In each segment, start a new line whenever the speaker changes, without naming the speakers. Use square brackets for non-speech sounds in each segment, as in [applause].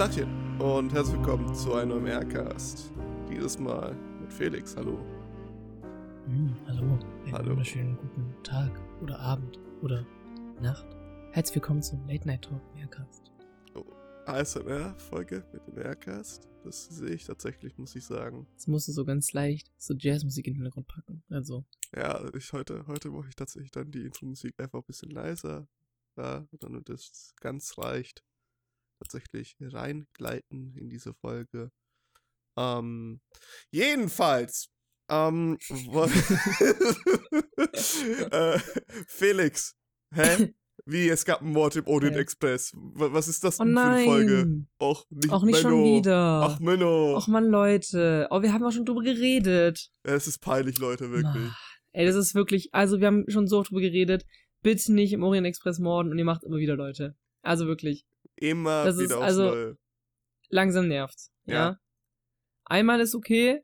Dachchen und herzlich willkommen zu einem neuen Aircast. Dieses Mal mit Felix. Hallo.
Hm, hallo, einen
Hallo.
wunderschönen guten Tag oder Abend oder Nacht. Herzlich willkommen zum Late Night Talk Mehrcast.
ASMR-Folge mit dem Aircast. Das sehe ich tatsächlich, muss ich sagen.
Jetzt musst du so ganz leicht so Jazzmusik in den Hintergrund packen. Also,
Ja, ich heute, heute mache ich tatsächlich dann die Intro-Musik einfach ein bisschen leiser. Ja, damit es ganz leicht tatsächlich reingleiten in diese Folge. Ähm, jedenfalls, ähm, [laughs] [laughs] äh, Felix, hä? Wie, es gab einen Mord im [laughs] Orient
Ja.
Express. Wa- Was ist das
oh
denn für eine Folge? Och, nicht,
Auch nicht schon
Menno.
wieder.
Ach, Menno.
Och man, Leute. Oh, wir haben auch schon drüber geredet.
Ja, Es ist peinlich, Leute, wirklich.
Mann. Ey, das ist wirklich, also wir haben schon so oft drüber geredet. Bitte nicht im Orient Express morden und ihr macht immer wieder Leute. Also wirklich,
Immer
Das ist
wieder aufs
also-
Neue.
langsam nervt's. Ja.
Ja.
Einmal ist okay.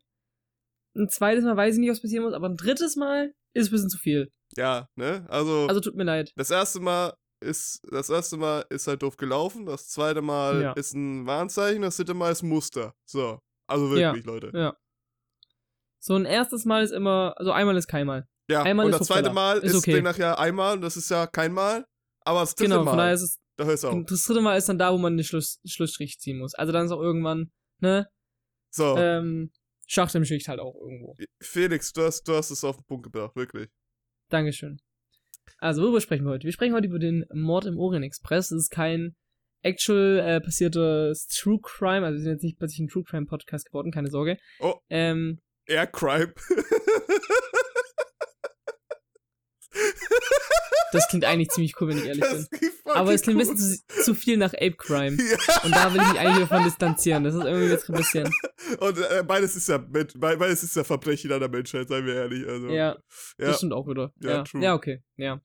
Ein zweites Mal weiß ich nicht, was passieren muss, aber ein drittes Mal ist ein bisschen zu viel.
Ja, ne? Also,
Also tut mir leid.
das erste Mal ist, das erste Mal ist halt doof gelaufen, das zweite Mal
Ja.
ist ein Warnzeichen, das dritte Mal ist ein Muster. So. Also wirklich, Leute.
Ja. So ein erstes Mal ist immer, also einmal ist kein Mal.
Ja,
Einmal
und
ist
das zweite. Mal
Ist
ist,
okay.
ja einmal und das ist ja kein Mal. Aber das dritte
Genau, von daher
Mal,
ist es,
da hörst du auf.
das dritte Mal ist dann da, wo man den Schluss, Schlussstrich ziehen muss. Also dann ist auch irgendwann, ne,
So,
ähm, Schacht im Schicht halt auch irgendwo.
Felix, du hast, du hast es auf den Punkt gebracht, wirklich.
Dankeschön. Also, worüber sprechen wir heute? Wir sprechen heute über den Mord im Orient Express. Es ist kein actual äh, passiertes True Crime, also wir sind jetzt nicht plötzlich ein True Crime Podcast geworden, keine Sorge.
Oh,
Ähm,
Air Crime. [laughs]
das klingt eigentlich ziemlich cool, wenn ich ehrlich bin.
das klingt
Aber es klingt ein bisschen zu, zu viel nach Ape Crime.
Ja.
Und da will ich mich eigentlich davon distanzieren. Das ist irgendwie jetzt ein bisschen.
Und äh, beides ist ja beides ist ja Verbrechen an der Menschheit, seien wir ehrlich. Also,
Ja,
ja.
das stimmt auch wieder.
Ja,
Ja,
true.
ja okay. Ja.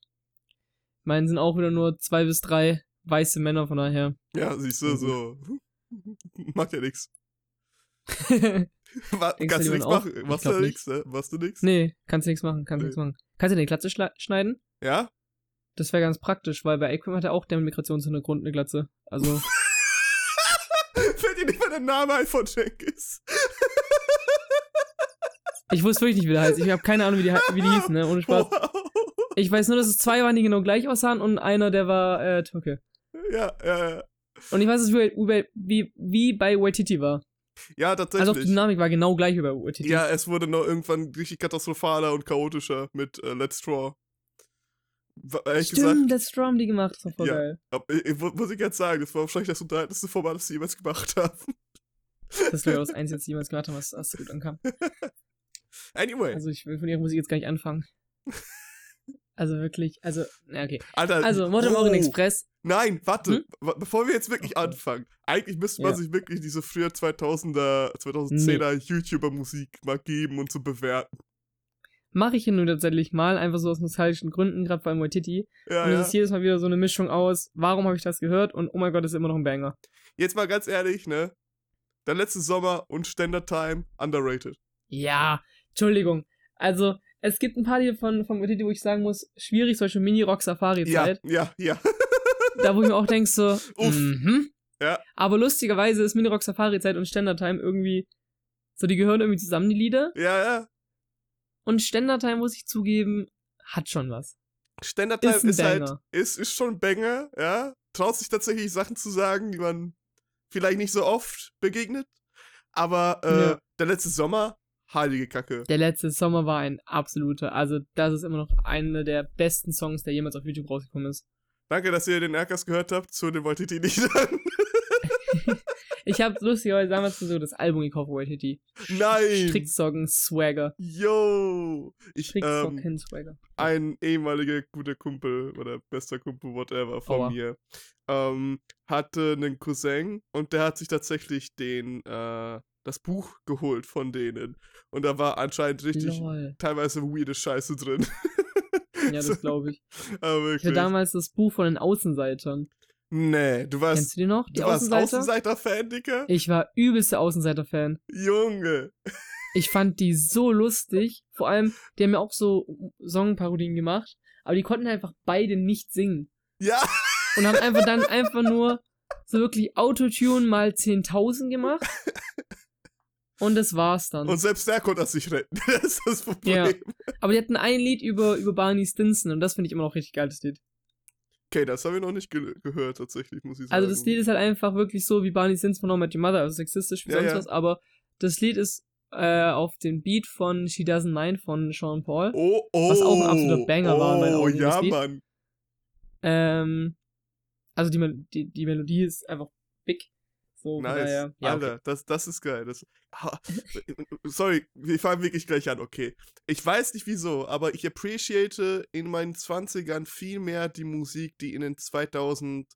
Meinen sind auch wieder nur zwei bis drei weiße Männer, von daher.
Ja, siehst du, so. [laughs] Macht ja nix. [laughs]
nee, Denkst
Kannst
du
nichts machen? Machst du
nicht.
nix, ne? Machst du nix?
kannst du nichts machen, kannst du
Nee.
nichts machen. Kannst du eine Glatze schla- schneiden?
Ja?
Das wäre ganz praktisch, weil bei Aquim hat er auch der mit Migrationshintergrund eine Glatze. Also, [laughs]
Fällt dir nicht mal der Name ein von Jenkins? [laughs]
ich wusste wirklich nicht, wie der heißt. Ich habe keine Ahnung, wie die, wie die hießen, ne? Ohne Spaß.
Wow.
Ich weiß nur, dass es zwei waren, die genau gleich aussahen und einer, der war äh, Türke.
Ja, ja, ja.
Und ich weiß, dass es wie, wie, wie, bei Waititi war.
Ja,
Also auch die
tatsächlich.
Dynamik war genau gleich wie bei Waititi.
ja, es wurde noch irgendwann richtig katastrophaler und chaotischer mit äh, Let's Draw. Ehrlich
Stimmt,
gesagt,
Let's Drum, die gemacht. Das war voll
Ja.
geil.
ich, ich, muss ich jetzt sagen, das war wahrscheinlich das unterhaltendste Format, das sie jemals gemacht haben.
Das ja das [laughs] Einzige, was die jemals gemacht haben, was, gut ankam.
Anyway,
Also ich will von ihrer Musik jetzt gar nicht anfangen. [laughs] Also wirklich, also, na okay.
Alter.
Also, Orient
oh,
Express.
Nein, warte,
Hm?
bevor wir jetzt wirklich
Okay.
anfangen. Eigentlich müsste man
Ja.
sich wirklich diese früher 2000er, 2010er YouTuber-Musik mal geben und so bewerten.
Mache ich hier nur tatsächlich mal, einfach so aus nostalgischen Gründen, gerade bei Waititi.
Ja,
und es
ja.
ist jedes Mal wieder so eine Mischung aus, warum habe ich das gehört und oh mein Gott, das ist immer noch ein Banger.
Jetzt mal ganz ehrlich, ne? Der letzte Sommer und Standard Time underrated.
Ja, Entschuldigung. Also, es gibt ein paar Lieder von, von Waititi, wo ich sagen muss, schwierig, solche Mini-Rock-Safari-Zeit.
Ja, ja, ja.
Da, wo ich mir auch denke, so, [laughs]
Uff.
mhm.
Ja.
Aber lustigerweise ist Mini-Rock Safari-Zeit und Standard Time irgendwie, so, die gehören irgendwie zusammen, die Lieder.
Ja, ja.
Und Standard Time, muss ich zugeben, hat schon was.
Standard Time
Ist
ist, halt, ist, ist schon Banger, ja. Traut sich tatsächlich Sachen zu sagen, die man vielleicht nicht so oft begegnet. Aber äh,
Ja.
der letzte Sommer, heilige Kacke.
Der letzte Sommer war ein absoluter. Also, das ist immer noch einer der besten Songs, der jemals auf YouTube rausgekommen ist.
Danke, dass ihr den Erkas gehört habt zu den Waititi-Liedern. [laughs] [laughs]
Ich habe lustigerweise damals so das Album gekauft, Waititi.
Nein!
Stricksocken Swagger.
Yo! Ich, ähm,
Stricksocken Swagger.
ein ehemaliger guter Kumpel oder bester Kumpel, whatever, von
Aua.
mir, ähm, hatte einen Cousin und der hat sich tatsächlich den, äh, das Buch geholt von denen. Und da war anscheinend richtig
Lol.
teilweise weirde Scheiße drin.
Ja, [laughs] das glaube ich.
Aber
Ich
wirklich.
hatte damals das Buch von den Außenseitern.
Nee, du warst,
Kennst du die noch? Die
du warst
Außenseiter?
Außenseiter-Fan, Dicker?
Ich war übelster Außenseiter-Fan.
Junge.
Ich fand die so lustig. Vor allem, die haben ja auch so Songparodien gemacht, aber die konnten einfach beide nicht singen.
Ja,
Und haben einfach dann einfach nur so wirklich Autotune mal 10.000 gemacht. Und das war's dann.
Und selbst der konnte das nicht retten. [laughs] Das ist das Problem.
Ja. Aber die hatten ein Lied über, über Barney Stinson und das finde ich immer noch richtig geil, das Lied.
Okay, das haben wir noch nicht ge gehört, tatsächlich, muss ich sagen.
Also das Lied ist halt einfach wirklich so wie Barney Stinson von I Met Your Mother, also sexistisch wie
Ja,
sonst
ja.
was, aber das Lied ist äh, auf den Beat von She Doesn't Mind von Sean Paul.
Oh, oh.
Was auch ein absoluter Banger
oh,
war in meinen Augen,
ja,
das Lied.
Mann.
Ähm, also die, die, die Melodie ist einfach. So,
Nice.
daher, ja, okay.
Alter, das, das ist geil. Das, Ha- sorry, wir fangen wirklich gleich an, okay. Ich weiß nicht wieso, aber ich appreciate in meinen 20ern viel mehr die Musik, die in den 2000,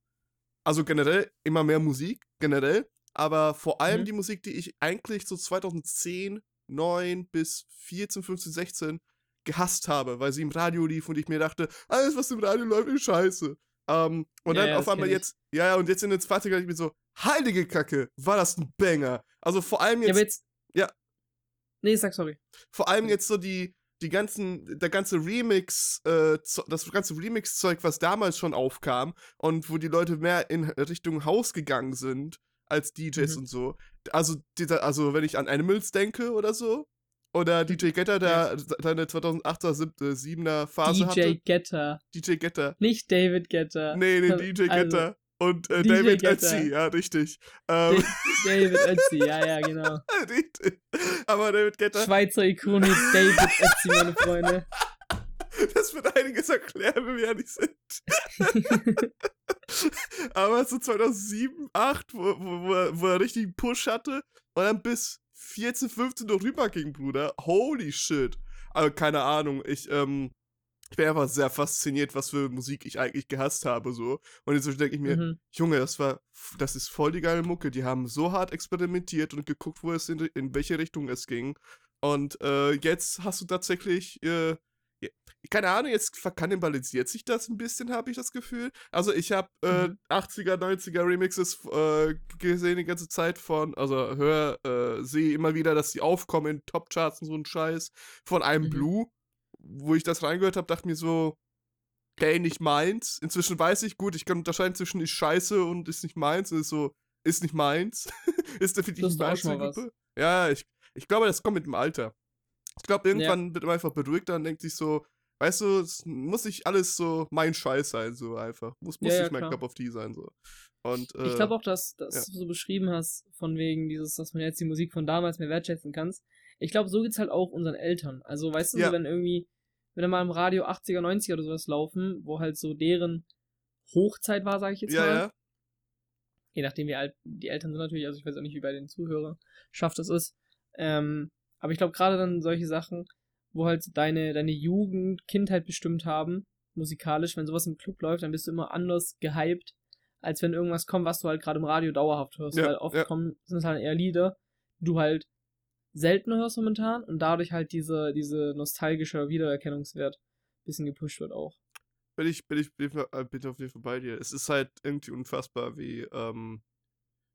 also generell immer mehr Musik, generell, aber vor allem
Mhm.
die Musik, die ich eigentlich so 2010, 9 bis 14, 15, 16 gehasst habe, weil sie im Radio lief und ich mir dachte, alles, was im Radio läuft, ist scheiße. Ähm, und
Ja,
dann
ja,
auf einmal jetzt, ja, ja, und jetzt in den 20ern, ich bin so, heilige Kacke, war das ein Banger. Also vor allem
Ja,
jetzt,
aber jetzt.
Ja.
Nee, sag sorry.
vor allem jetzt so die, die ganzen, der ganze Remix, äh, das ganze Remix-Zeug, was damals schon aufkam und wo die Leute mehr in Richtung Haus gegangen sind als DJs
Mhm.
und so. Also, dieser, also wenn ich an Animals denke oder so, oder DJ Getter, der seine 2008er, 7er Phase
DJ
hatte.
Getter.
DJ Getter.
Nicht David Getter.
Nee, nee,
Also,
DJ Getter. Und äh, David. Ötzi, ja, richtig. Ähm,
David Ötzi, ja, ja, [laughs] genau.
richtig. Aber David Getter,
Schweizer Ikone David Ötzi, meine Freunde.
das wird einiges erklären, wenn wir ehrlich sind. [laughs] Aber so 2007, 2008, wo, wo, wo, er, wo er richtig einen Push hatte und dann bis 14, 15 noch rüber ging, Bruder. Holy shit. Also keine Ahnung, ich, ähm, ich bin einfach sehr fasziniert, was für Musik ich eigentlich gehasst habe, so. Und jetzt denke ich mir,
Mhm.
Junge, das war, das ist voll die geile Mucke. Die haben so hart experimentiert und geguckt, wo es in, in welche Richtung es ging. Und äh, jetzt hast du tatsächlich, äh, keine Ahnung, jetzt verkannibalisiert sich das ein bisschen, habe ich das Gefühl. Also ich habe äh,
Mhm.
80er, 90er Remixes äh, gesehen die ganze Zeit von, also höre, äh, sehe immer wieder, dass die aufkommen in Top-Charts und so ein Scheiß von einem
Mhm.
Blue. Wo ich das reingehört habe, dachte mir so, okay, nicht meins. Inzwischen weiß ich, gut, ich kann unterscheiden zwischen ist scheiße und ist nicht meins. Und ist so, ist nicht meins. [laughs] ist definitiv nicht. Zielgruppe. Ja, ich, ich glaube, das kommt mit dem Alter. Ich glaube, irgendwann wird man einfach beruhigter und denkt sich so, weißt du, es muss nicht alles so mein Scheiß sein, so einfach. Muss, muss
Ja, ja,
nicht mein. Cup of Tea sein, so. Und, äh,
Ich glaube auch, dass, dass
ja.
du so beschrieben hast, von wegen dieses, dass man jetzt die Musik von damals mehr wertschätzen kannst. Ich glaube, so geht's halt auch unseren Eltern. Also, weißt du,
Ja.
wenn irgendwie, wenn da mal im Radio 80er, 90er oder sowas laufen, wo halt so deren Hochzeit war, sage ich jetzt
ja,
mal.
ja.
Je nachdem, wie alt die Eltern sind natürlich, also ich weiß auch nicht, wie bei den Zuhörern schafft es ist. Ähm, aber ich glaube, gerade dann solche Sachen, wo halt deine, deine Jugend, Kindheit bestimmt haben, musikalisch, wenn sowas im Club läuft, dann bist du immer anders gehypt, als wenn irgendwas kommt, was du halt gerade im Radio dauerhaft hörst.
Ja,
weil oft
ja.
kommen, sind es halt eher Lieder, du halt seltener hörst momentan und dadurch halt diese, diese nostalgische Wiedererkennungswert ein bisschen gepusht wird auch.
bin ich, bin ich, bin, ich, äh, bin auf jeden Fall bei dir. Es ist halt irgendwie unfassbar, wie, ähm,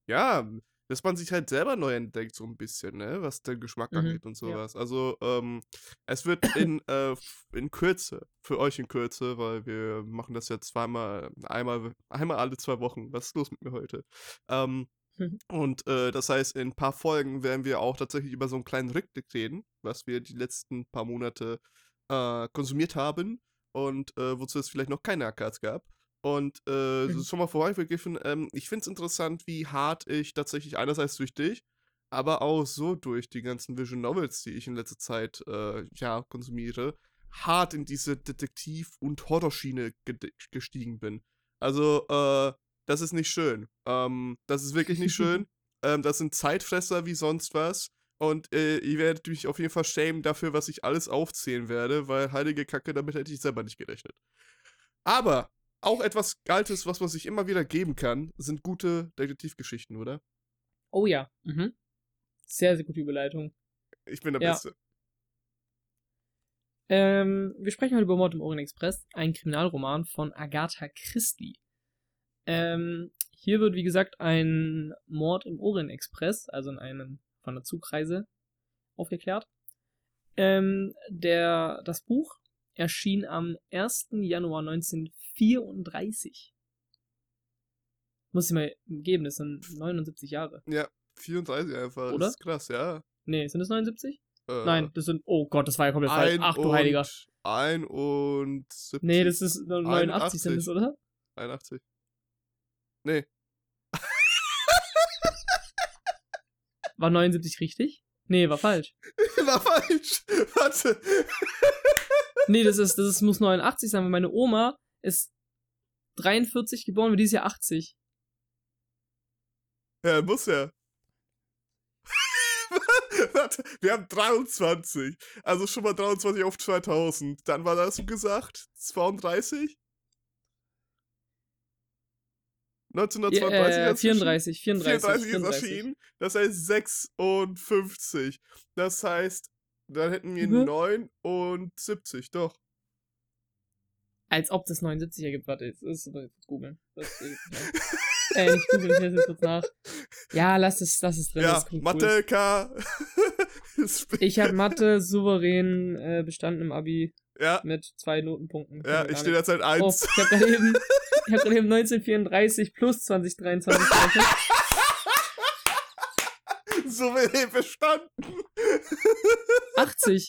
ja, dass man sich halt selber neu entdeckt, so ein bisschen, ne, was den Geschmack
Mhm,
angeht und
ja.
sowas. Also, ähm, es wird in, äh, in Kürze, für euch in Kürze, weil wir machen das ja zweimal, einmal, einmal alle zwei Wochen. Was ist los mit mir heute? Ähm,
Mhm.
und äh, das heißt, in ein paar Folgen werden wir auch tatsächlich über so einen kleinen Rückblick reden, was wir die letzten paar Monate äh, konsumiert haben und äh, wozu es vielleicht noch keine Accards gab. Und äh,
Mhm.
schon mal vorweggegriffen, ähm, ich finde es interessant, wie hart ich tatsächlich einerseits durch dich, aber auch so durch die ganzen Vision Novels, die ich in letzter Zeit äh, ja, konsumiere, hart in diese Detektiv- und Horrorschiene gede- gestiegen bin. Also, äh, das ist nicht schön. Ähm, das ist wirklich nicht [laughs] schön. ähm, das sind Zeitfresser wie sonst was. Und äh, ihr werdet mich auf jeden Fall schämen dafür, was ich alles aufzählen werde, weil heilige Kacke, damit hätte ich selber nicht gerechnet. Aber auch etwas Altes, was man sich immer wieder geben kann, sind gute Detektivgeschichten, oder?
Oh ja. Mhm. Sehr, sehr gute Überleitung.
Ich bin der
Ja.
Beste.
Ähm, wir sprechen heute über Mord im Orient Express, ein Kriminalroman von Agatha Christie. Ähm, hier wird, wie gesagt, ein Mord im Orient Express, also in einem von der Zugreise, aufgeklärt. Ähm, der, das Buch erschien am 1. Januar 1934. Muss ich mal geben, das sind 79 Jahre.
Ja, 34 einfach.
Oder?
Das ist krass, ja.
Nee, sind es 79?
Äh,
Nein, das sind. Oh Gott, das war ja komplett falsch. Ach du Heiliger.
Ein und 70.
Nee, das ist 89 sind
81.
es, oder?
81. Nee.
War 79 richtig? Nee, war falsch. [laughs]
War falsch. Warte.
Nee, das ist, das ist, muss 89 sein, weil meine Oma ist 43 geboren, wird dieses Jahr 80.
Ja, muss ja. [laughs] Warte, wir haben 23. Also schon mal 23 auf 2000. Dann war das, wie gesagt, 32? 1932
Ja, äh,
hat's erschienen.
34, 34,
34 ist
34.
erschienen. Das heißt 56. Das heißt, dann hätten wir
Mhm.
9 und 70, doch.
Als ob das 79 ergibt. Warte, jetzt ist jetzt googeln. Das, äh, ich lese jetzt kurz nach. Ja, lass es, lass es drin.
ja,
das
Mathe,
Cool.
K. [laughs]
Ich habe Mathe souverän äh, bestanden im Abi
ja,
mit zwei Notenpunkten.
ja, ich stehe derzeit
Oh,
1.
ich habe gerade eben, ich hab eben [laughs] 1934 plus 2023 gerechnet.
Souverän bestanden.
80.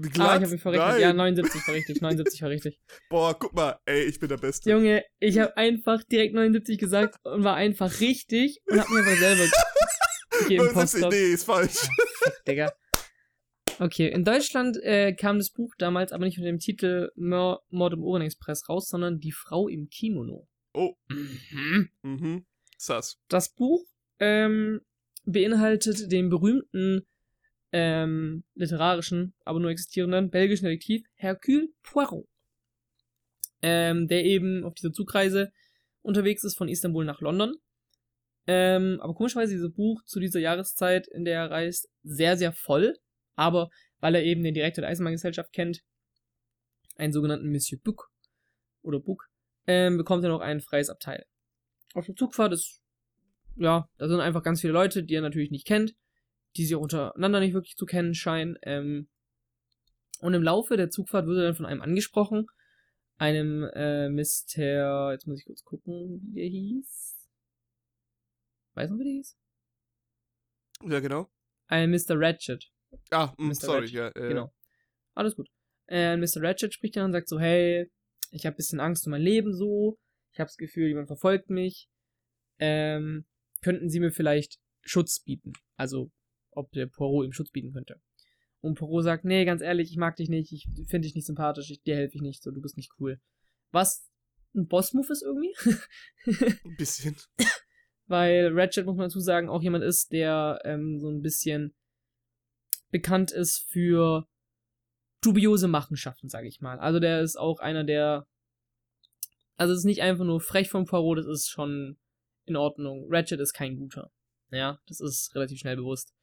Glatt?
Ah, ich habe mich verrechnet.
Nein.
Ja, 79 war richtig. 79 war richtig. [laughs]
Boah, guck mal, ey, ich bin der Beste.
Junge, ich habe einfach direkt 79 gesagt und war einfach richtig und hab mir aber selber [laughs] gegeben.
79,
Post
nee, ist falsch.
Digga. Okay, in Deutschland äh, kam das Buch damals aber nicht unter dem Titel Mord im Ohrenexpress raus, sondern Die Frau im Kimono.
Oh,
Mhm.
mhm. Sass.
Das Buch ähm, beinhaltet den berühmten ähm, literarischen, aber nur existierenden belgischen Detektiv Hercule Poirot, ähm, der eben auf dieser Zugreise unterwegs ist von Istanbul nach London. Ähm, aber komischerweise dieses Buch zu dieser Jahreszeit, in der er reist, sehr, sehr voll. Aber weil er eben den Direktor der Eisenbahngesellschaft kennt, einen sogenannten Monsieur Buck oder Buck, ähm, bekommt er noch ein freies Abteil. Auf der Zugfahrt ist, ja, da sind einfach ganz viele Leute, die er natürlich nicht kennt, die sich auch untereinander nicht wirklich zu kennen scheinen. Ähm, und im Laufe der Zugfahrt wird er dann von einem angesprochen, einem äh, Mr. Jetzt muss ich kurz gucken, wie der hieß. Weißt du, wie der hieß?
Ja, genau.
Ein Mr. Ratchet.
Ah, mh,
Mr.
sorry,
Ratchet,
ja. Äh,
Genau. Alles gut. Äh, Mr. Ratchet spricht dann und sagt so, hey, ich habe bisschen Angst um mein Leben so. Ich habe das Gefühl, jemand verfolgt mich. Ähm, könnten Sie mir vielleicht Schutz bieten? Also, ob der Poirot ihm Schutz bieten könnte. Und Poirot sagt, nee, ganz ehrlich, ich mag dich nicht, ich finde dich nicht sympathisch, ich, dir helfe ich nicht, so, du bist nicht cool. Was ein Boss-Move ist irgendwie. [laughs]
Ein bisschen.
weil Ratchet, muss man dazu sagen, auch jemand ist, der ähm, so ein bisschen bekannt ist für dubiose Machenschaften, sage ich mal. Also der ist auch einer, der also es ist nicht einfach nur frech vom Poirot, das ist schon in Ordnung. Ratchet ist kein guter. Ja, das ist relativ schnell bewusst,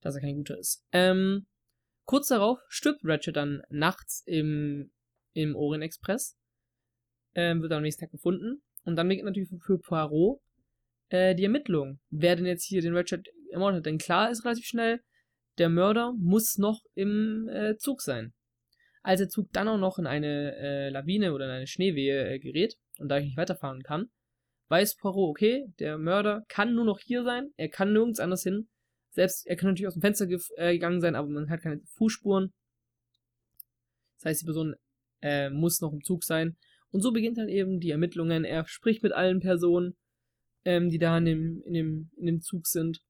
dass er kein guter ist. Ähm, kurz darauf stirbt Ratchet dann nachts im, im Orient Express. Ähm, wird am nächsten Tag gefunden. Und dann beginnt natürlich für Poirot äh, die Ermittlung. Wer denn jetzt hier den Ratchet ermordet hat? Denn klar ist relativ schnell, der Mörder muss noch im äh, Zug sein. Als der Zug dann auch noch in eine äh, Lawine oder in eine Schneewehe äh, gerät und dadurch nicht weiterfahren kann, weiß Poirot, okay, der Mörder kann nur noch hier sein, er kann nirgends anders hin. Selbst, er kann natürlich aus dem Fenster gef- äh, gegangen sein, aber man hat keine Fußspuren. Das heißt, die Person äh, muss noch im Zug sein. Und so beginnt dann eben die Ermittlungen. Er spricht mit allen Personen, ähm, die da in dem, in, dem, in dem Zug sind.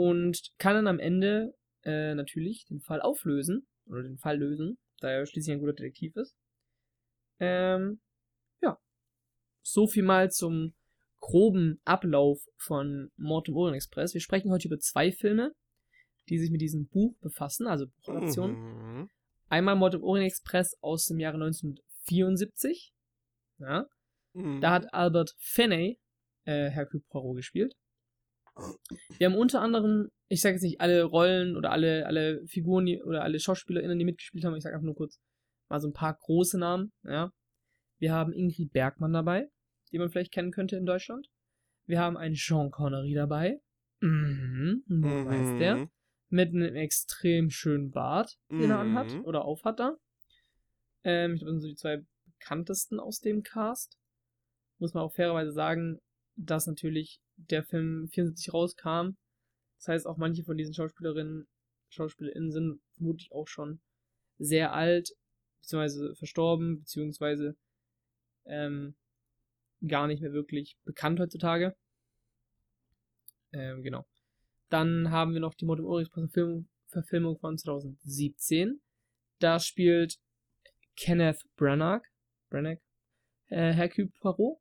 Und kann dann am Ende äh, natürlich den Fall auflösen. Oder den Fall lösen, da er schließlich ein guter Detektiv ist. Ähm, ja. So viel mal zum groben Ablauf von Mord im Orient Express. Wir sprechen heute über zwei Filme, die sich mit diesem Buch befassen, also Buchadaptionen.
Mhm.
Einmal Mord im Orient Express aus dem Jahre 1974. Ja,
Mhm.
da hat Albert Finney äh, Hercule Poirot gespielt. Wir haben unter anderem, ich sage jetzt nicht alle Rollen oder alle, alle Figuren die, oder alle SchauspielerInnen, die mitgespielt haben, ich sage einfach nur kurz mal so ein paar große Namen. Ja. Wir haben Ingrid Bergmann dabei, die man vielleicht kennen könnte in Deutschland. Wir haben einen Sean Connery dabei. Mhm, wo heißt der?
Mhm.
mit einem extrem schönen Bart, den er anhat
Mhm.
oder aufhat da. Ähm, ich glaube, das sind so die zwei bekanntesten aus dem Cast. muss man auch fairerweise sagen, dass natürlich der Film 74 rauskam. Das heißt, auch manche von diesen Schauspielerinnen, SchauspielerInnen sind vermutlich auch schon sehr alt, beziehungsweise verstorben, beziehungsweise ähm, gar nicht mehr wirklich bekannt heutzutage. Ähm, genau. Dann haben wir noch die Mord im Verfilmung, Verfilmung von 2017. Da spielt Kenneth Branagh, Branagh äh, Hercule Poirot.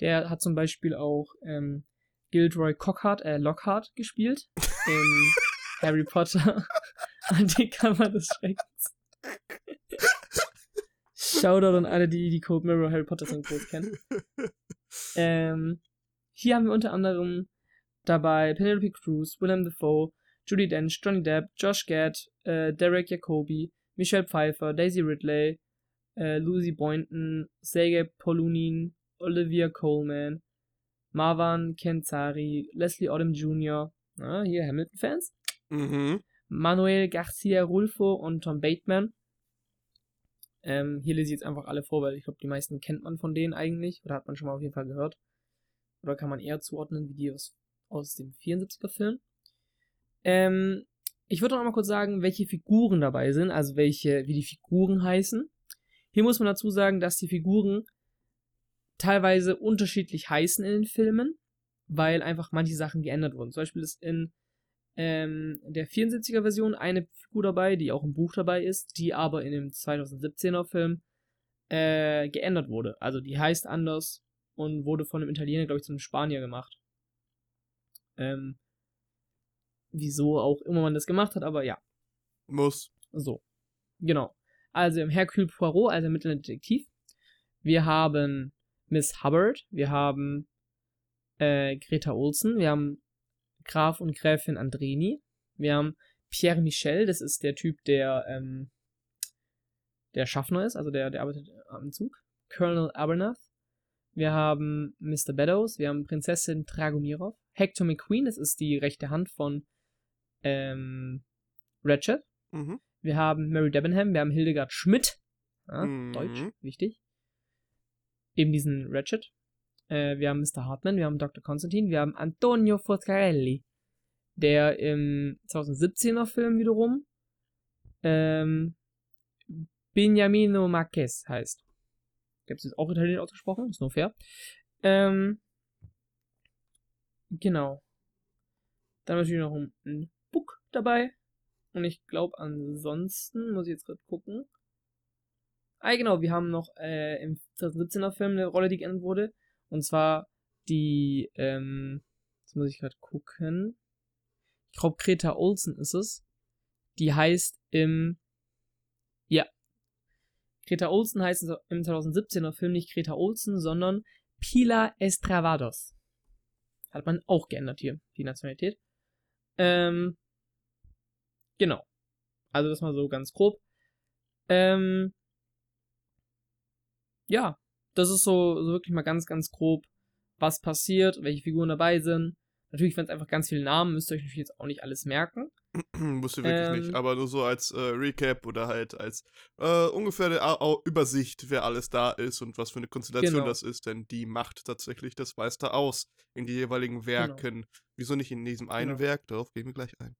Der hat zum Beispiel auch ähm, Gilderoy Cockhart, äh, Lockhart gespielt in [laughs] Harry Potter [laughs] und die Kammer des Schreckens. Shoutout an alle, die die Code Mirror Harry Potter Synchros kennen. [laughs] Ähm, hier haben wir unter anderem dabei Penelope Cruz, Willem Dafoe, Judy Dench, Johnny Depp, Josh Gad, äh, Derek Jacobi, Michelle Pfeiffer, Daisy Ridley, äh, Lucy Boynton, Sergei Polunin, Olivia Coleman, Marwan Kenzari, Leslie Odom Jr., na, hier Hamilton-Fans,
Mhm.
Manuel Garcia Rulfo und Tom Bateman. Ähm, hier lese ich jetzt einfach alle vor, weil ich glaube, die meisten kennt man von denen eigentlich oder hat man schon mal auf jeden Fall gehört. Oder kann man eher zuordnen wie die aus, aus dem 74er Film. Ähm, ich würde noch mal kurz sagen, welche Figuren dabei sind, also welche, wie die Figuren heißen. Hier muss man dazu sagen, dass die Figuren teilweise unterschiedlich heißen in den Filmen, weil einfach manche Sachen geändert wurden. Zum Beispiel ist in ähm, der 74er Version eine Figur dabei, die auch im Buch dabei ist, die aber in dem 2017er Film äh, geändert wurde. Also die heißt anders und wurde von einem Italiener, glaube ich, zu einem Spanier gemacht. Ähm, wieso auch immer man das gemacht hat, aber ja.
Muss.
So. Genau. Also im Hercule Poirot, also ermittelnder Detektiv. Wir haben Miss Hubbard, wir haben äh, Greta Olsen, wir haben Graf und Gräfin Andrini, wir haben Pierre Michel, das ist der Typ, der ähm, der Schaffner ist, also der, der arbeitet am Zug. Colonel Abernath. Wir haben Mr. Beddoes, wir haben Prinzessin Dragomirov. Hector McQueen, das ist die rechte Hand von ähm, Ratchet.
Mhm.
Wir haben Mary Debenham, wir haben Hildegard Schmidt. Ja,
Mhm.
Deutsch, wichtig. Eben diesen Ratchet. Äh, wir haben Mr. Hartman, wir haben Dr. Constantine, wir haben Antonio Foscarelli, der im 2017er Film wiederum ähm, Beniamino Marquez heißt. Ich habe es jetzt auch italienisch ausgesprochen, ist nur fair. Ähm, genau. Dann natürlich noch ein, ein Book dabei. Und ich glaube, ansonsten muss ich jetzt gerade gucken. Ah, genau, wir haben noch äh, im 2017er Film eine Rolle, die geändert wurde. Und zwar die, ähm, jetzt muss ich gerade gucken. Ich glaube, Greta Olsen ist es. Die heißt im, ja. Greta Olsen heißt im 2017er Film nicht Greta Olsen, sondern Pilar Estravados. Hat man auch geändert hier, die Nationalität. Ähm, genau. Also das mal so ganz grob. Ähm, ja, das ist so, so wirklich mal ganz, ganz grob, was passiert, welche Figuren dabei sind. Natürlich, wenn es einfach ganz viele Namen, müsst ihr euch natürlich jetzt auch nicht alles merken. [clears throat]
Musst du wirklich
Ähm,
nicht, aber nur so als äh, Recap oder halt als äh, ungefähre Au- Au- Übersicht, wer alles da ist und was für eine Konstellation
Genau.
das ist, denn die macht tatsächlich das meiste aus in die jeweiligen Werken. Wieso nicht in diesem einen
Genau.
Werk? Darauf gehen wir gleich ein.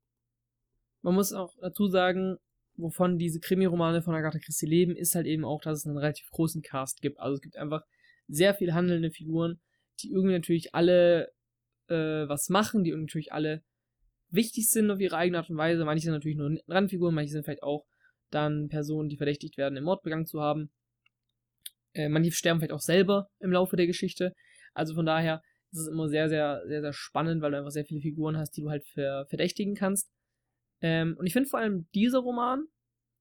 Man muss auch dazu sagen, wovon diese Krimi-Romane von Agatha Christie leben, ist halt eben auch, dass es einen relativ großen Cast gibt. Also es gibt einfach sehr viel handelnde Figuren, die irgendwie natürlich alle äh, was machen, die natürlich alle wichtig sind auf ihre eigene Art und Weise. Manche sind natürlich nur Randfiguren, manche sind vielleicht auch dann Personen, die verdächtigt werden, im Mord begangen zu haben. Äh, manche sterben vielleicht auch selber im Laufe der Geschichte. Also von daher ist es immer sehr, sehr, sehr, sehr spannend, weil du einfach sehr viele Figuren hast, die du halt ver verdächtigen kannst. Ähm, und ich finde vor allem dieser Roman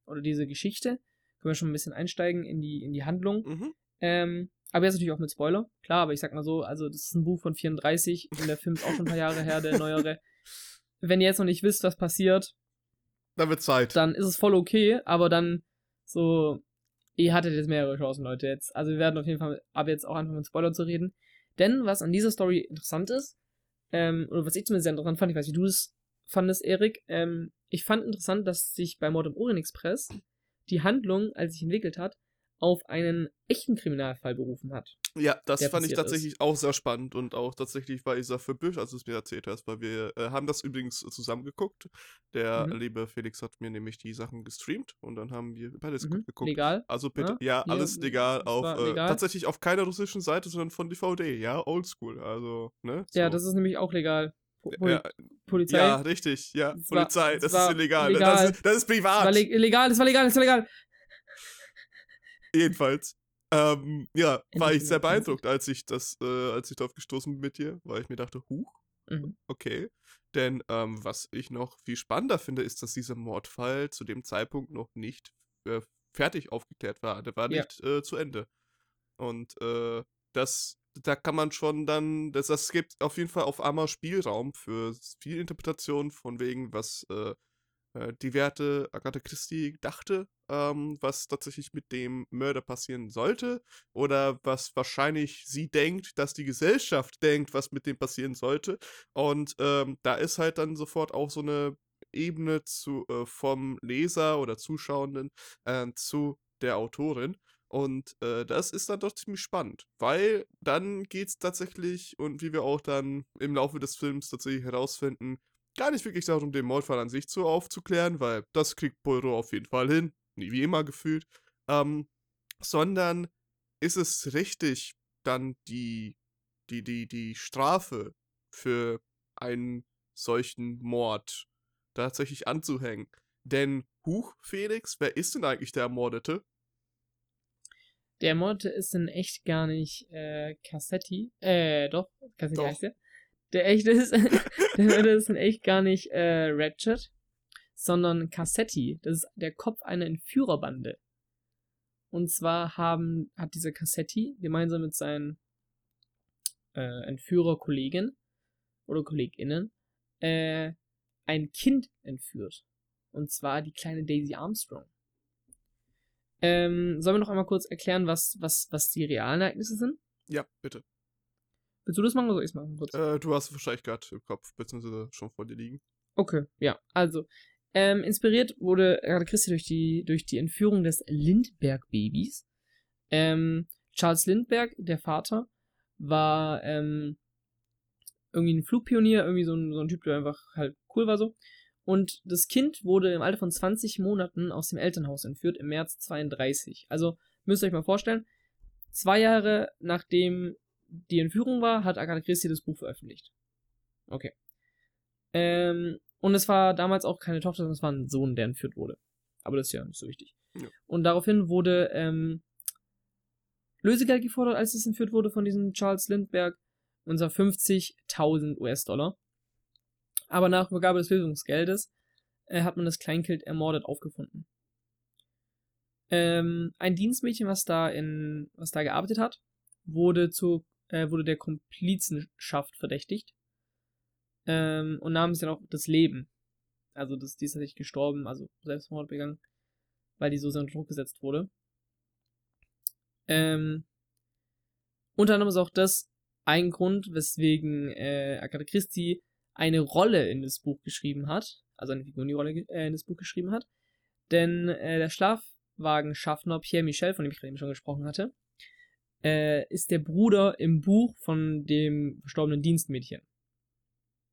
oder diese Geschichte, können wir schon ein bisschen einsteigen in die, in die Handlung.
Mhm.
Ähm, aber jetzt natürlich auch mit Spoiler. Klar, aber ich sag mal so, also das ist ein Buch von 34 und der Film ist auch schon ein paar Jahre her, der neuere. [laughs] Wenn ihr jetzt noch nicht wisst, was passiert,
Da wird Zeit.
dann ist es voll okay, aber dann so, ihr hattet jetzt mehrere Chancen, Leute, jetzt. Also wir werden auf jeden Fall ab jetzt auch anfangen mit Spoiler zu reden. Denn was an dieser Story interessant ist, ähm, oder was ich zumindest sehr interessant fand, ich weiß nicht, wie du es fandest, Erik, ähm, ich fand interessant, dass sich bei Mord im Orient Express die Handlung, als sich entwickelt hat, auf einen echten Kriminalfall berufen hat.
Ja, das fand ich tatsächlich
ist.
auch sehr spannend und auch tatsächlich war ich sehr verbüscht, als du es mir erzählt hast, weil wir äh, haben das übrigens zusammen geguckt. Der
Mhm.
liebe Felix hat mir nämlich die Sachen gestreamt und dann haben wir beides
Mhm.
geguckt.
Legal.
Also bitte,
Ja,
ja, alles legal
es
auf äh,
legal.
tatsächlich auf keiner russischen Seite, sondern von DVD, ja, oldschool, also, ne?
Ja,
so.
das ist nämlich auch legal. Po Poli
ja,
Polizei.
ja, richtig, ja,
war-
Polizei,
es
das
war
ist illegal,
legal.
Das, ist, das ist
Das
privat.
war le legal, das war legal, das war legal.
Jedenfalls. Ähm, ja, war ich sehr beeindruckt, als ich das, äh, als ich darauf gestoßen bin mit dir, weil ich mir dachte, huch,
Mhm.
okay. Denn ähm, was ich noch viel spannender finde, ist, dass dieser Mordfall zu dem Zeitpunkt noch nicht äh, fertig aufgeklärt war. Der war
Ja.
nicht äh, zu Ende. Und äh, das, da kann man schon dann, das, das gibt auf jeden Fall auf einmal Spielraum für viel Interpretation von wegen, was äh, äh, die Werte Agatha Christie dachte, ähm, was tatsächlich mit dem Mörder passieren sollte oder was wahrscheinlich sie denkt, dass die Gesellschaft denkt, was mit dem passieren sollte. Und ähm, da ist halt dann sofort auch so eine Ebene zu, äh, vom Leser oder Zuschauenden äh, zu der Autorin. Und äh, das ist dann doch ziemlich spannend, weil dann geht es tatsächlich, und wie wir auch dann im Laufe des Films tatsächlich herausfinden, gar nicht wirklich darum, den Mordfall an sich zu aufzuklären, weil das kriegt Poirot auf jeden Fall hin, nie wie immer gefühlt, ähm, sondern ist es richtig, dann die, die, die, die Strafe für einen solchen Mord tatsächlich anzuhängen. Denn, huch, Felix, wer ist denn eigentlich der Ermordete?
Der Ermordete ist in echt gar nicht äh, Cassetti. Äh, doch, Cassetti heißt der. Der echte ist, [laughs] der Mörder ist in echt gar nicht äh, Ratchet, sondern Cassetti. Das ist der Kopf einer Entführerbande. Und zwar haben, hat dieser Cassetti gemeinsam mit seinen äh, Entführerkollegen oder KollegInnen äh, ein Kind entführt. Und zwar die kleine Daisy Armstrong. Ähm, sollen wir noch einmal kurz erklären, was, was, was die realen Ereignisse sind?
Ja, bitte.
Willst du das machen oder soll ich es machen? Kurz?
Äh, du hast es wahrscheinlich gerade im Kopf, beziehungsweise schon vor dir liegen.
Okay, ja. Also, ähm, inspiriert wurde Agatha Christie durch die, durch die Entführung des Lindbergh-Babys. Ähm, Charles Lindbergh, der Vater, war ähm, irgendwie ein Flugpionier, irgendwie so ein, so ein Typ, der einfach halt cool war so. Und das Kind wurde im Alter von 20 Monaten aus dem Elternhaus entführt im März 32. Also müsst ihr euch mal vorstellen, zwei Jahre nachdem die Entführung war, hat Agatha Christie das Buch veröffentlicht. Okay. Ähm, und es war damals auch keine Tochter, sondern es war ein Sohn, der entführt wurde. Aber das ist ja nicht so wichtig.
Ja.
Und daraufhin wurde ähm, Lösegeld gefordert, als es entführt wurde von diesem Charles Lindbergh. Und zwar 50.000 US-Dollar. Aber nach Übergabe des Lösungsgeldes äh, hat man das Kleinkind ermordet aufgefunden. Ähm, ein Dienstmädchen, was da in, was da gearbeitet hat, wurde zu, äh, wurde der Komplizenschaft verdächtigt ähm, und nahm sich dann auch das Leben. Also das, die ist tatsächlich gestorben, also Selbstmord begangen, weil die so sehr unter Druck gesetzt wurde. Ähm, unter anderem ist auch das ein Grund, weswegen äh, Agatha Christie eine Rolle in das Buch geschrieben hat, also eine Figur die Rolle äh, in das Buch geschrieben hat. Denn äh, der Schlafwagenschaffner Pierre Michel, von dem ich gerade eben schon gesprochen hatte, äh, ist der Bruder im Buch von dem verstorbenen Dienstmädchen.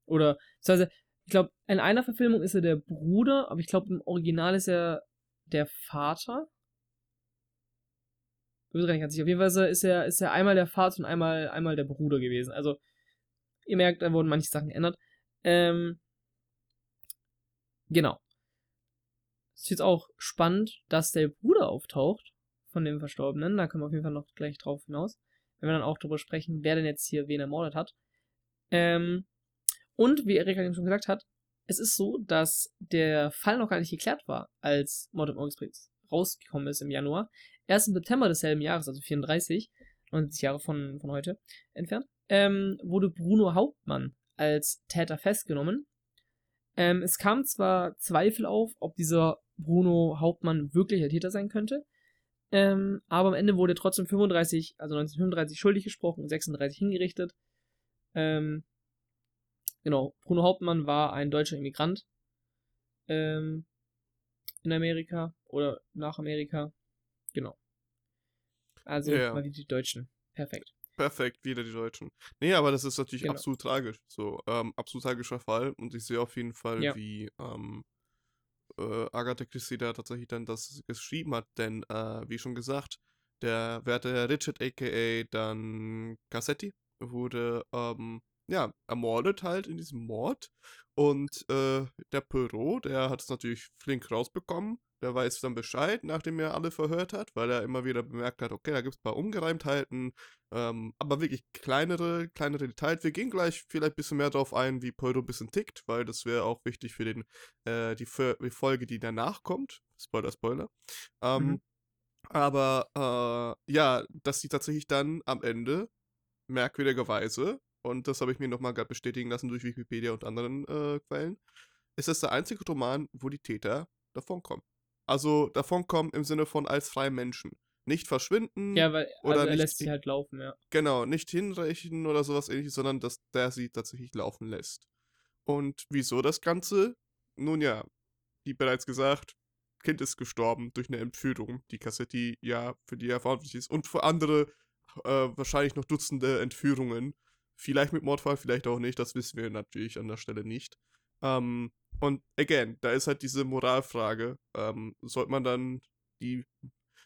Oder, beziehungsweise, ich glaube, in einer Verfilmung ist er der Bruder, aber ich glaube, im Original ist er der Vater. Ich bin gar nicht ganz sicher. Auf jeden Fall ist er, ist er einmal der Vater und einmal, einmal der Bruder gewesen. Also, ihr merkt, da wurden manche Sachen geändert. Ähm, genau. Es ist jetzt auch spannend, dass der Bruder auftaucht von dem Verstorbenen. Da können wir auf jeden Fall noch gleich drauf hinaus. Wenn wir dann auch darüber sprechen, wer denn jetzt hier wen ermordet hat. Ähm, und wie Erika eben schon gesagt hat, es ist so, dass der Fall noch gar nicht geklärt war, als Mord im Express rausgekommen ist im Januar. Erst im September desselben Jahres, also 34, 90 Jahre von, von heute entfernt, ähm, wurde Bruno Hauptmann als Täter festgenommen. Ähm, es kam zwar Zweifel auf, ob dieser Bruno Hauptmann wirklich der Täter sein könnte, ähm, aber am Ende wurde er trotzdem 35, also 1935 schuldig gesprochen und 36 hingerichtet. Ähm, genau, Bruno Hauptmann war ein deutscher Immigrant ähm, in Amerika oder nach Amerika. Genau. Also
Ja,
mal wieder die Deutschen. Perfekt.
Perfekt, wieder die Deutschen. Nee, aber das ist natürlich
Genau.
absolut tragisch. So, ähm, absolut tragischer Fall. Und ich sehe auf jeden Fall,
Ja.
wie ähm, äh, Agatha Christie da tatsächlich dann das geschrieben hat. Denn, äh, wie schon gesagt, der werte Richard aka dann Cassetti wurde ähm, ja ermordet halt in diesem Mord. Und äh, der Perot, der hat es natürlich flink rausbekommen. Der weiß dann Bescheid, nachdem er alle verhört hat, weil er immer wieder bemerkt hat, okay, da gibt es ein paar Ungereimtheiten, ähm, aber wirklich kleinere, kleinere Details. Wir gehen gleich vielleicht ein bisschen mehr drauf ein, wie Poldo ein bisschen tickt, weil das wäre auch wichtig für den, äh, die, Fo- die Folge, die danach kommt. Spoiler, Spoiler. Ähm,
Mhm.
Aber äh, ja, dass sie tatsächlich dann am Ende merkwürdigerweise, und das habe ich mir nochmal gerade bestätigen lassen durch Wikipedia und anderen äh, Quellen, ist das der einzige Roman, wo die Täter davonkommen. Also davonkommen im Sinne von als freie Menschen. Nicht verschwinden,
Ja, weil
Oder
also er
nicht
lässt sie halt laufen, ja.
Genau, nicht hinreichen oder sowas ähnliches, sondern dass der sie tatsächlich laufen lässt. Und wieso das Ganze? Nun ja, wie bereits gesagt, Kind ist gestorben durch eine Entführung, die Cassetti ja für die er verantwortlich ist. Und für andere äh, wahrscheinlich noch Dutzende Entführungen. Vielleicht mit Mordfall, vielleicht auch nicht, das wissen wir natürlich an der Stelle nicht. Ähm, und again, da ist halt diese Moralfrage. Ähm, sollte man dann die,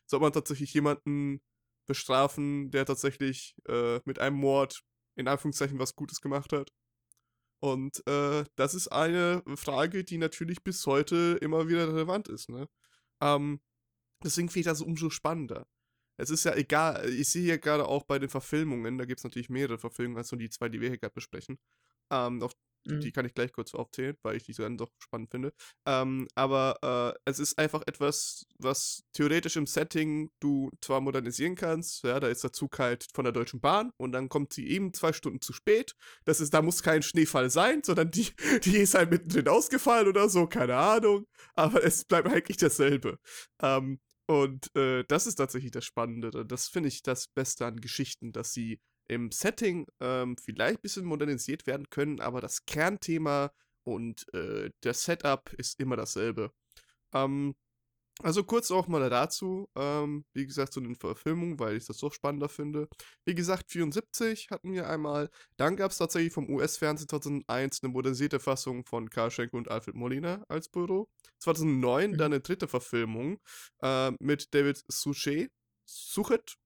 sollte man tatsächlich jemanden bestrafen, der tatsächlich äh, mit einem Mord in Anführungszeichen was Gutes gemacht hat. Und äh, das ist eine Frage, die natürlich bis heute immer wieder relevant ist. Ne? Ähm, deswegen finde ich das umso spannender. Es ist ja egal, ich sehe hier gerade auch bei den Verfilmungen, da gibt es natürlich mehrere Verfilmungen als nur die zwei, die wir hier gerade besprechen. Ähm, auf
Mhm.
die kann ich gleich kurz aufzählen, weil ich die dann doch spannend finde. Ähm, aber äh, es ist einfach etwas, was theoretisch im Setting du zwar modernisieren kannst, ja, da ist der Zug halt von der Deutschen Bahn und dann kommt sie eben zwei Stunden zu spät. Das ist, da muss kein Schneefall sein, sondern die, [laughs] die ist halt mittendrin ausgefallen oder so, keine Ahnung. Aber es bleibt eigentlich dasselbe. Ähm, und äh, das ist tatsächlich das Spannende. Das finde ich das Beste an Geschichten, dass sie im Setting ähm, vielleicht ein bisschen modernisiert werden können, aber das Kernthema und äh, der Setup ist immer dasselbe. Ähm, also kurz auch mal dazu, ähm, wie gesagt, zu den Verfilmungen, weil ich das so spannender finde. Wie gesagt, 74 hatten wir einmal. Dann gab es tatsächlich vom US-Fernsehen 2001 eine modernisierte Fassung von Karl Schenk und Alfred Molina als Büro. 2009
Mhm.
dann eine dritte Verfilmung äh, mit David Suchet. Suchet?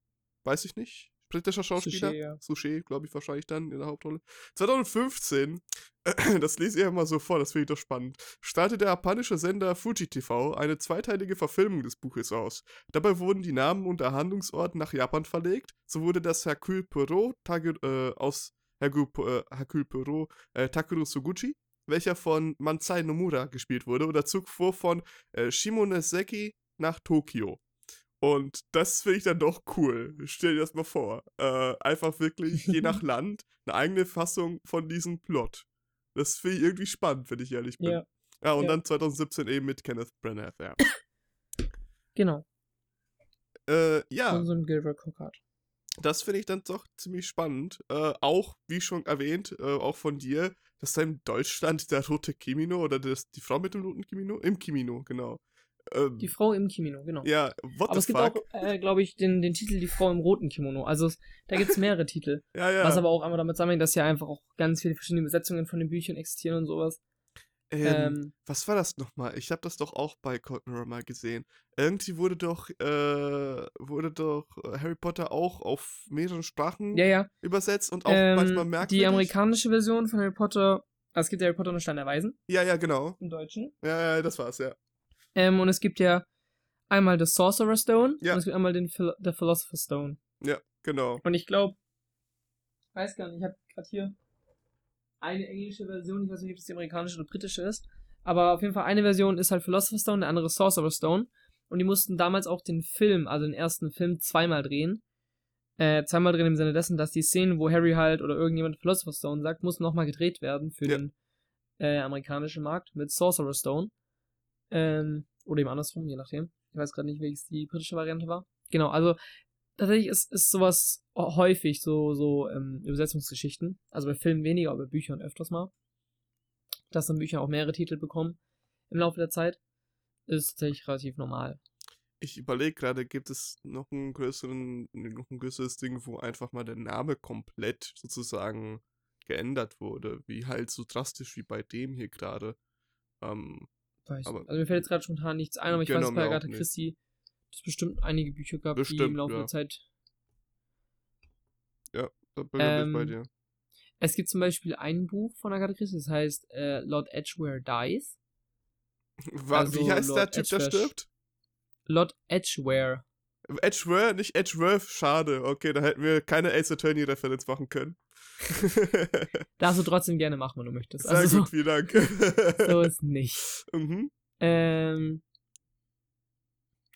Weiß ich nicht. Britischer Schauspieler.
Suchet, ja.
Suchet, glaube ich, wahrscheinlich dann in der Hauptrolle. 2015, [clears throat] das lese ich einfach mal so vor, das finde ich doch spannend, startet der japanische Sender Fuji TV eine zweiteilige Verfilmung des Buches aus. Dabei wurden die Namen und der Handlungsort nach Japan verlegt. So wurde das Hercule Poirot Tage, äh, aus Hercule, Po- äh, Hercule Poirot äh, Takeru Suguchi, welcher von Mansai Nomura gespielt wurde, oder zog vor von äh, Shimonoseki nach Tokio. Und das finde ich dann doch cool. Stell dir das mal vor. Äh, einfach wirklich je [laughs] nach Land eine eigene Fassung von diesem Plot. Das finde ich irgendwie spannend, wenn ich ehrlich bin.
Ja,
Ja, und
ja.
dann 2017 eben mit Kenneth Branagh. Ja, [coughs]
genau.
äh, ja
Von so einem Gilbert Cockart.
das finde ich dann doch ziemlich spannend. Äh, auch, wie schon erwähnt, äh, auch von dir, dass da in Deutschland der rote Kimino oder das, die Frau mit dem roten Kimino? Im Kimino, genau. Ähm,
Die Frau im Kimono, genau.
ja, what
aber es gibt
fuck?
auch, äh, glaube ich, den, den Titel Die Frau im roten Kimono. Also es, da gibt es mehrere [laughs] Titel.
ja, ja.
Was aber auch einfach damit zusammenhängt, dass ja einfach auch ganz viele verschiedene Übersetzungen von den Büchern existieren und sowas.
ähm,
Ähm,
Was war das nochmal? Ich habe das doch auch bei Cold Mirror mal gesehen. Irgendwie wurde doch, äh, wurde doch äh, Harry Potter auch auf mehreren Sprachen
ja, ja.
übersetzt und auch manchmal
Ähm,
merkwürdig.
die amerikanische Version von Harry Potter, also es gibt Harry Potter und Stein der Weisen
Ja, ja, genau.
im Deutschen.
Ja, ja, das war's, ja.
Ähm, und es gibt ja einmal The Sorcerer's Stone
Ja.
und es gibt einmal den Phil The Philosopher's Stone.
Genau.
Und ich glaube, weiß gar nicht, ich habe gerade hier eine englische Version, ich weiß nicht, ob es die amerikanische oder britische ist, aber auf jeden Fall eine Version ist halt Philosopher's Stone, der andere Sorcerer's Stone. Und die mussten damals auch den Film, also den ersten Film, zweimal drehen. Äh, zweimal drehen im Sinne dessen, dass die Szenen, wo Harry halt oder irgendjemand Philosopher's Stone sagt, mussten nochmal gedreht werden für
Ja.
den äh, amerikanischen Markt mit Sorcerer's Stone. Ähm, oder eben andersrum, je nachdem. Ich weiß gerade nicht, welches die britische Variante war. Genau, also tatsächlich ist, ist sowas häufig, so, so ähm, Übersetzungsgeschichten. Also bei Filmen weniger, aber bei Büchern öfters mal. Dass dann Bücher auch mehrere Titel bekommen im Laufe der Zeit. Ist tatsächlich relativ normal.
Ich überlege gerade, gibt es noch einen größeren, noch ein größeres Ding, wo einfach mal der Name komplett sozusagen geändert wurde, wie halt so drastisch wie bei dem hier gerade. Ähm,
Weiß,
Aber-
also mir fällt jetzt gerade spontan nichts ein, aber ich
Genau,
weiß,
mir
bei Agatha. Christie, dass es bestimmt einige Bücher gab, die im
Bestimmt,
Laufe
ja.
der Zeit.
da bin ich bei
Ähm,
dir.
Es gibt zum Beispiel ein Buch von Agatha Christie, das heißt äh, Lord Edgware Dies.
Wa-
also
wie heißt der
Lord
Typ, der
Edgware-
stirbt?
Lord Edgware.
Edgeworth, nicht Edgeworth, schade. Okay, da hätten wir keine Ace Attorney-Referenz machen können. [laughs]
Darfst du trotzdem gerne machen, wenn du möchtest.
Sehr
Also
gut, vielen Dank.
so, [laughs] so ist nicht.
mhm.
Ähm.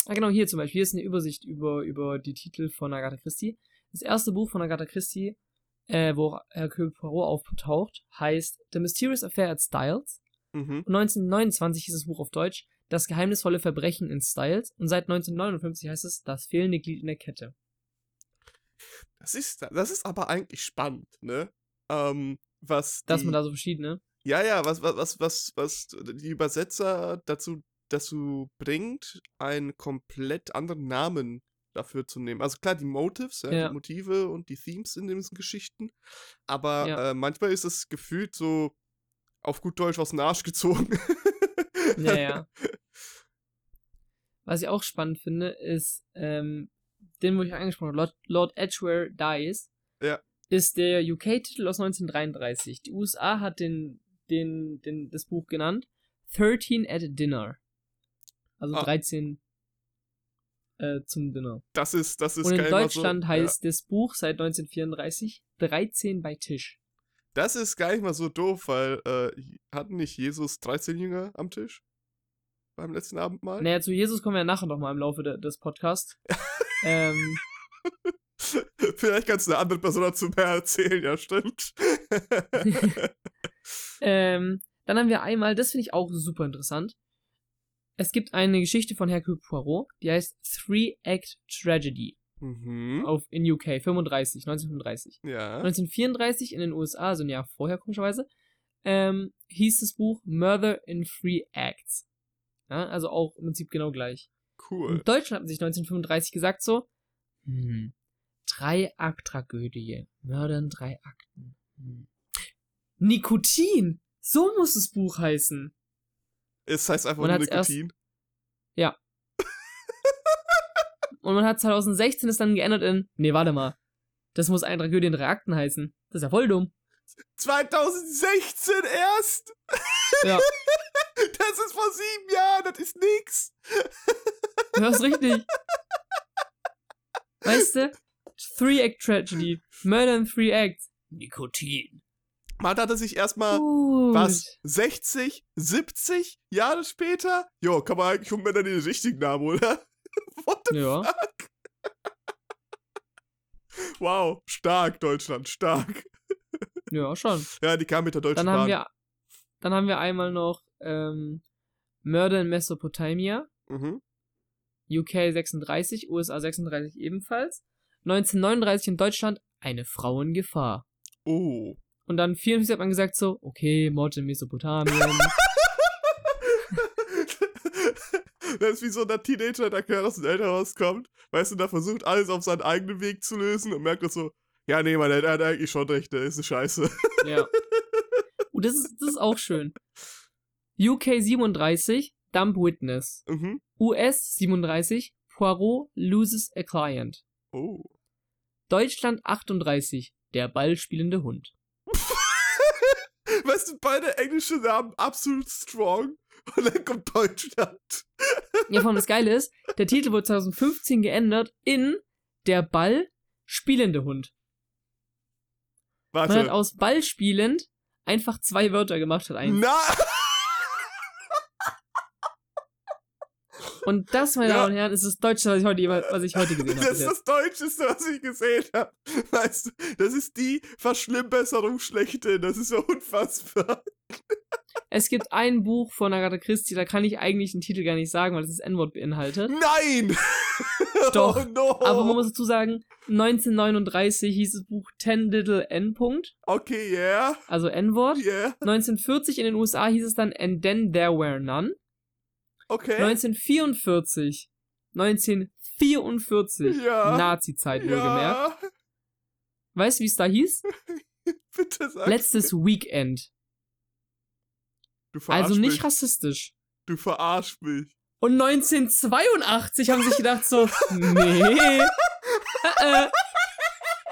Ah, genau, hier zum Beispiel. Hier ist eine Übersicht über, über die Titel von Agatha Christie. Das erste Buch von Agatha Christie, äh, wo Hercule Poirot auftaucht, heißt The Mysterious Affair at Styles.
Mhm.
Und 1929 hieß das Buch auf Deutsch Das geheimnisvolle Verbrechen in Styles. Und seit 1959 heißt es Das fehlende Glied in der Kette.
Das ist, das ist aber eigentlich spannend, ne? Ähm, was
Dass
die,
man da so verschiedene.
Ja, ja, was, was, was, was, was die Übersetzer dazu, dazu bringt, einen komplett anderen Namen dafür zu nehmen. Also klar, die Motives, ja,
Ja.
die Motive und die Themes in diesen Geschichten, aber
Ja.
äh, manchmal ist es gefühlt so auf gut Deutsch aus dem Arsch gezogen.
Ja, ja. [laughs] Was ich auch spannend finde, ist, ähm, den, wo ich angesprochen habe, Lord, Lord Edgware Dies,
Ja.
ist der UK-Titel aus 1933. Die USA hat den, den, den, das Buch genannt 13 at Dinner. Also
Ah.
13 äh, zum Dinner.
Das ist, das ist
Und in
geil
Deutschland
so,
heißt das Buch seit 1934 13 bei Tisch.
Ja, das ist gar nicht mal so doof, weil äh, hatten nicht Jesus 13 Jünger am Tisch? Beim letzten Abendmahl?
Naja, zu Jesus kommen wir ja nachher nochmal im Laufe de, des Podcasts. [laughs] ähm,
Vielleicht kannst du eine andere Person dazu mehr erzählen, ja, stimmt. [laughs]
Ähm, dann haben wir einmal, das finde ich auch super interessant. Es gibt eine Geschichte von Hercule Poirot, die heißt Three Act Tragedy
mhm.
auf, in UK, 35, 1935.
Ja.
1934 in den USA, also ein Jahr vorher komischerweise, ähm, hieß das Buch Murder in Three Acts. Ja, also auch im Prinzip genau gleich.
Cool.
In Deutschland hat sich 1935 gesagt so, hm, Drei-Akt-Tragödie, Mörder in drei Akten. Hm. Nikotin! So muss das Buch heißen.
Es heißt einfach nur
hat's erst-
Nikotin. [laughs]
Und man hat 2016 es dann geändert in, nee, warte mal. Das muss eine Tragödie in drei Akten heißen. Das ist ja voll dumm.
2016 erst!
Ja. [laughs]
Das ist vor sieben Jahren, das ist nix.
Du hörst richtig. Weißt du? Three-Act-Tragedy. Murder in Three Acts. Nikotin.
Man hatte sich erstmal, was, 60, 70 Jahre später? Jo, kann man eigentlich umbenennen in den richtigen Namen, oder? [laughs] What the
Ja.
fuck? Wow, stark, Deutschland, stark.
Ja, schon.
Ja, die kam mit der Deutschen
Dann haben
Bahn.
wir, dann haben wir einmal noch ähm, Murder in Mesopotamia.
Mhm.
UK 36, USA 36 ebenfalls. 1939 in Deutschland eine Frau in Gefahr.
Oh.
Und dann 54 hat man gesagt so, okay, Mord in Mesopotamien. [laughs]
das ist wie so ein Teenager, der gerade aus dem Elternhaus kommt. Weißt du, der versucht alles auf seinen eigenen Weg zu lösen und merkt das so, ja, nee, man, der hat eigentlich schon recht, der ist eine Scheiße.
ja. Und das ist, das ist auch schön. UK 37, Dump Witness.
mhm.
US 37, Poirot loses a client.
Oh.
Deutschland 38, der ballspielende Hund. [laughs]
Weißt du, beide englische Namen absolut strong. Und dann kommt Deutschland.
Ja, vor allem das Geile ist, der Titel wurde 2015 geändert in Der Ball spielende Hund. Man hat
Warte.
aus Ball spielend einfach zwei Wörter gemacht, hat eins.
Na!
Und das, meine
Ja.
Damen und Herren, ist das Deutsche, was ich heute, was ich heute gesehen [laughs] habe.
Das ist das Deutscheste, was ich gesehen habe. Weißt du, das ist die Verschlimmbesserung schlechthin. Das ist so unfassbar. [laughs]
Es gibt ein Buch von Agatha Christie, da kann ich eigentlich den Titel gar nicht sagen, weil es das N-Wort beinhaltet.
Nein! [laughs]
Doch,
Oh no!
Aber man muss dazu sagen, 1939 hieß das Buch Ten Little N. -Punkt,
Okay, yeah.
also N-Wort.
Yeah.
1940 in den USA hieß es dann And Then There Were None.
Okay.
1944 1944.
Ja.
Nazi-Zeit wohlgemerkt.
Ja.
Weißt du, wie es da hieß? [laughs]
Bitte sag.
Letztes Weekend.
du verarsch
Also nicht
mich.
rassistisch.
Du verarsch mich.
Und 1982 haben sie sich gedacht so, nee. [laughs] äh, äh.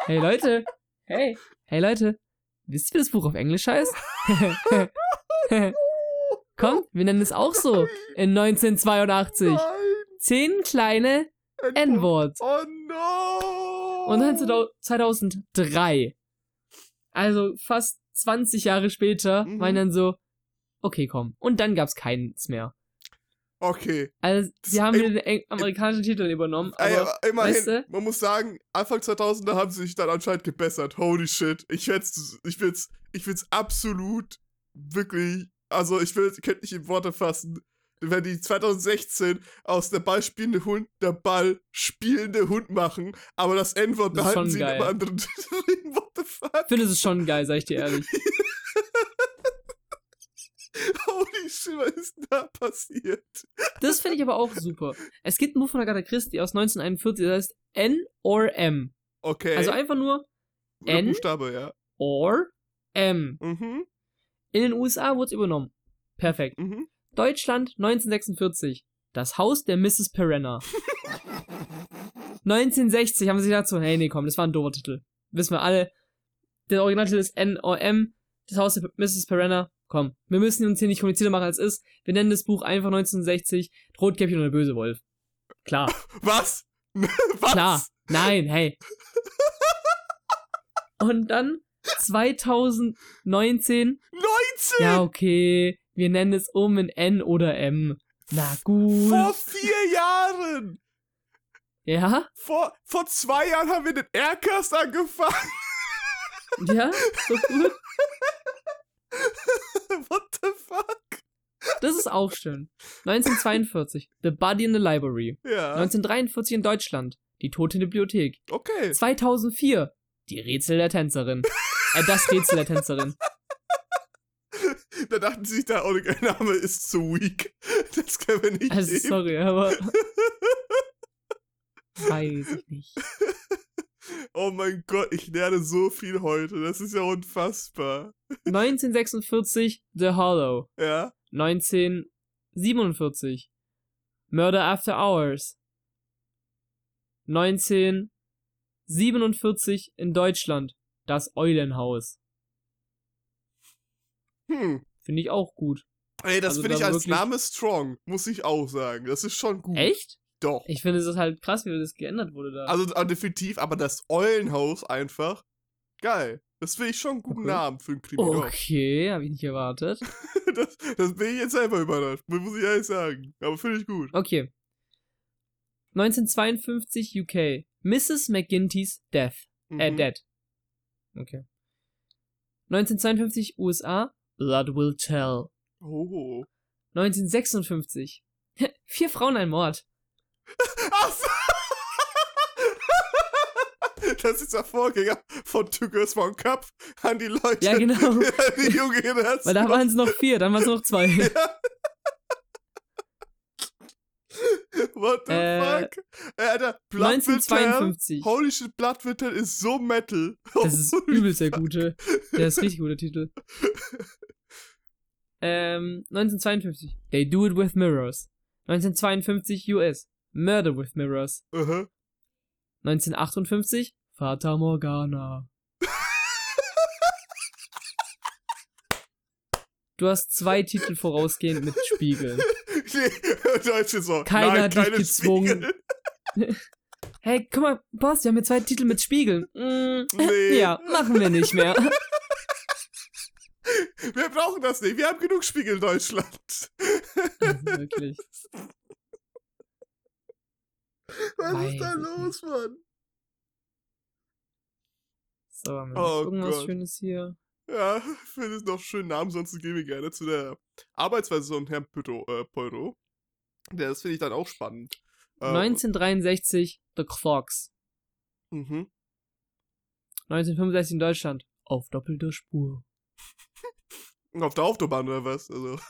Hey Leute, hey, hey Leute, wisst ihr, wie das Buch auf Englisch heißt? [laughs] Komm, wir nennen es auch so in 1982.
Nein.
Zehn kleine N-Wort.
Oh no.
Und dann 2003. Also fast 20 Jahre später,
Mhm.
meinen dann so, okay, komm. Und dann gab's keins mehr.
Okay.
Also, sie haben
ey,
den amerikanischen Titel übernommen,
Ey,
aber
aber immerhin,
weißt du?
man muss sagen, Anfang 2000er haben sie sich dann anscheinend gebessert. Holy shit. Ich find's, ich find's, ich find's absolut wirklich, also ich will, könnte nicht in Worte fassen, wenn die 2016 aus der Ball spielende Hund der Ball spielende Hund machen, aber das N-Wort behalten sie in einem
geil.
anderen. What the fuck?
ich finde es schon geil, sag ich dir ehrlich. [laughs]
Holy shit, was ist da passiert?
Das finde ich aber auch super. Es gibt ein Buch von Agatha Christie aus 1941, das heißt N or M.
Okay.
Also einfach nur N?
Buchstabe, ja.
or M.
Mhm,
In den USA wurde es übernommen. Perfekt.
mhm.
Deutschland 1946. Das Haus der Mrs. Perenna. 1960 haben sie gedacht so, hey, nee, komm, das war ein doofer Titel. Wissen wir alle. Der Originaltitel ist N-O-M. Das Haus der Mrs. Perenna. Komm, wir müssen uns hier nicht komplizierter machen als es ist. Wir nennen das Buch einfach 1960 Rotkäppchen und der böse Wolf. Klar, [laughs]
Was? [laughs] Was?
klar. Nein, hey. Und dann 2019
19!
Ja, okay. Wir nennen es um in N oder M. Na gut.
Vor vier Jahren!
Ja?
Vor, vor zwei Jahren haben wir den Aircast angefangen.
Ja? So gut?
What the fuck?
Das ist auch schön. 1942. The Body in the Library.
Ja.
1943 in Deutschland. Die Tote in der Bibliothek.
Okay.
2004. Die Rätsel der Tänzerin. Äh, das Rätsel der Tänzerin. [laughs]
Da dachten sie sich, der Originalname ist zu weak. Das können wir nicht
Also,
nehmen.
sorry, aber. [laughs] Weiß ich nicht.
Oh mein Gott, ich lerne so viel heute. Das ist ja unfassbar.
1946. The Hollow.
Ja?
1947 Murder After Hours 1947 in Deutschland Das Eulenhaus.
Hm.
Finde ich auch gut.
Ey, das
Also
finde ich als
wirklich-
Name strong, muss ich auch sagen. Das ist schon gut.
Echt?
Doch.
Ich finde es halt krass, wie das geändert wurde da.
Also äh, definitiv, aber das Eulenhaus einfach. Geil. Das finde ich schon einen guten
Okay.
Namen für ein Krimi. doch.
okay, habe ich nicht erwartet. [laughs]
Das, das bin ich jetzt selber überrascht, muss ich ehrlich sagen. Aber finde ich gut.
Okay. 1952 UK. Mrs. McGinty's Death. Äh,
Mhm.
Dead. Okay. 1952 USA. Blood Will Tell.
Oh.
1956. [laughs] Vier Frauen, ein Mord. [laughs]
Ach so. [laughs] Das ist der Vorgänger von Two Girls One Cup an die Leute.
Ja, genau.
die junge Generation.
Weil da waren es noch vier, dann waren es noch zwei. [laughs]
What the
Äh,
fuck? Ey, Alter, Blood Will Tell.
1952.
Holy shit, Blood Will Tell ist so metal. [laughs]
Das ist übelst der gute. Der ist richtig guter Titel. [laughs] Ähm, 1952. They Do It With Mirrors. 1952 US. Murder with Mirrors.
Aha.
1958 Fata Morgana. Du hast zwei Titel vorausgehend mit Spiegeln. [laughs]
Nee, Deutsche so.
Keiner
Nein,
hat dich
keine
gezwungen. [laughs] Hey, guck mal, Boss, wir haben hier zwei Titel mit Spiegeln. Mm, [laughs]
Nee.
Ja, machen wir nicht mehr.
Wir brauchen das nicht. Wir haben genug Spiegel in Deutschland.
Wirklich.
Was
Weiß
ist da los, Mann?
So, haben wir
Oh
irgendwas
Gott.
Schönes hier?
Ja, [laughs] finde es noch einen schönen Namen, sonst gehen wir gerne zu der Arbeitsweise von Herrn Püto, äh. Ja, das finde ich dann auch spannend. Äh,
1963 The Clocks.
Mhm.
1965 in Deutschland. Auf doppelter Spur. [laughs]
Auf der Autobahn oder was? Also. [laughs]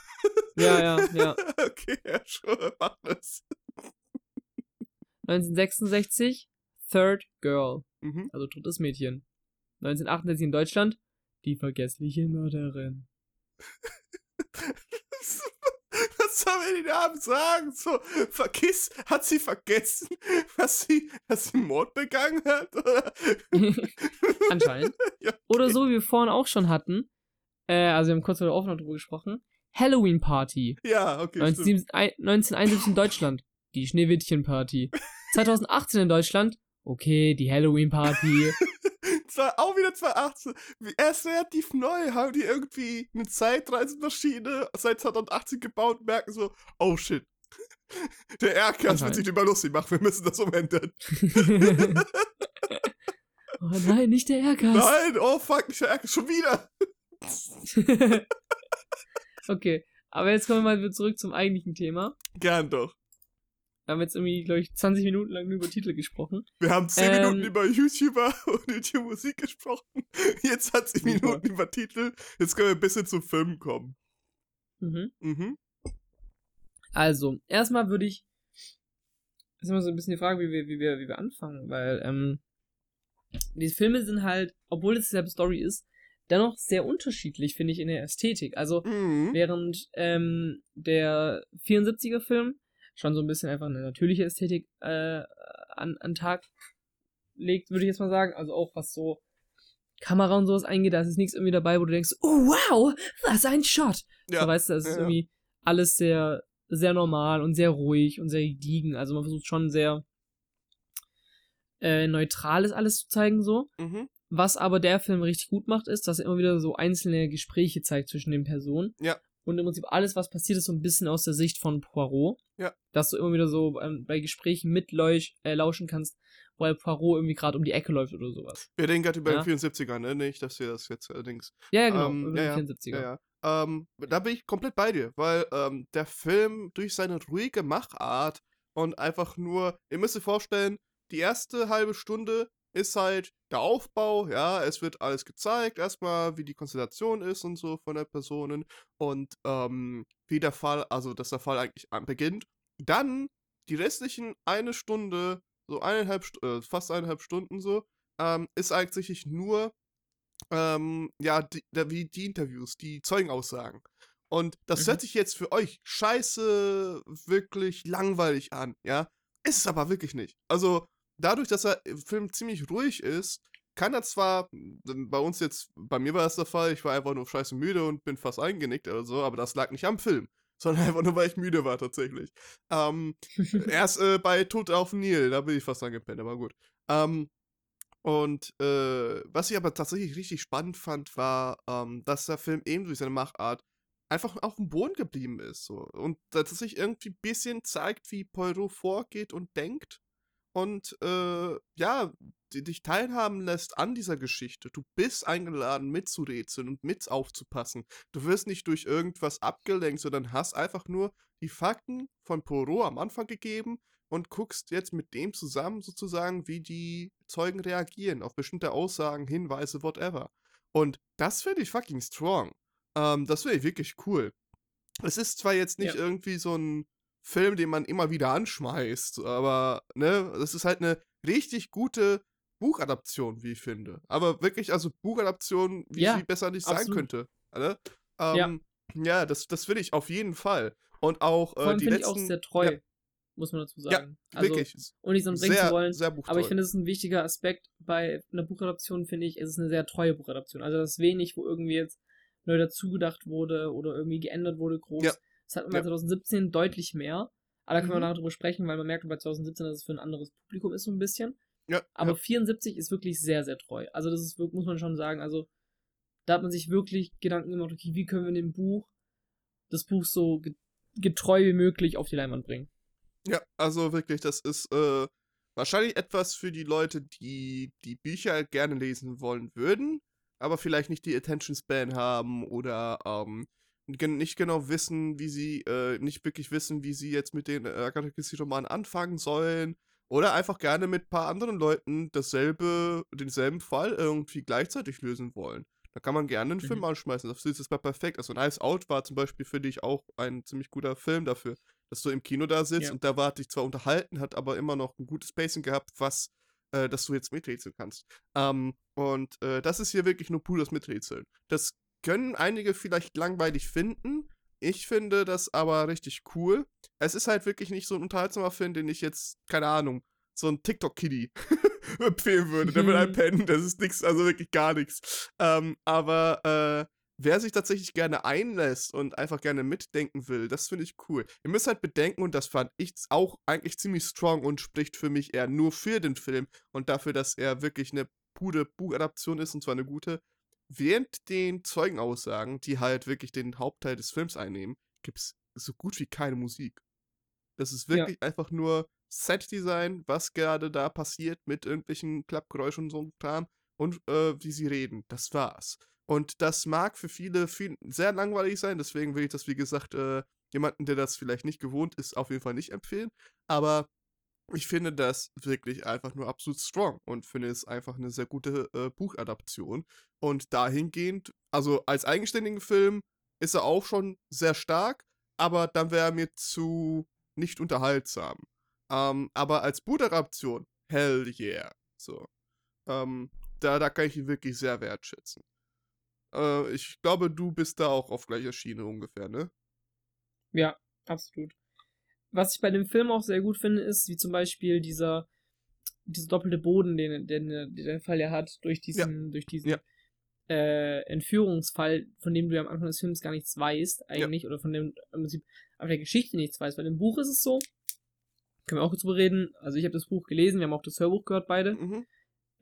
Ja, ja, ja.
okay, ja, schon, mach das.
1966 Third Girl,
Mhm.
also drittes Mädchen. 1968 in Deutschland Die vergessliche Mörderin. [laughs]
Was soll mir die Namen sagen? So, vergiss, hat sie vergessen, dass sie, dass sie Mord begangen hat? Oder? [laughs]
Anscheinend. [laughs]
Ja,
Oder so, wie wir vorhin auch schon hatten. Äh, also wir haben kurz vor der Aufnahme drüber gesprochen. Halloween Party.
Ja, okay. stimmt.
1977 1971 in Deutschland. Die Schneewittchen Party. 2018 in Deutschland. Okay, die Halloween Party.
Zwar auch wieder 2018. Wie- Er ist relativ neu. Haben die irgendwie eine Zeitreisemaschine seit 2018 gebaut und merken so, oh shit. [laughs] Der Erkas wird sich über lustig machen. Wir müssen das umändern. [laughs]
oh nein, nicht der Ehrgeiz.
Nein, oh fuck, nicht der Erkas. Schon wieder. [laughs]
okay, aber jetzt kommen wir mal wieder zurück zum eigentlichen Thema.
Gern doch.
Wir haben jetzt irgendwie, glaube ich, 20 Minuten lang nur über Titel gesprochen.
Wir haben 10
Ähm,
Minuten über YouTuber [laughs] und YouTube-Musik gesprochen. Jetzt 20
Super.
Minuten über Titel. Jetzt können wir ein bisschen zum Film kommen.
Mhm.
Mhm.
Also, erstmal würde ich. ist immer so ein bisschen die Frage, wie wir, wie wir, wie wir anfangen, weil ähm, die Filme sind halt, obwohl es dieselbe Story ist, dennoch sehr unterschiedlich, finde ich, in der Ästhetik. Also,
Mhm.
während ähm, der 74er-Film schon so ein bisschen einfach eine natürliche Ästhetik äh, an, an Tag legt, würde ich jetzt mal sagen. Also auch was so Kamera und sowas eingeht, da ist nichts irgendwie dabei, wo du denkst, oh wow, was ein Shot.
Ja.
So, weißt du, das ist
ja.
irgendwie alles sehr, sehr normal und sehr ruhig und sehr gediegen. Also man versucht schon sehr äh, neutrales alles zu zeigen, so.
Mhm.
Was aber der Film richtig gut macht, ist, dass er immer wieder so einzelne Gespräche zeigt zwischen den Personen.
Ja.
Und im Prinzip alles, was passiert, ist so ein bisschen aus der Sicht von Poirot.
Ja.
Dass du immer wieder so ähm, bei Gesprächen mitlauschen äh, lauschen kannst, weil Poirot irgendwie gerade um die Ecke läuft oder sowas.
Wir reden gerade über
Ja.
den 74er, ne? Nicht, dass wir das jetzt allerdings.
Ja, ja, genau.
Ähm,
über
ja,
den
ja,
74er.
Ja, ja. Ähm, da bin ich komplett bei dir, weil ähm, der Film durch seine ruhige Machart und einfach nur, ihr müsst euch vorstellen, die erste halbe Stunde ist halt der Aufbau, ja, es wird alles gezeigt, erstmal wie die Konstellation ist und so von der Personen und ähm, wie der Fall, also dass der Fall eigentlich beginnt. Dann die restlichen eine Stunde, so eineinhalb, äh, fast eineinhalb Stunden so, ähm, ist eigentlich nur ähm, ja, die, wie die Interviews, die Zeugenaussagen. Und das
Mhm.
hört sich jetzt für euch scheiße wirklich langweilig an, ja? Ist es aber wirklich nicht. Also, dadurch, dass er im Film ziemlich ruhig ist, kann er zwar, m, bei uns jetzt, bei mir war das der Fall, ich war einfach nur scheiße müde und bin fast eingenickt oder so, aber das lag nicht am Film, [laughs] sondern einfach nur, weil ich müde war tatsächlich. Ähm, [laughs] erst äh, bei Tod auf Nil, da bin ich fast angepennt, aber gut. Ähm, und äh, was ich aber tatsächlich richtig spannend fand, war, ähm, dass der Film eben durch seine Machart einfach auf dem Boden geblieben ist. So. Und sich irgendwie ein bisschen zeigt, wie Poirot vorgeht und denkt. Und äh, ja, die, dich teilhaben lässt an dieser Geschichte. Du bist eingeladen, mitzurätseln und mit aufzupassen. Du wirst nicht durch irgendwas abgelenkt, sondern hast einfach nur die Fakten von Poirot am Anfang gegeben und guckst jetzt mit dem zusammen sozusagen, wie die Zeugen reagieren auf bestimmte Aussagen, Hinweise, whatever. Und das finde ich fucking strong. Ähm, das finde ich wirklich cool. Es ist zwar jetzt nicht
Ja.
irgendwie so ein Film, den man immer wieder anschmeißt, aber ne, das ist halt eine richtig gute Buchadaption, wie ich finde. Aber wirklich, also Buchadaption, wie
Ja,
sie besser nicht sein
absolut.
könnte. Ne?
Ja.
Ähm, ja, das, das will ich auf jeden Fall. Und auch
Vor
äh,
allem
die
finde ich
letzten.
auch sehr treu,
ja.
muss man dazu
Ja,
sagen. also,
wirklich.
ohne nicht so bringen
sehr,
zu wollen.
sehr buchtreu.
Aber ich finde, das ist ein wichtiger Aspekt bei einer Buchadaption, finde ich, ist es eine sehr treue Buchadaption. Also das ist wenig, wo irgendwie jetzt neu dazugedacht wurde oder irgendwie geändert wurde groß.
Ja.
Das hat man
Ja.
2017 deutlich mehr. Aber da können wir
Mhm.
nachher drüber sprechen, weil man merkt bei 2017, dass es für ein anderes Publikum ist so ein bisschen.
ja,
Aber
ja.
74 ist wirklich sehr, sehr treu. Also das ist, muss man schon sagen, also da hat man sich wirklich Gedanken gemacht, okay, wie können wir in dem Buch, das Buch so ge- getreu wie möglich auf die Leinwand bringen.
Ja, also wirklich, das ist äh, wahrscheinlich etwas für die Leute, die die Bücher gerne lesen wollen würden, aber vielleicht nicht die Attention Span haben oder ähm, nicht genau wissen, wie sie, äh, nicht wirklich wissen, wie sie jetzt mit den Agatha Christie-Romanen anfangen sollen. Oder einfach gerne mit ein paar anderen Leuten dasselbe, denselben Fall irgendwie gleichzeitig lösen wollen. Da kann man gerne einen Film
Mhm.
anschmeißen. Das ist mal perfekt. Also Nice Out war zum Beispiel, finde ich, auch ein ziemlich guter Film dafür. dass du im Kino da sitzt
Ja.
und da war dich zwar unterhalten, hat aber immer noch ein gutes Pacing gehabt, was, äh, dass du jetzt miträtseln kannst. Ähm, und äh, das ist hier wirklich nur pures Miträtseln. Das können einige vielleicht langweilig finden. Ich finde das aber richtig cool. Es ist halt wirklich nicht so ein unterhaltsamer Film, den ich jetzt, keine Ahnung, so ein TikTok-Kiddie [laughs] empfehlen würde. Der will halt pennen, das ist nichts, also wirklich gar nichts. Ähm, aber äh, wer sich tatsächlich gerne einlässt und einfach gerne mitdenken will, das finde ich cool. Ihr müsst halt bedenken, und das fand ich auch eigentlich ziemlich strong und spricht für mich eher nur für den Film und dafür, dass er wirklich eine pure Buchadaption ist und zwar eine gute. Während den Zeugenaussagen, die halt wirklich den Hauptteil des Films einnehmen, gibt es so gut wie keine Musik. Das ist
Ja.
wirklich einfach nur Setdesign, was gerade da passiert mit irgendwelchen Klappgeräuschen und so Kram und äh, wie sie reden. Das war's. Und das mag für viele viel, sehr langweilig sein, deswegen will ich das, wie gesagt, äh, jemanden, der das vielleicht nicht gewohnt ist, auf jeden Fall nicht empfehlen. Aber ich finde das wirklich einfach nur absolut strong und finde es einfach eine sehr gute äh, Buchadaption. Und dahingehend, also als eigenständigen Film ist er auch schon sehr stark, aber dann wäre er mir zu nicht unterhaltsam. Ähm, aber als Buchadaption, hell yeah. So. Ähm, da, da kann ich ihn wirklich sehr wertschätzen. Äh, ich glaube, du bist da auch auf gleicher Schiene ungefähr, ne?
Ja, absolut. Was ich bei dem Film auch sehr gut finde, ist, wie zum Beispiel dieser, dieser doppelte Boden, den, den, den der Fall ja hat, durch diesen, durch diesen
Ja.
äh, Entführungsfall, von dem du ja am Anfang des Films gar nichts weißt, eigentlich, oder von dem im Prinzip auf der Geschichte nichts weißt. Weil im Buch ist es so, können wir auch drüber reden. Also ich habe das Buch gelesen, wir haben auch das Hörbuch gehört beide.
Mhm.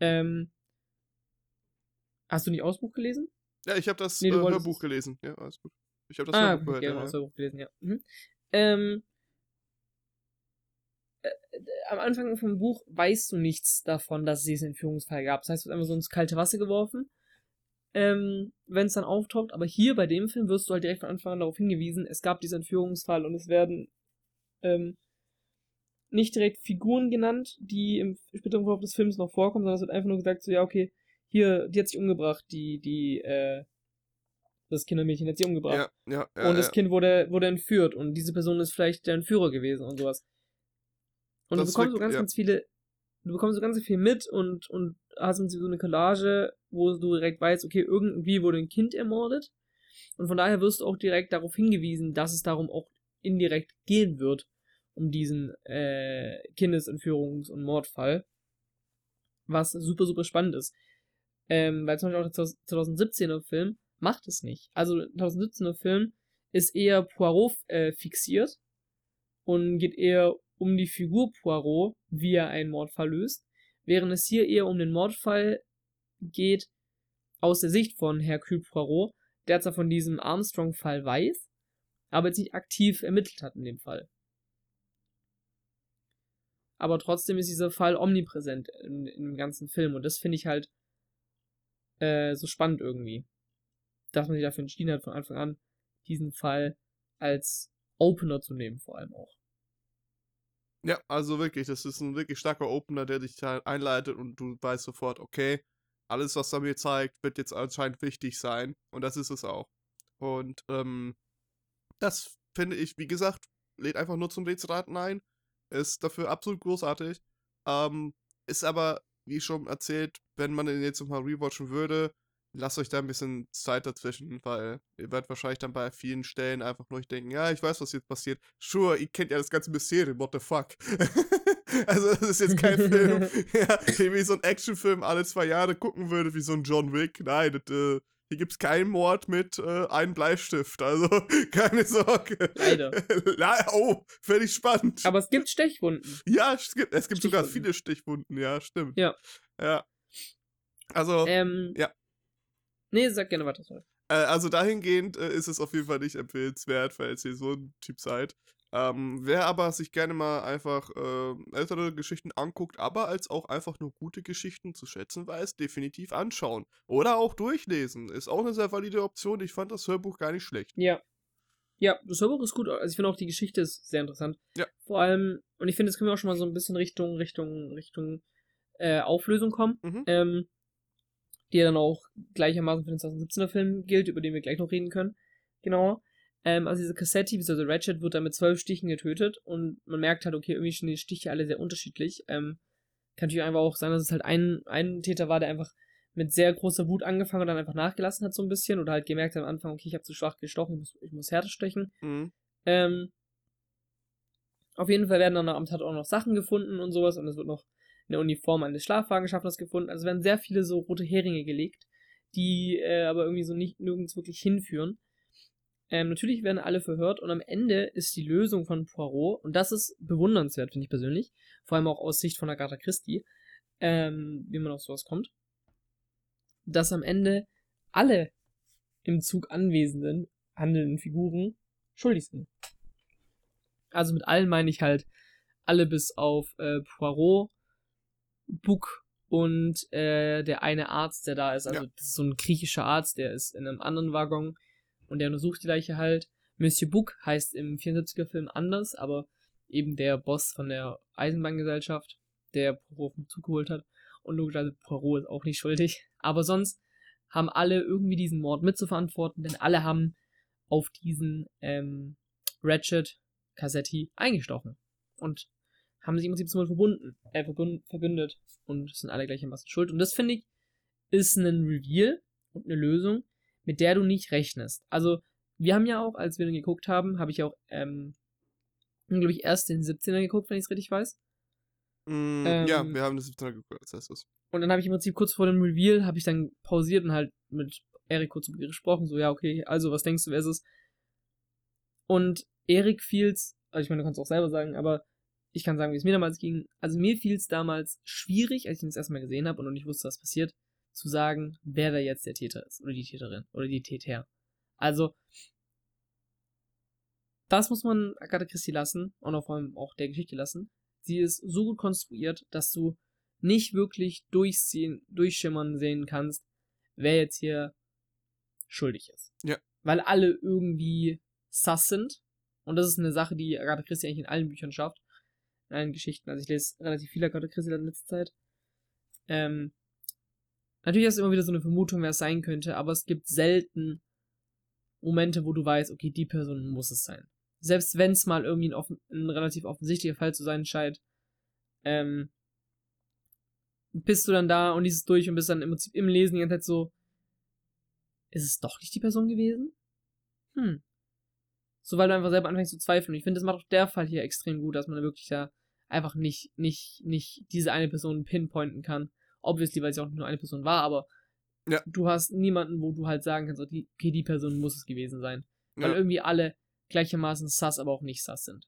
Ähm, hast du nicht auch das Buch gelesen?
Ja, ich habe das
Nee,
äh, Hörbuch
es-
gelesen. Ja, alles gut. Ich habe das
ah,
Hörbuch gehört.
ja,
Ja, ja.
das Hörbuch gelesen, ja. Mhm. Ähm, äh, äh, am Anfang vom Buch weißt du nichts davon, dass es diesen Entführungsfall gab. Das heißt, es wird einfach so ins kalte Wasser geworfen, ähm, wenn es dann auftaucht. Aber hier bei dem Film wirst du halt direkt von Anfang an darauf hingewiesen, es gab diesen Entführungsfall und es werden ähm, nicht direkt Figuren genannt, die im späteren Verlauf des Films noch vorkommen, sondern es wird einfach nur gesagt, so, ja, okay, hier, die hat sich umgebracht, die, die, äh, das Kindermädchen hat sich umgebracht.
Ja, ja, ja,
und das. Kind wurde, wurde entführt und diese Person ist vielleicht der Entführer gewesen und sowas. Und
Das
du bekommst so
wirklich-
ganz,
ja.
ganz viele, du bekommst so ganz viel mit und, und hast so eine Collage, wo du direkt weißt, okay, irgendwie wurde ein Kind ermordet. Und von daher wirst du auch direkt darauf hingewiesen, dass es darum auch indirekt gehen wird, um diesen äh, Kindesentführungs- und Mordfall. Was super, super spannend ist. Ähm, weil zum Beispiel auch der 2017er Film macht es nicht. Also der 2017er Film ist eher Poirot äh, fixiert und geht eher um die Figur Poirot, wie er einen Mordfall löst, während es hier eher um den Mordfall geht aus der Sicht von Hercule Poirot, der zwar von diesem Armstrong-Fall weiß, aber jetzt nicht aktiv ermittelt hat in dem Fall. Aber trotzdem ist dieser Fall omnipräsent in, in dem ganzen Film und das finde ich halt äh, so spannend irgendwie. Dass man sich dafür entschieden hat, von Anfang an diesen Fall als Opener zu nehmen, vor allem auch.
Ja, also wirklich, das ist ein wirklich starker Opener, der dich einleitet und du weißt sofort, okay, alles, was er mir zeigt, wird jetzt anscheinend wichtig sein. Und das ist es auch. Und ähm, das finde ich, wie gesagt, lädt einfach nur zum Rätselraten ein. Ist dafür absolut großartig. Ähm, ist aber, wie schon erzählt, wenn man den jetzt nochmal rewatchen würde, lasst euch da ein bisschen Zeit dazwischen, weil ihr werdet wahrscheinlich dann bei vielen Stellen einfach nur denken, ja, ich weiß, was jetzt passiert. Sure, ihr kennt ja das ganze Mysterium, what the fuck. [laughs] also das ist jetzt kein Film, [laughs] ja, wie so ein Actionfilm alle zwei Jahre gucken würde, wie so ein John Wick. Nein, das, äh, hier gibt's keinen Mord mit äh, einem Bleistift, also [laughs] keine Sorge.
Leider.
Na, oh, völlig spannend.
Aber es gibt Stechwunden.
ja, es gibt, es gibt sogar viele Stichwunden, ja, stimmt.
Ja.
Ja. Also,
Ähm,
Ja.
Nee, sag gerne weiter. sorry.
Äh, also dahingehend äh, ist es auf jeden Fall nicht empfehlenswert, falls ihr so ein Typ seid. Ähm, wer aber sich gerne mal einfach äh, ältere Geschichten anguckt, aber als auch einfach nur gute Geschichten zu schätzen weiß, definitiv anschauen. Oder auch durchlesen. Ist auch eine sehr valide Option. Ich fand das Hörbuch gar nicht schlecht.
Ja. Ja, das Hörbuch ist gut. Also ich finde auch die Geschichte ist sehr interessant.
Ja.
Vor allem, und ich finde, jetzt können wir auch schon mal so ein bisschen Richtung, Richtung, Richtung äh, Auflösung kommen.
Mhm.
Ähm, die ja dann auch gleichermaßen für den 2017er Film gilt, über den wir gleich noch reden können. Genauer. Ähm, also diese Cassetti, also Ratchet, wird dann mit zwölf Stichen getötet und man merkt halt, okay, irgendwie sind die Stiche alle sehr unterschiedlich. Ähm, kann natürlich einfach auch sein, dass es halt ein, ein Täter war, der einfach mit sehr großer Wut angefangen und dann einfach nachgelassen hat so ein bisschen oder halt gemerkt hat am Anfang, okay, ich habe zu schwach gestochen, ich muss, ich muss härter stechen.
Mhm.
Ähm, auf jeden Fall werden dann am Tat auch noch Sachen gefunden und sowas und es wird noch eine Uniform eines Schlafwagenschaffners gefunden. Also werden sehr viele so rote Heringe gelegt, die äh, aber irgendwie so nicht nirgends wirklich hinführen. Ähm, natürlich werden alle verhört und am Ende ist die Lösung von Poirot, und das ist bewundernswert, finde ich persönlich, vor allem auch aus Sicht von Agatha Christie, ähm, wie man auf sowas kommt, dass am Ende alle im Zug anwesenden handelnden Figuren schuldig sind. Also mit allen meine ich halt alle bis auf äh, Poirot, Buck und äh, der eine Arzt, der da ist. Also
Ja.
das ist so ein griechischer Arzt, der ist in einem anderen Waggon und der untersucht die Leiche halt. Monsieur Buck heißt im 74er Film anders, aber eben der Boss von der Eisenbahngesellschaft, der Poirot vom Zug geholt hat. Und logischerweise Poirot ist auch nicht schuldig. Aber sonst haben alle irgendwie diesen Mord mitzuverantworten, denn alle haben auf diesen ähm, Ratchet Cassetti eingestochen. Und haben sich im Prinzip zum verbunden, äh, verbündet und sind alle gleichermaßen schuld. Und das finde ich ist ein Reveal und eine Lösung, mit der du nicht rechnest. Also, wir haben ja auch, als wir den geguckt haben, habe ich auch, ähm, glaube ich, erst den 17er geguckt, wenn ich es richtig weiß.
Mm,
Ähm,
ja, wir haben das 17 geguckt als erstes.
Und dann habe ich im Prinzip kurz vor dem Reveal, habe ich dann pausiert und halt mit Erik kurz mit ihr gesprochen, so, ja, okay, also, was denkst du, wer ist es? Und Erik fiel's, also ich meine, du kannst auch selber sagen, aber ich kann sagen, wie es mir damals ging. Also mir fiel es damals schwierig, als ich ihn das erste Mal gesehen habe und noch nicht wusste, was passiert, zu sagen, wer da jetzt der Täter ist oder die Täterin oder die Täter. Also das muss man Agatha Christie lassen und auch vor allem auch der Geschichte lassen. Sie ist so gut konstruiert, dass du nicht wirklich durchziehen, durchschimmern sehen kannst, wer jetzt hier schuldig ist.
Ja.
Weil alle irgendwie sass sind. Und das ist eine Sache, die Agatha Christie eigentlich in allen Büchern schafft. In allen Geschichten. Also ich lese relativ viel Agatha Christie in letzter Zeit. Ähm, natürlich hast du immer wieder so eine Vermutung, wer es sein könnte, aber es gibt selten Momente, wo du weißt, okay, die Person muss es sein. Selbst wenn es mal irgendwie ein, offen, ein relativ offensichtlicher Fall zu sein scheint, ähm, bist du dann da und liest es durch und bist dann im Prinzip im Lesen die ganze Zeit so, ist es doch nicht die Person gewesen? Hm. So, weil du einfach selber anfängst zu zweifeln. Und ich finde, das macht auch der Fall hier extrem gut, dass man wirklich da einfach nicht, nicht, nicht diese eine Person pinpointen kann. Obviously, weil es ja auch nur eine Person war, aber
Ja.
du hast niemanden, wo du halt sagen kannst, okay, die Person muss es gewesen sein. Weil
Ja,
irgendwie alle gleichermaßen sass, aber auch nicht sass sind.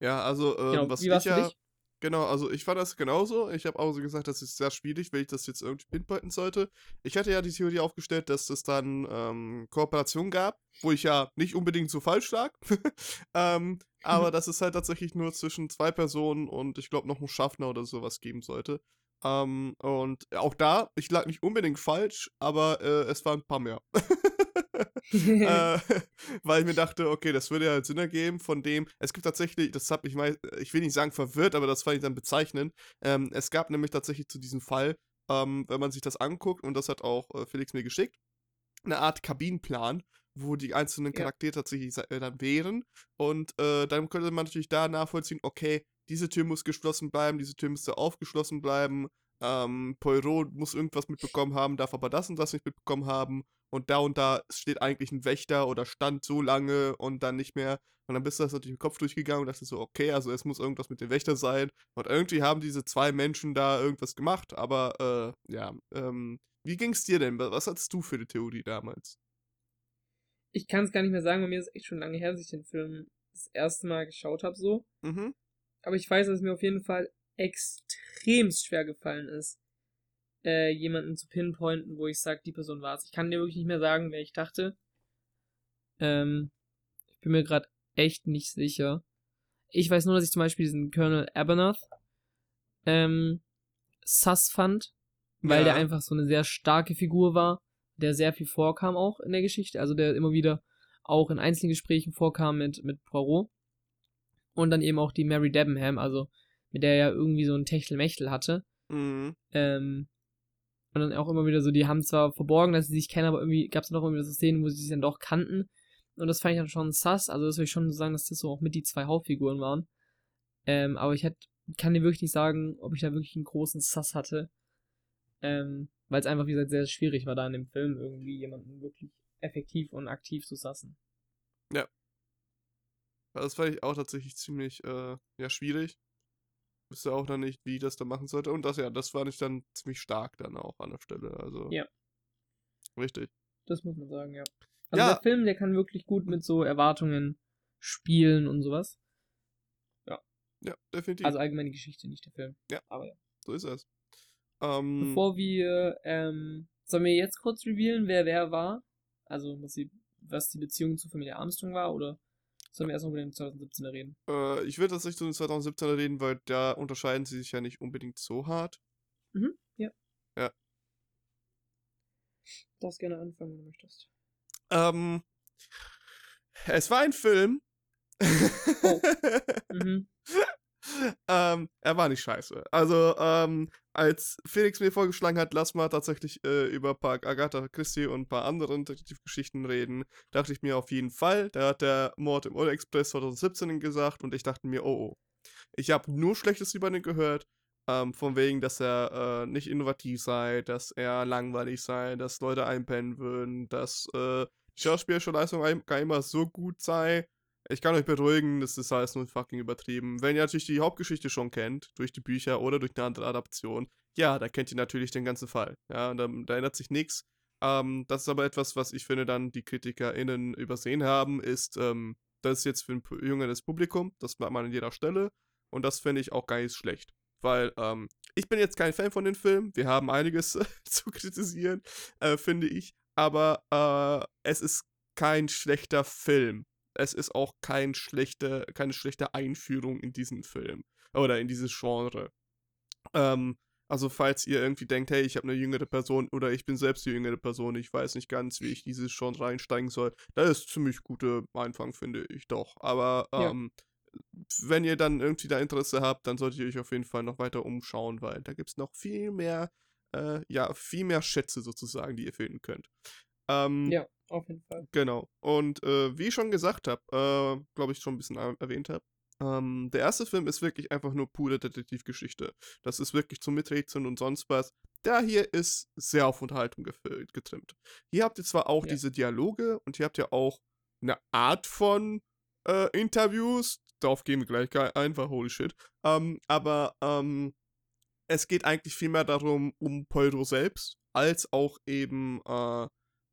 ja also, ähm,
Genau,
was ich ja.
dich?
Genau, also ich fand das genauso. Ich habe auch so gesagt, das ist sehr schwierig, wenn ich das jetzt irgendwie pinpointen sollte. Ich hatte ja die Theorie aufgestellt, dass es dann ähm, Kooperationen gab, wo ich ja nicht unbedingt so falsch lag. [laughs] ähm, aber [laughs] dass es halt tatsächlich nur zwischen zwei Personen und ich glaube noch einen Schaffner oder sowas geben sollte. Ähm, und auch da, ich lag nicht unbedingt falsch, aber äh, es waren ein paar mehr. [laughs] äh, [laughs] [laughs] weil ich mir dachte, okay, das würde ja halt Sinn ergeben, von dem, es gibt tatsächlich, das hat mich mal, ich will nicht sagen verwirrt, aber das fand ich dann bezeichnend. Ähm, es gab nämlich tatsächlich zu diesem Fall, ähm, wenn man sich das anguckt, und das hat auch äh, Felix mir geschickt, eine Art Kabinenplan, wo die einzelnen
Ja.
Charaktere tatsächlich äh, dann wären. Und äh, dann könnte man natürlich da nachvollziehen, okay, diese Tür muss geschlossen bleiben, diese Tür müsste aufgeschlossen bleiben. Ähm, Poirot muss irgendwas mitbekommen haben, darf aber das und das nicht mitbekommen haben. Und da und da steht eigentlich ein Wächter oder stand so lange und dann nicht mehr. Und dann bist du das natürlich im Kopf durchgegangen und dachte so, okay, also es muss irgendwas mit dem Wächter sein. Und irgendwie haben diese zwei Menschen da irgendwas gemacht, aber äh, ja, ähm, wie ging's dir denn? Was hattest du für eine Theorie damals?
ich kann es gar nicht mehr sagen, bei mir ist es echt schon lange her, dass ich den Film das erste Mal geschaut habe, so.
Mhm.
Aber ich weiß, dass es mir auf jeden Fall extremst schwer gefallen ist, äh, jemanden zu pinpointen, wo ich sage, die Person war es. Ich kann dir wirklich nicht mehr sagen, wer ich dachte. Ähm, ich bin mir gerade echt nicht sicher. Ich weiß nur, dass ich zum Beispiel diesen Colonel Abernath ähm, sass fand, weil
Ja.
der einfach so eine sehr starke Figur war, der sehr viel vorkam auch in der Geschichte, also der immer wieder auch in einzelnen Gesprächen vorkam mit, mit Poirot. Und dann eben auch die Mary Debenham, also mit der er ja irgendwie so ein Techtelmechtel hatte.
Mhm.
Ähm, und dann auch immer wieder so, die haben zwar verborgen, dass sie sich kennen, aber irgendwie gab es noch wieder so Szenen, wo sie sich dann doch kannten. Und das fand ich dann schon sass. Also, das würde ich schon sagen, dass das so auch mit die zwei Hauptfiguren waren. Ähm, aber ich hätte, kann dir wirklich nicht sagen, ob ich da wirklich einen großen Sass hatte. Ähm, weil es einfach, wie gesagt, sehr schwierig war, da in dem Film irgendwie jemanden wirklich effektiv und aktiv zu sassen.
Ja. Das fand ich auch tatsächlich ziemlich, äh, ja, schwierig. Wüsste auch dann nicht, wie das da machen sollte. Und das, ja, das fand ich dann ziemlich stark dann auch an der Stelle. Also.
Ja.
Richtig.
Das muss man sagen, ja. Also
Ja.
der Film, der kann wirklich gut mit so Erwartungen spielen und sowas.
Ja, definitiv.
Also allgemein die Geschichte, nicht der Film.
Ja.
Aber ja.
so ist es. Ähm,
Bevor wir, ähm, sollen wir jetzt kurz revealen, wer wer war? Also was die, was die Beziehung zu Familie Armstrong war oder sollen wir erst noch über den 2017er reden?
äh, ich würde tatsächlich zu den 2017er reden, weil da unterscheiden sie sich ja nicht unbedingt so hart.
Mhm, ja.
Ja.
Darfst gerne anfangen, wenn du möchtest.
Ähm, es war ein Film.
Oh. [laughs] Mhm.
ähm, er war nicht scheiße. Also, ähm, als Felix mir vorgeschlagen hat, lass mal tatsächlich äh, über ein paar Agatha Christie und ein paar anderen Detektivgeschichten reden, dachte ich mir auf jeden Fall. Da hat der Mord im Orient Express 2017 gesagt und ich dachte mir, oh oh. Ich habe nur Schlechtes über den gehört. Ähm, von wegen, dass er äh, nicht innovativ sei, dass er langweilig sei, dass Leute einpennen würden, dass äh, die schauspielerische Leistung gar immer so gut sei. Ich kann euch beruhigen, das ist alles nur fucking übertrieben. Wenn ihr natürlich die Hauptgeschichte schon kennt, durch die Bücher oder durch eine andere Adaption, ja, da kennt ihr natürlich den ganzen Fall. Ja, da, da ändert sich nichts. Ähm, das ist aber etwas, was ich finde, dann die KritikerInnen übersehen haben, ist, ähm, das ist jetzt für ein jüngeres Publikum, das macht man an jeder Stelle. Und das finde ich auch gar nicht schlecht. Weil, ähm, ich bin jetzt kein Fan von den Filmen. Wir haben einiges [laughs] zu kritisieren, äh, finde ich. Aber äh, es ist kein schlechter Film. Es ist auch kein schlechte, keine schlechte Einführung in diesen Film. Oder in dieses Genre. Ähm, also falls ihr irgendwie denkt, hey, ich habe eine jüngere Person oder ich bin selbst die jüngere Person, ich weiß nicht ganz, wie ich dieses Genre reinsteigen soll. Das ist ziemlich guter Anfang, finde ich doch. Aber
Ja.
ähm, wenn ihr dann irgendwie da Interesse habt, dann solltet ihr euch auf jeden Fall noch weiter umschauen, weil da gibt es noch viel mehr, äh, ja, viel mehr Schätze sozusagen, die ihr finden könnt. Ähm,
Ja, auf jeden Fall.
Genau. Und äh, wie ich schon gesagt habe, äh, glaube ich schon ein bisschen er- erwähnt habe, ähm, der erste Film ist wirklich einfach nur pure Detektivgeschichte. Das ist wirklich zum Miträtseln und sonst was. Der hier ist sehr auf Unterhaltung getrimmt. Hier habt ihr zwar auch
Ja.
diese Dialoge und hier habt ihr auch eine Art von äh, Interviews. Darauf gehen wir gleich einfach, holy shit. Ähm, aber ähm, es geht eigentlich viel mehr darum, um Poirot selbst, als auch eben äh,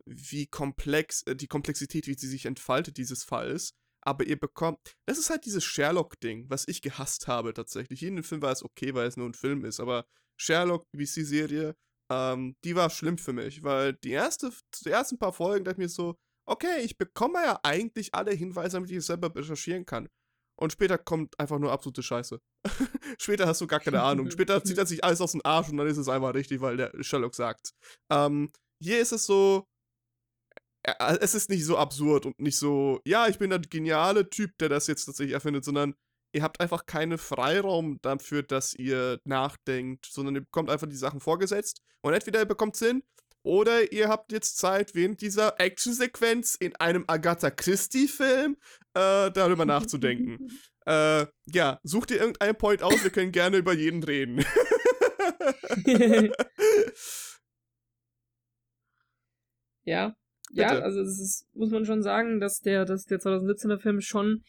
wie komplex, äh, die Komplexität, wie sie sich entfaltet, dieses Falls. Aber ihr bekommt, das ist halt dieses Sherlock-Ding, was ich gehasst habe tatsächlich. In dem Film war es okay, weil es nur ein Film ist, aber Sherlock, BBC-Serie, ähm, die war schlimm für mich, weil die, erste, die ersten paar Folgen dachte ich mir so, okay, ich bekomme ja eigentlich alle Hinweise, damit ich es selber recherchieren kann. Und später kommt einfach nur absolute Scheiße. [laughs] später hast du gar keine Ahnung. [laughs] Später zieht er sich alles aus dem Arsch und dann ist es einfach richtig, weil der Sherlock sagt. Ähm, hier ist es so, es ist nicht so absurd und nicht so, ja, ich bin der geniale Typ, der das jetzt tatsächlich erfindet, sondern ihr habt einfach keinen Freiraum dafür, dass ihr nachdenkt, sondern ihr bekommt einfach die Sachen vorgesetzt und entweder ihr bekommt Sinn oder ihr habt jetzt Zeit, während dieser Actionsequenz in einem Agatha Christie-Film äh, darüber nachzudenken. [laughs] äh, ja, such dir irgendeinen Point aus, wir können gerne über jeden reden. [laughs] [laughs]
Ja, ja,
Bitte.
also es ist, muss man schon sagen, dass der, dass der 2017er Film schon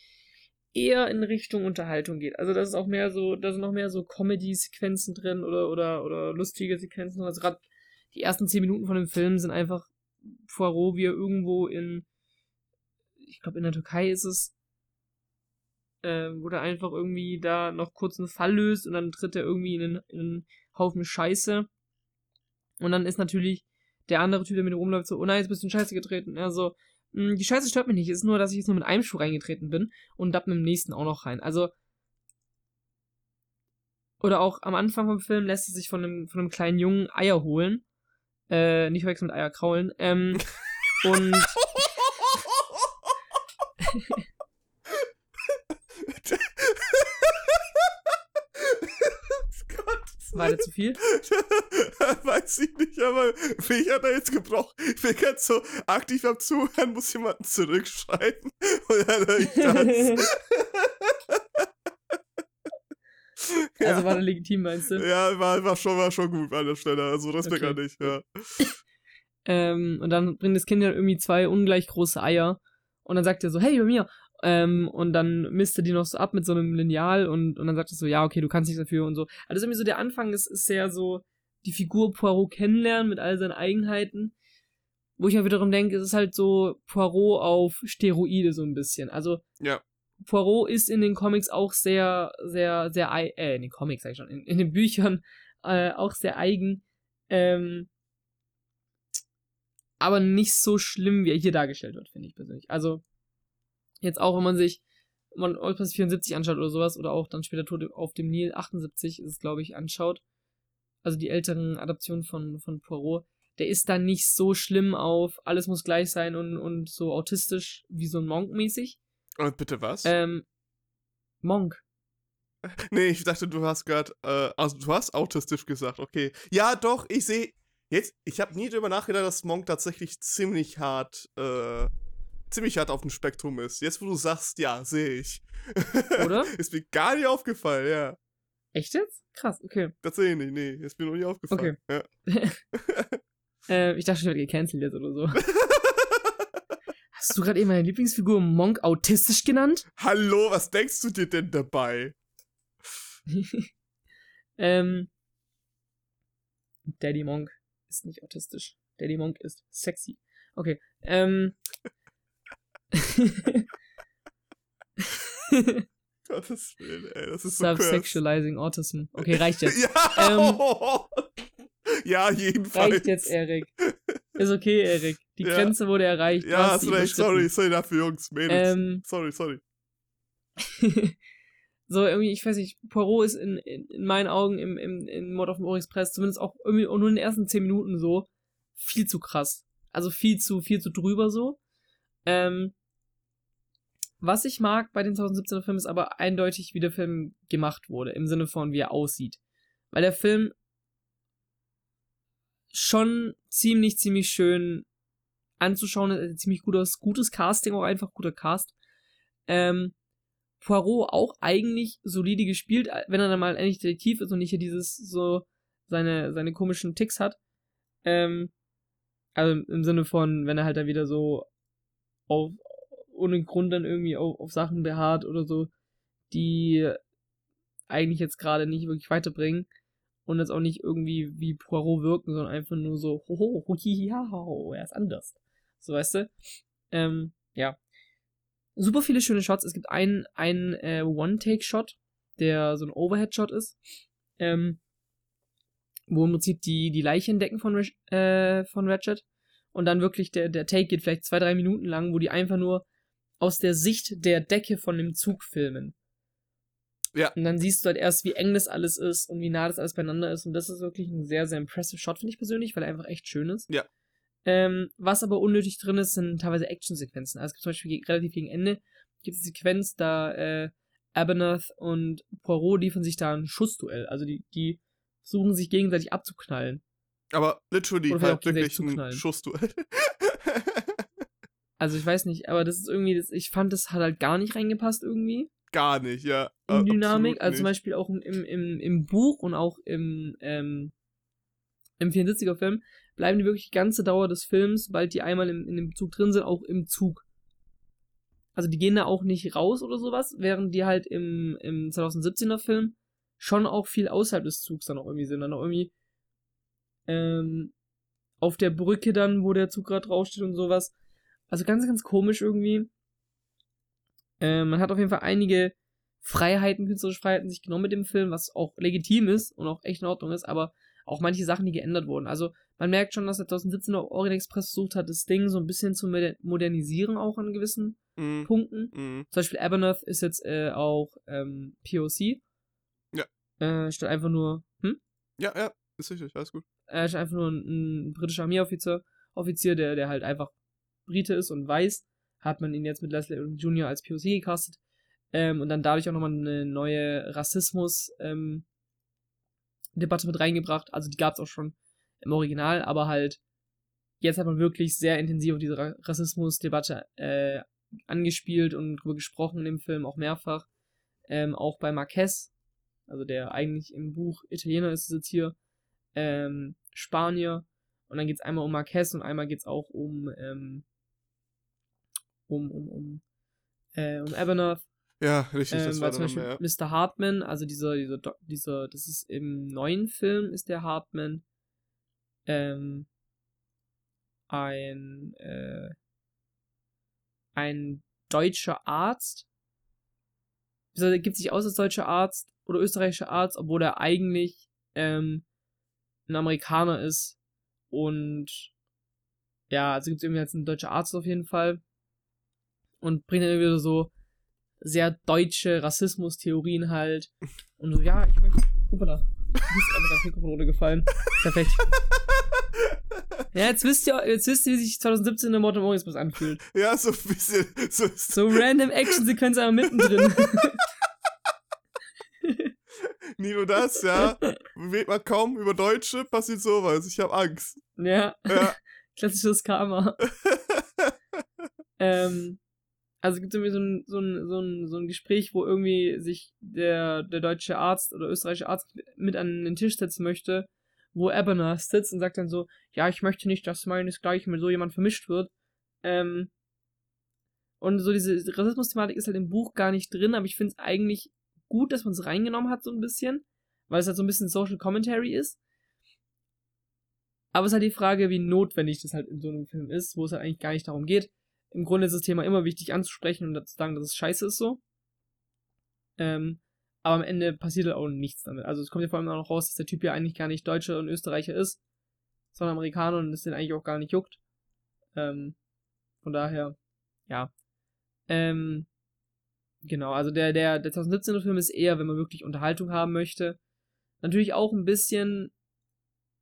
eher in Richtung Unterhaltung geht. Also das ist auch mehr so, da sind noch mehr so Comedy-Sequenzen drin oder, oder, oder lustige Sequenzen. Also gerade die ersten zehn Minuten von dem Film sind einfach Poirot, wie er irgendwo in, ich glaube in der Türkei ist es, äh, wo der einfach irgendwie da noch kurz einen Fall löst und dann tritt er irgendwie in einen, in einen Haufen Scheiße. Und dann ist natürlich der andere Typ, der mit ihm rumläuft, so, oh nein, jetzt bist du in Scheiße getreten. Also, mh, die Scheiße stört mich nicht. Es ist nur, dass ich jetzt nur mit einem Schuh reingetreten bin und da mit dem nächsten auch noch rein. Also, oder auch am Anfang vom Film lässt er sich von einem, von einem kleinen Jungen Eier holen. Äh, nicht verwechseln mit Eier kraulen. Ähm, [laughs] und [laughs] Der zu viel? [laughs]
Weiß ich nicht, aber mich hat er jetzt gebrochen. Ich bin ganz so aktiv am Zuhören, muss jemanden zurückschreiben. [laughs] Und dann höre ich das. [laughs]
Also war der legitim, meinst du?
Ja, war, war, schon, war schon gut an der Stelle. Also Respekt
Okay.
an dich, ja.
Ähm, und dann bringt das Kind ja irgendwie zwei ungleich große Eier. Und dann sagt er so, hey, bei mir. Ähm, und dann misst er die noch so ab mit so einem Lineal und, und dann sagt er so, ja, okay, du kannst nichts dafür und so. Also irgendwie so der Anfang ist, ist sehr so die Figur Poirot kennenlernen mit all seinen Eigenheiten. Wo ich mir wiederum denke, es ist halt so Poirot auf Steroide so ein bisschen. Also
Ja.
Poirot ist in den Comics auch sehr, sehr, sehr, äh, in den Comics sag ich schon, in, in den Büchern äh, auch sehr eigen. Ähm, aber nicht so schlimm, wie er hier dargestellt wird, finde ich persönlich. Also, jetzt auch, wenn man sich man Oldpass 74 anschaut oder sowas, oder auch dann später Tod auf dem Nil 78 ist es, glaube ich, anschaut, also die älteren Adaptionen von, von Poirot, der ist da nicht so schlimm auf, alles muss gleich sein und, und so autistisch wie so ein Monk-mäßig.
Und bitte was?
Ähm, Monk. [laughs]
Nee, ich dachte, du hast gerade, äh, also du hast autistisch gesagt, okay. Ja, doch, ich sehe, jetzt, ich habe nie drüber nachgedacht, dass Monk tatsächlich ziemlich hart, äh, ziemlich hart auf dem Spektrum ist. Jetzt, wo du sagst, ja, sehe ich.
Oder? [laughs]
ist mir gar nicht aufgefallen, ja.
Echt jetzt? Krass, okay.
Tatsächlich nicht, nee, ist mir noch nie aufgefallen. Ja. [laughs]
Äh, ich dachte, ich werde gecancelt jetzt oder so. [laughs] Hast du gerade eben meine Lieblingsfigur Monk autistisch genannt?
Hallo, was denkst du dir denn dabei?
ähm, Daddy Monk ist nicht autistisch. Daddy Monk ist sexy. Okay. Ähm. [laughs]
Gottes Willen, ey, das ist so.
Subsexualizing Autism. Okay, reicht [laughs] jetzt.
Ja, [laughs] ja, jedenfalls.
Reicht jetzt, Erik. Ist okay, Erik. Die
Ja.
Grenze wurde erreicht.
Ja,
hast
recht, sorry, sorry dafür, Jungs, Mädels.
Ähm,
sorry, sorry.
so, irgendwie, ich weiß nicht, Poirot ist in, in, in meinen Augen im, im, in Mord auf dem Orient Express, zumindest auch irgendwie nur in den ersten 10 Minuten so, viel zu krass. Also viel zu, viel zu drüber so. Ähm, was ich mag bei den 2017er Filmen ist aber eindeutig, wie der Film gemacht wurde, im Sinne von, wie er aussieht. Weil der Film schon ziemlich, ziemlich schön anzuschauen ist, also ziemlich gutes, gutes Casting, auch einfach guter Cast. Ähm, Poirot auch eigentlich solide gespielt, wenn er dann mal endlich Detektiv ist und nicht hier dieses so seine, seine komischen Ticks hat. Ähm, also im Sinne von, wenn er halt dann wieder so auf, ohne Grund dann irgendwie auf, auf Sachen beharrt oder so, die eigentlich jetzt gerade nicht wirklich weiterbringen und jetzt auch nicht irgendwie wie Poirot wirken, sondern einfach nur so, hoho, ho, ha, ho, er ist anders. So, weißt du? Ähm, ja. Super viele schöne Shots. Es gibt einen, einen äh, One-Take-Shot, der so ein Overhead-Shot ist, ähm, wo im Prinzip die, die Leiche entdecken von, äh, von Ratchet. Und dann wirklich der, der Take geht vielleicht zwei, drei Minuten lang, wo die einfach nur aus der Sicht der Decke von dem Zug filmen.
Ja.
Und dann siehst du halt erst, wie eng das alles ist und wie nah das alles beieinander ist. Und das ist wirklich ein sehr, sehr impressive Shot, finde ich persönlich, weil er einfach echt schön ist.
Ja.
Ähm, was aber unnötig drin ist, sind teilweise Actionsequenzen. Also es gibt zum Beispiel relativ gegen Ende gibt es eine Sequenz, da äh, Aberneth und Poirot liefern sich da ein Schussduell. Also die, die versuchen sich gegenseitig abzuknallen.
Aber literally halt wirklich ein. Schussduell. [laughs]
Also ich weiß nicht, aber das ist irgendwie, das, ich fand, das hat halt gar nicht reingepasst irgendwie.
Gar nicht, ja.
in
Äh,
Dynamik. Also zum. Beispiel auch im, im, im Buch und auch im, ähm, im 74er Film bleiben die wirklich die ganze Dauer des Films, sobald die einmal im, in dem Zug drin sind, auch im Zug. Also die gehen da auch nicht raus oder sowas, während die halt im, im 2017er Film schon auch viel außerhalb des Zugs dann auch irgendwie sind. Dann auch irgendwie ähm, auf der Brücke dann, wo der Zug gerade draufsteht und sowas. Also ganz, ganz komisch irgendwie. Äh, man hat auf jeden Fall einige Freiheiten, künstlerische Freiheiten sich genommen mit dem Film, was auch legitim ist und auch echt in Ordnung ist, aber auch manche Sachen, die geändert wurden. Also man merkt schon, dass der 2017er Orient Express versucht hat, das Ding so ein bisschen zu moder- modernisieren, auch an gewissen
Mhm.
Punkten.
Mhm.
Zum Beispiel Aberneth ist jetzt äh, auch ähm, POC.
Ja.
Äh, statt einfach nur, hm?
Ja, ja, ist richtig, alles gut.
Er ist einfach nur ein, ein britischer Armeeoffizier, Offizier, der, der halt einfach Brite ist und weiß, hat man ihn jetzt mit Leslie Jr. als POC gecastet. Ähm, und dann dadurch auch nochmal eine neue Rassismus, ähm, mit reingebracht. Also die gab es auch schon im Original, aber halt jetzt hat man wirklich sehr intensiv auf diese Rassismusdebatte äh, angespielt und darüber gesprochen dem Film auch mehrfach. Ähm, auch bei Marquez, also der eigentlich im Buch Italiener ist es jetzt hier, ähm, Spanier. Und dann geht es einmal um Marquez und einmal geht es auch um, ähm, um, um, um, äh, um Evernoth.
Ja, richtig,
Ähm,
das war
zum Beispiel
mehr.
Mr. Hartman, also dieser, dieser, dieser, das ist im neuen Film, ist der Hartman ähm, ein, äh, ein deutscher Arzt. Also, Er gibt sich aus als deutscher Arzt oder österreichischer Arzt, obwohl er eigentlich ähm, ein Amerikaner ist. Und ja, also gibt es irgendwie als ein deutscher Arzt auf jeden Fall. Und bringt dann irgendwie so sehr deutsche Rassismus-Theorien halt. Und so, ja, ich möchte. Hoppala. Ist einfach das Mikrofon runtergefallen. Perfekt. [laughs] Ja, jetzt wisst ihr, jetzt wisst ihr, wie sich 2017 der im Orientbus anfühlt.
Ja, so ein bisschen. So,
So random Action-Sequenz aber mittendrin. [laughs]
nie nur das, ja. Weht man kaum über Deutsche, passiert sowas. Ich hab Angst.
ja,
Ja. [laughs]
klassisches Karma. Ähm, also gibt es irgendwie so ein, so, ein, so, ein, so ein Gespräch, wo irgendwie sich der, der deutsche Arzt oder österreichische Arzt mit an den Tisch setzen möchte, wo Eberner sitzt und sagt dann so, ja, ich möchte nicht, dass meinesgleichen mit so jemand vermischt wird. Ähm, und so diese Rassismus-Thematik ist halt im Buch gar nicht drin, aber ich finde es eigentlich gut, dass man es reingenommen hat, so ein bisschen, weil es halt so ein bisschen Social Commentary ist. Aber es ist halt die Frage, wie notwendig das halt in so einem Film ist, wo es halt eigentlich gar nicht darum geht. Im Grunde ist das Thema immer wichtig anzusprechen und zu sagen, dass es scheiße ist so. Ähm, aber am Ende passiert halt auch nichts damit. Also es kommt ja vor allem auch noch raus, dass der Typ ja eigentlich gar nicht Deutscher und Österreicher ist, sondern Amerikaner und es den eigentlich auch gar nicht juckt. Ähm, von daher, ja. Ähm, genau, also der, der, der 2017er Film ist eher, wenn man wirklich Unterhaltung haben möchte. Natürlich auch ein bisschen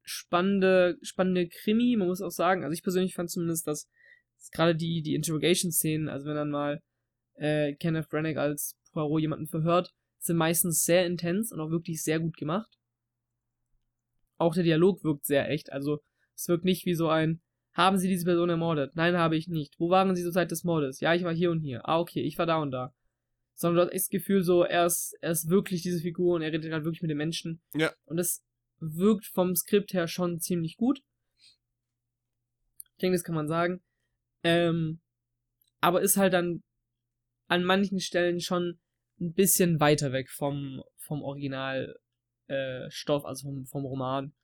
spannende, spannende Krimi, man muss auch sagen. Also ich persönlich fand zumindest, dass gerade die, die Interrogation-Szenen, also wenn dann mal äh, Kenneth Branagh als Poirot jemanden verhört, sind meistens sehr intens und auch wirklich sehr gut gemacht. Auch der Dialog wirkt sehr echt. Also es wirkt nicht wie so ein, haben Sie diese Person ermordet? Nein, habe ich nicht. Wo waren Sie zur Zeit des Mordes? Ja, ich war hier und hier. Ah, okay, ich war da und da. Sondern du hast echt das Gefühl, so, er ist, er ist wirklich diese Figur und er redet halt wirklich mit den Menschen.
Ja.
Und das wirkt vom Skript her schon ziemlich gut. Ich denke, das kann man sagen. Ähm, aber ist halt dann an manchen Stellen schon ein bisschen weiter weg vom, vom Original äh, Stoff, also vom, vom Roman.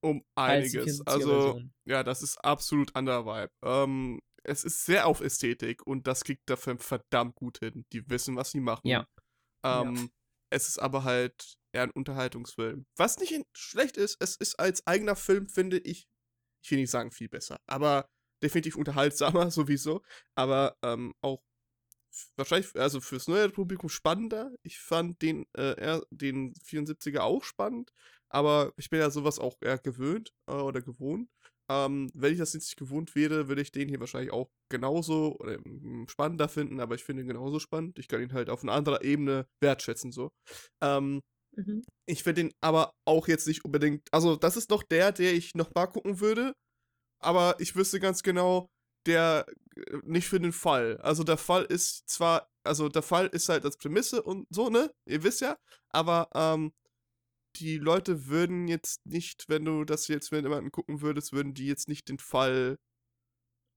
Um einiges.
74er
Also, ja, das ist absolut anderer Vibe. Ähm, es ist sehr auf Ästhetik und das kriegt der Film verdammt gut hin. Die wissen, was sie machen.
Ja.
Ähm, Es ist aber halt eher ein Unterhaltungsfilm. Was nicht schlecht ist, es ist als eigener Film, finde ich, ich will nicht sagen viel besser, aber definitiv unterhaltsamer [laughs] sowieso. Aber ähm, auch wahrscheinlich, also fürs neue Publikum spannender. Ich fand den, äh, den 74er auch spannend, aber ich bin ja sowas auch eher gewöhnt äh, oder gewohnt. Ähm, wenn ich das jetzt nicht gewohnt wäre, würde ich den hier wahrscheinlich auch genauso oder mm, spannender finden, aber ich finde ihn genauso spannend. Ich kann ihn halt auf einer anderen Ebene wertschätzen, so. Ähm,
Mhm.
ich finde ihn aber auch jetzt nicht unbedingt. Also, das ist noch der, der ich noch mal gucken würde. Aber ich wüsste ganz genau, der äh, nicht für den Fall. Also, der Fall ist zwar. Also, der Fall ist halt als Prämisse und so, ne? Ihr wisst ja. Aber, ähm, die Leute würden jetzt nicht, wenn du das jetzt mit jemandem gucken würdest, würden die jetzt nicht den Fall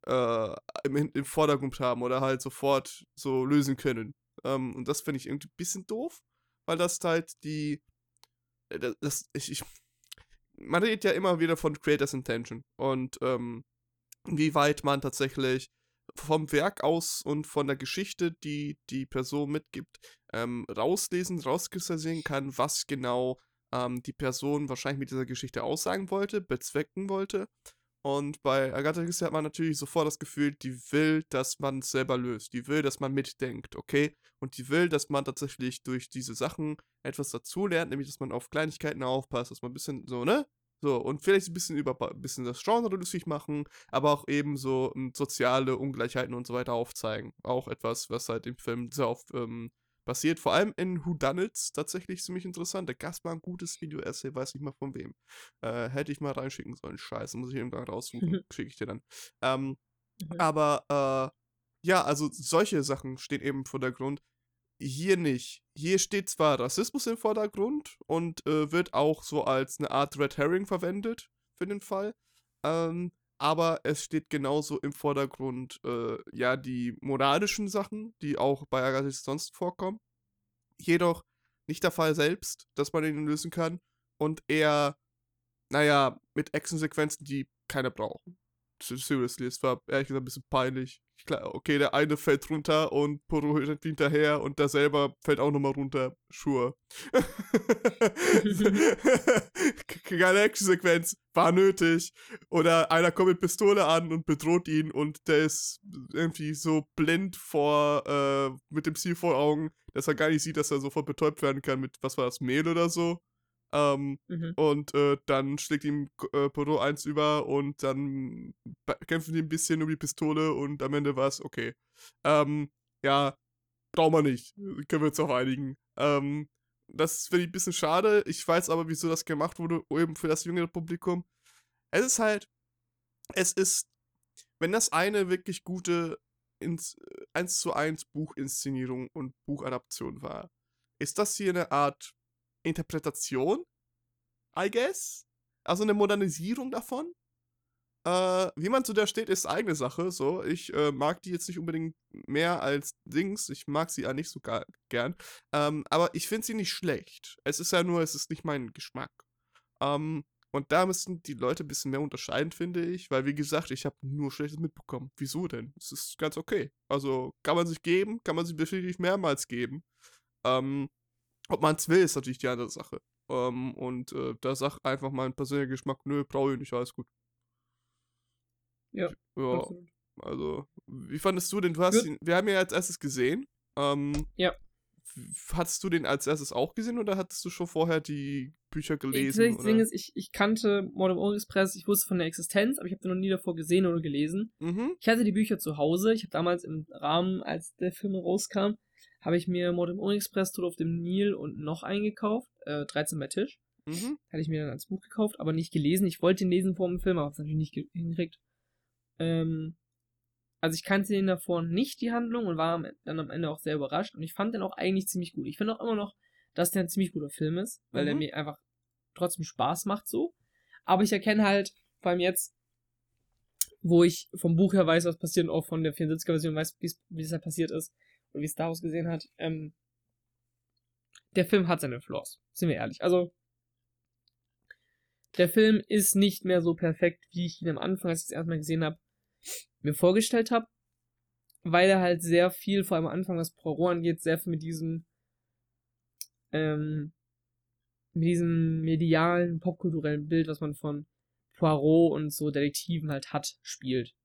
äh, im, im Vordergrund haben oder halt sofort so lösen können. Ähm, und das finde ich irgendwie ein bisschen doof, weil das halt die. äh, das ich, ich, man redet ja immer wieder von Creators Intention und ähm, wie weit man tatsächlich vom Werk aus und von der Geschichte, die die Person mitgibt, ähm, rauslesen, rauskristallisieren kann, was genau ähm, die Person wahrscheinlich mit dieser Geschichte aussagen wollte, bezwecken wollte. Und bei Agatha Christie hat man natürlich sofort das Gefühl, die will, dass man es selber löst. Die will, dass man mitdenkt, okay? Und die will, dass man tatsächlich durch diese Sachen etwas dazulernt, nämlich, dass man auf Kleinigkeiten aufpasst, dass man ein bisschen so, ne? So, und vielleicht ein bisschen über ein bisschen das Genre lustig machen, aber auch eben so ähm, soziale Ungleichheiten und so weiter aufzeigen. Auch etwas, was halt im Film sehr oft ähm, basiert. Vor allem in Whodunits tatsächlich ziemlich interessant. Da gab es mal ein gutes Video-Essay, weiß nicht mal von wem. Äh, hätte ich mal reinschicken sollen. Scheiße, muss ich irgendwann raussuchen. [laughs] Schicke ich dir dann. Ähm, mhm. Aber äh, ja, also solche Sachen stehen eben im Vordergrund. Hier nicht. Hier steht zwar Rassismus im Vordergrund und äh, wird auch so als eine Art Red Herring verwendet für den Fall. Ähm, aber es steht genauso im Vordergrund, äh, ja, die moralischen Sachen, die auch bei Agassiz sonst vorkommen. Jedoch nicht der Fall selbst, dass man ihn lösen kann und eher, naja, mit Actionsequenzen, die keiner brauchen seriously, es war ehrlich gesagt ein bisschen peinlich. Klar, okay, der eine fällt runter und Poro rennt hinterher und der selber fällt auch nochmal runter. Sure. [laughs] Keine Action-Sequenz, war nötig. Oder einer kommt mit Pistole an und bedroht ihn und der ist irgendwie so blind vor, äh, mit dem Ziel vor Augen, dass er gar nicht sieht, dass er sofort betäubt werden kann mit, was war das, Mehl oder so. Ähm, mhm. Und äh, dann schlägt ihm äh, Podo eins über und dann kämpfen die ein bisschen um die Pistole und am Ende war es okay. Ähm, ja, brauchen wir nicht. Können wir uns auch einigen. Ähm, das finde ich ein bisschen schade. Ich weiß aber, wieso das gemacht wurde, eben für das jüngere Publikum. Es ist halt, es ist, wenn das eine wirklich gute ins, 1 zu 1 Buchinszenierung und Buchadaption war, ist das hier eine Art Interpretation, I guess. Also eine Modernisierung davon. Äh, wie man zu der steht, ist eigene Sache. So, ich äh, mag die jetzt nicht unbedingt mehr als Dings. Ich mag sie ja nicht so gar, gern. Ähm, aber ich finde sie nicht schlecht. Es ist ja nur, es ist nicht mein Geschmack. Ähm, und da müssen die Leute ein bisschen mehr unterscheiden, finde ich. Weil, wie gesagt, ich habe nur Schlechtes mitbekommen. Wieso denn? Es ist ganz okay. Also, kann man sich geben, kann man sich definitiv mehrmals geben. Ähm, ob man es will, ist natürlich die andere Sache. Ähm, und äh, da sagt einfach mein persönlicher Geschmack, nö, brauche ich nicht, alles gut.
Ja.
Ja. Absolut. Also, wie fandest du den? Du hast ihn, wir haben ihn ja als erstes gesehen. Ähm,
ja.
Hattest du den als erstes auch gesehen oder hattest du schon vorher die Bücher gelesen?
Das Ding ist, ich, ich kannte Modern Orient Express, ich wusste von der Existenz, aber ich habe den noch nie davor gesehen oder gelesen. Mhm. Ich hatte die Bücher zu Hause. Ich habe damals im Rahmen, als der Film rauskam, habe ich mir Mord im Express, Tod auf dem Nil und noch eingekauft, äh, 13 bei Tisch. Mhm. Hatte ich mir dann als Buch gekauft, aber nicht gelesen. Ich wollte ihn lesen vor dem Film, aber hab's natürlich nicht hingekriegt. Ähm, also ich kannte den davor nicht, die Handlung, und war dann am Ende auch sehr überrascht. Und ich fand den auch eigentlich ziemlich gut. Ich finde auch immer noch, dass der ein ziemlich guter Film ist, weil mhm. der mir einfach trotzdem Spaß macht so. Aber ich erkenne halt, vor allem jetzt, wo ich vom Buch her weiß, was passiert und auch von der 74er-Version weiß, wie es halt passiert ist, und wie es daraus gesehen hat, ähm, der Film hat seine Flaws. Sind wir ehrlich. Also, der Film ist nicht mehr so perfekt, wie ich ihn am Anfang, als ich es erstmal gesehen habe, mir vorgestellt habe. Weil er halt sehr viel, vor allem am Anfang, was Poirot angeht, sehr viel mit diesem, ähm, mit diesem medialen, popkulturellen Bild, was man von Poirot und so Detektiven halt hat, spielt.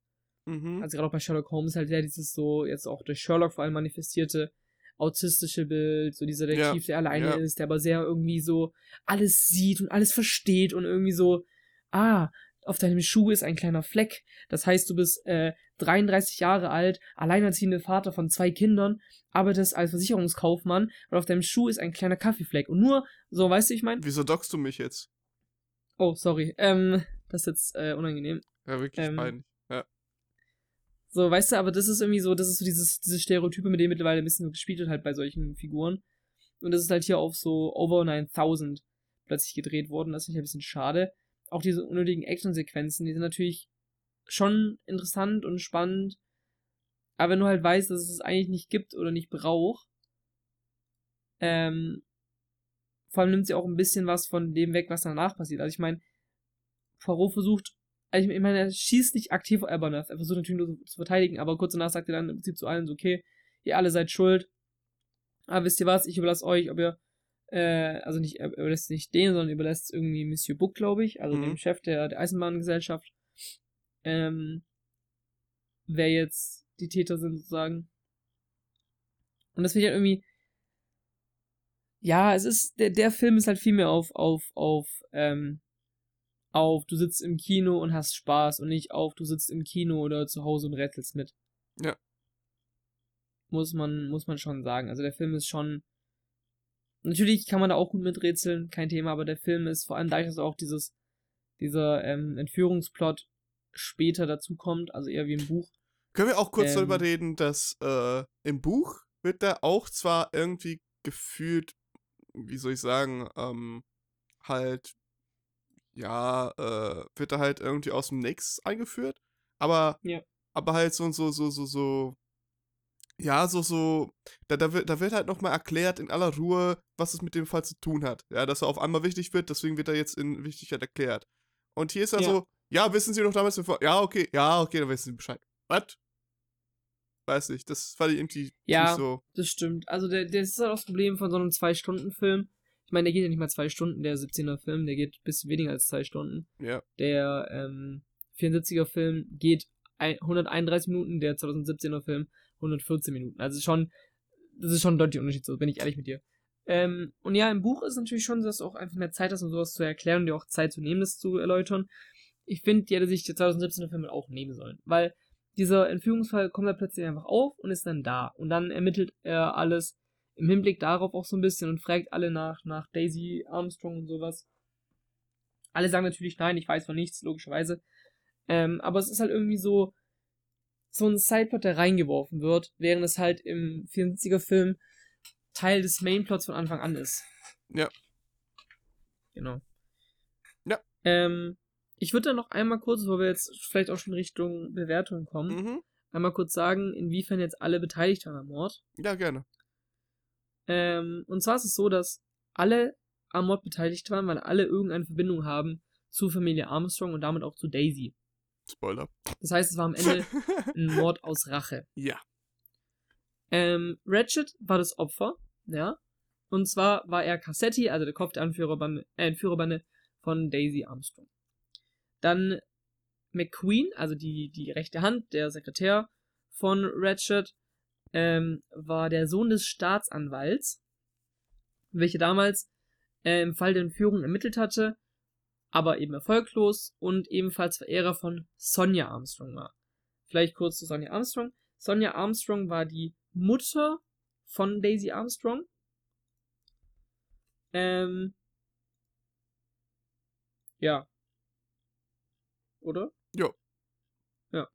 Mhm. Also gerade auch bei Sherlock Holmes halt sehr dieses so, jetzt auch durch Sherlock vor allem manifestierte autistische Bild, so dieser Detektiv, ja. der alleine ja. ist, der aber sehr irgendwie so alles sieht und alles versteht und irgendwie so, ah, auf deinem Schuh ist ein kleiner Fleck. Das heißt, du bist äh, 33 Jahre alt, alleinerziehender Vater von zwei Kindern, arbeitest als Versicherungskaufmann und auf deinem Schuh ist ein kleiner Kaffeefleck. Und nur, so, weißt du, ich meine.
Wieso dockst du mich jetzt?
Oh, sorry. Ähm, das ist jetzt äh, unangenehm.
Ja, wirklich
ähm,
peinlich.
So, weißt du, aber das ist irgendwie so, das ist so dieses, diese Stereotype, mit denen mittlerweile ein bisschen gespielt wird halt bei solchen Figuren. Und das ist halt hier auf so Over 9000 plötzlich gedreht worden. Das ist ein bisschen schade. Auch diese unnötigen Action-Sequenzen, die sind natürlich schon interessant und spannend. Aber wenn du halt weißt, dass es es eigentlich nicht gibt oder nicht braucht, ähm, vor allem nimmt sie auch ein bisschen was von dem weg, was danach passiert. Also ich meine, Poirot versucht also ich meine, er schießt nicht aktiv auf Aberneth, er versucht natürlich nur zu verteidigen, aber kurz danach sagt er dann im Prinzip zu allen so, okay, ihr alle seid schuld, aber wisst ihr was, ich überlasse euch, ob ihr, äh, also nicht, er überlässt nicht den, sondern überlässt irgendwie Monsieur Book, glaube ich, also mhm. dem Chef der, der Eisenbahngesellschaft, ähm, wer jetzt die Täter sind sozusagen. Und das finde ich halt irgendwie, ja, es ist, der, der Film ist halt viel mehr auf, auf, auf, ähm, auf, du sitzt im Kino und hast Spaß und nicht auf, du sitzt im Kino oder zu Hause und rätselst mit.
Ja.
muss man, muss man schon sagen. Also der Film ist schon. Natürlich kann man da auch gut miträtseln, kein Thema, aber der Film ist vor allem dadurch, dass auch dieses, dieser ähm, Entführungsplot später dazu kommt, also eher wie im Buch.
Können wir auch kurz
Ähm.
darüber reden, dass äh, im Buch wird da auch zwar irgendwie gefühlt, wie soll ich sagen, ähm, halt, ja, äh, wird da halt irgendwie aus dem Nix eingeführt, aber,
Ja.
aber halt so, so, so, so, so, ja, so, so, da, da, wird, da wird halt nochmal erklärt in aller Ruhe, was es mit dem Fall zu tun hat. Ja, dass er auf einmal wichtig wird, deswegen wird er jetzt in Wichtigkeit erklärt. Und hier ist er
Ja.
so, ja, wissen Sie noch damals bevor, ja, okay, ja, okay, dann wissen Sie Bescheid. Was? Weiß nicht, das fand ich irgendwie
Ja.
nicht so.
Das stimmt. Also der, das ist halt auch das Problem von so einem Zwei-Stunden-Film. Ich meine, der geht ja nicht mal zwei Stunden, der 17er Film, der geht bis weniger als zwei Stunden.
Ja.
Der ähm, 74er Film geht ein, 131 Minuten, der 2017er Film 114 Minuten. Also schon, das ist schon ein deutlicher Unterschied, so bin ich ehrlich mit dir. Ähm, und ja, im Buch ist natürlich schon, dass du auch einfach mehr Zeit hast, um sowas zu erklären und dir auch Zeit zu nehmen, das zu erläutern. Ich finde, die hätte sich der 2017er Film auch nehmen sollen, weil dieser Entführungsfall kommt da plötzlich einfach auf und ist dann da. Und dann ermittelt er alles im Hinblick darauf auch so ein bisschen und fragt alle nach, nach Daisy Armstrong und sowas. Alle sagen natürlich nein, ich weiß von nichts, logischerweise. Ähm, aber es ist halt irgendwie so, so ein Sideplot, der reingeworfen wird, während es halt im 74er Film Teil des Mainplots von Anfang an ist.
Ja.
Genau.
Ja.
Ähm, ich würde dann noch einmal kurz, bevor wir jetzt vielleicht auch schon Richtung Bewertung kommen,
Mhm.
einmal kurz sagen, inwiefern jetzt alle beteiligt waren am Mord.
Ja, gerne.
Ähm, und zwar ist es so, dass alle am Mord beteiligt waren, weil alle irgendeine Verbindung haben zu Familie Armstrong und damit auch zu Daisy.
Spoiler.
Das heißt, es war am Ende [laughs] ein Mord aus Rache.
ja.
Ähm, Ratchet war das Opfer, ja. Und zwar war er Cassetti, also der Kopf der Anführerbande, äh, Entführerbande von Daisy Armstrong. Dann McQueen, also die, die rechte Hand, der Sekretär von Ratchet, ähm, war der Sohn des Staatsanwalts, welcher damals äh, im Fall der Entführung ermittelt hatte, aber eben erfolglos und ebenfalls Verehrer von Sonja Armstrong war. Vielleicht kurz zu Sonja Armstrong. Sonja Armstrong war die Mutter von Daisy Armstrong. Ähm. Ja. Oder?
Jo.
Ja.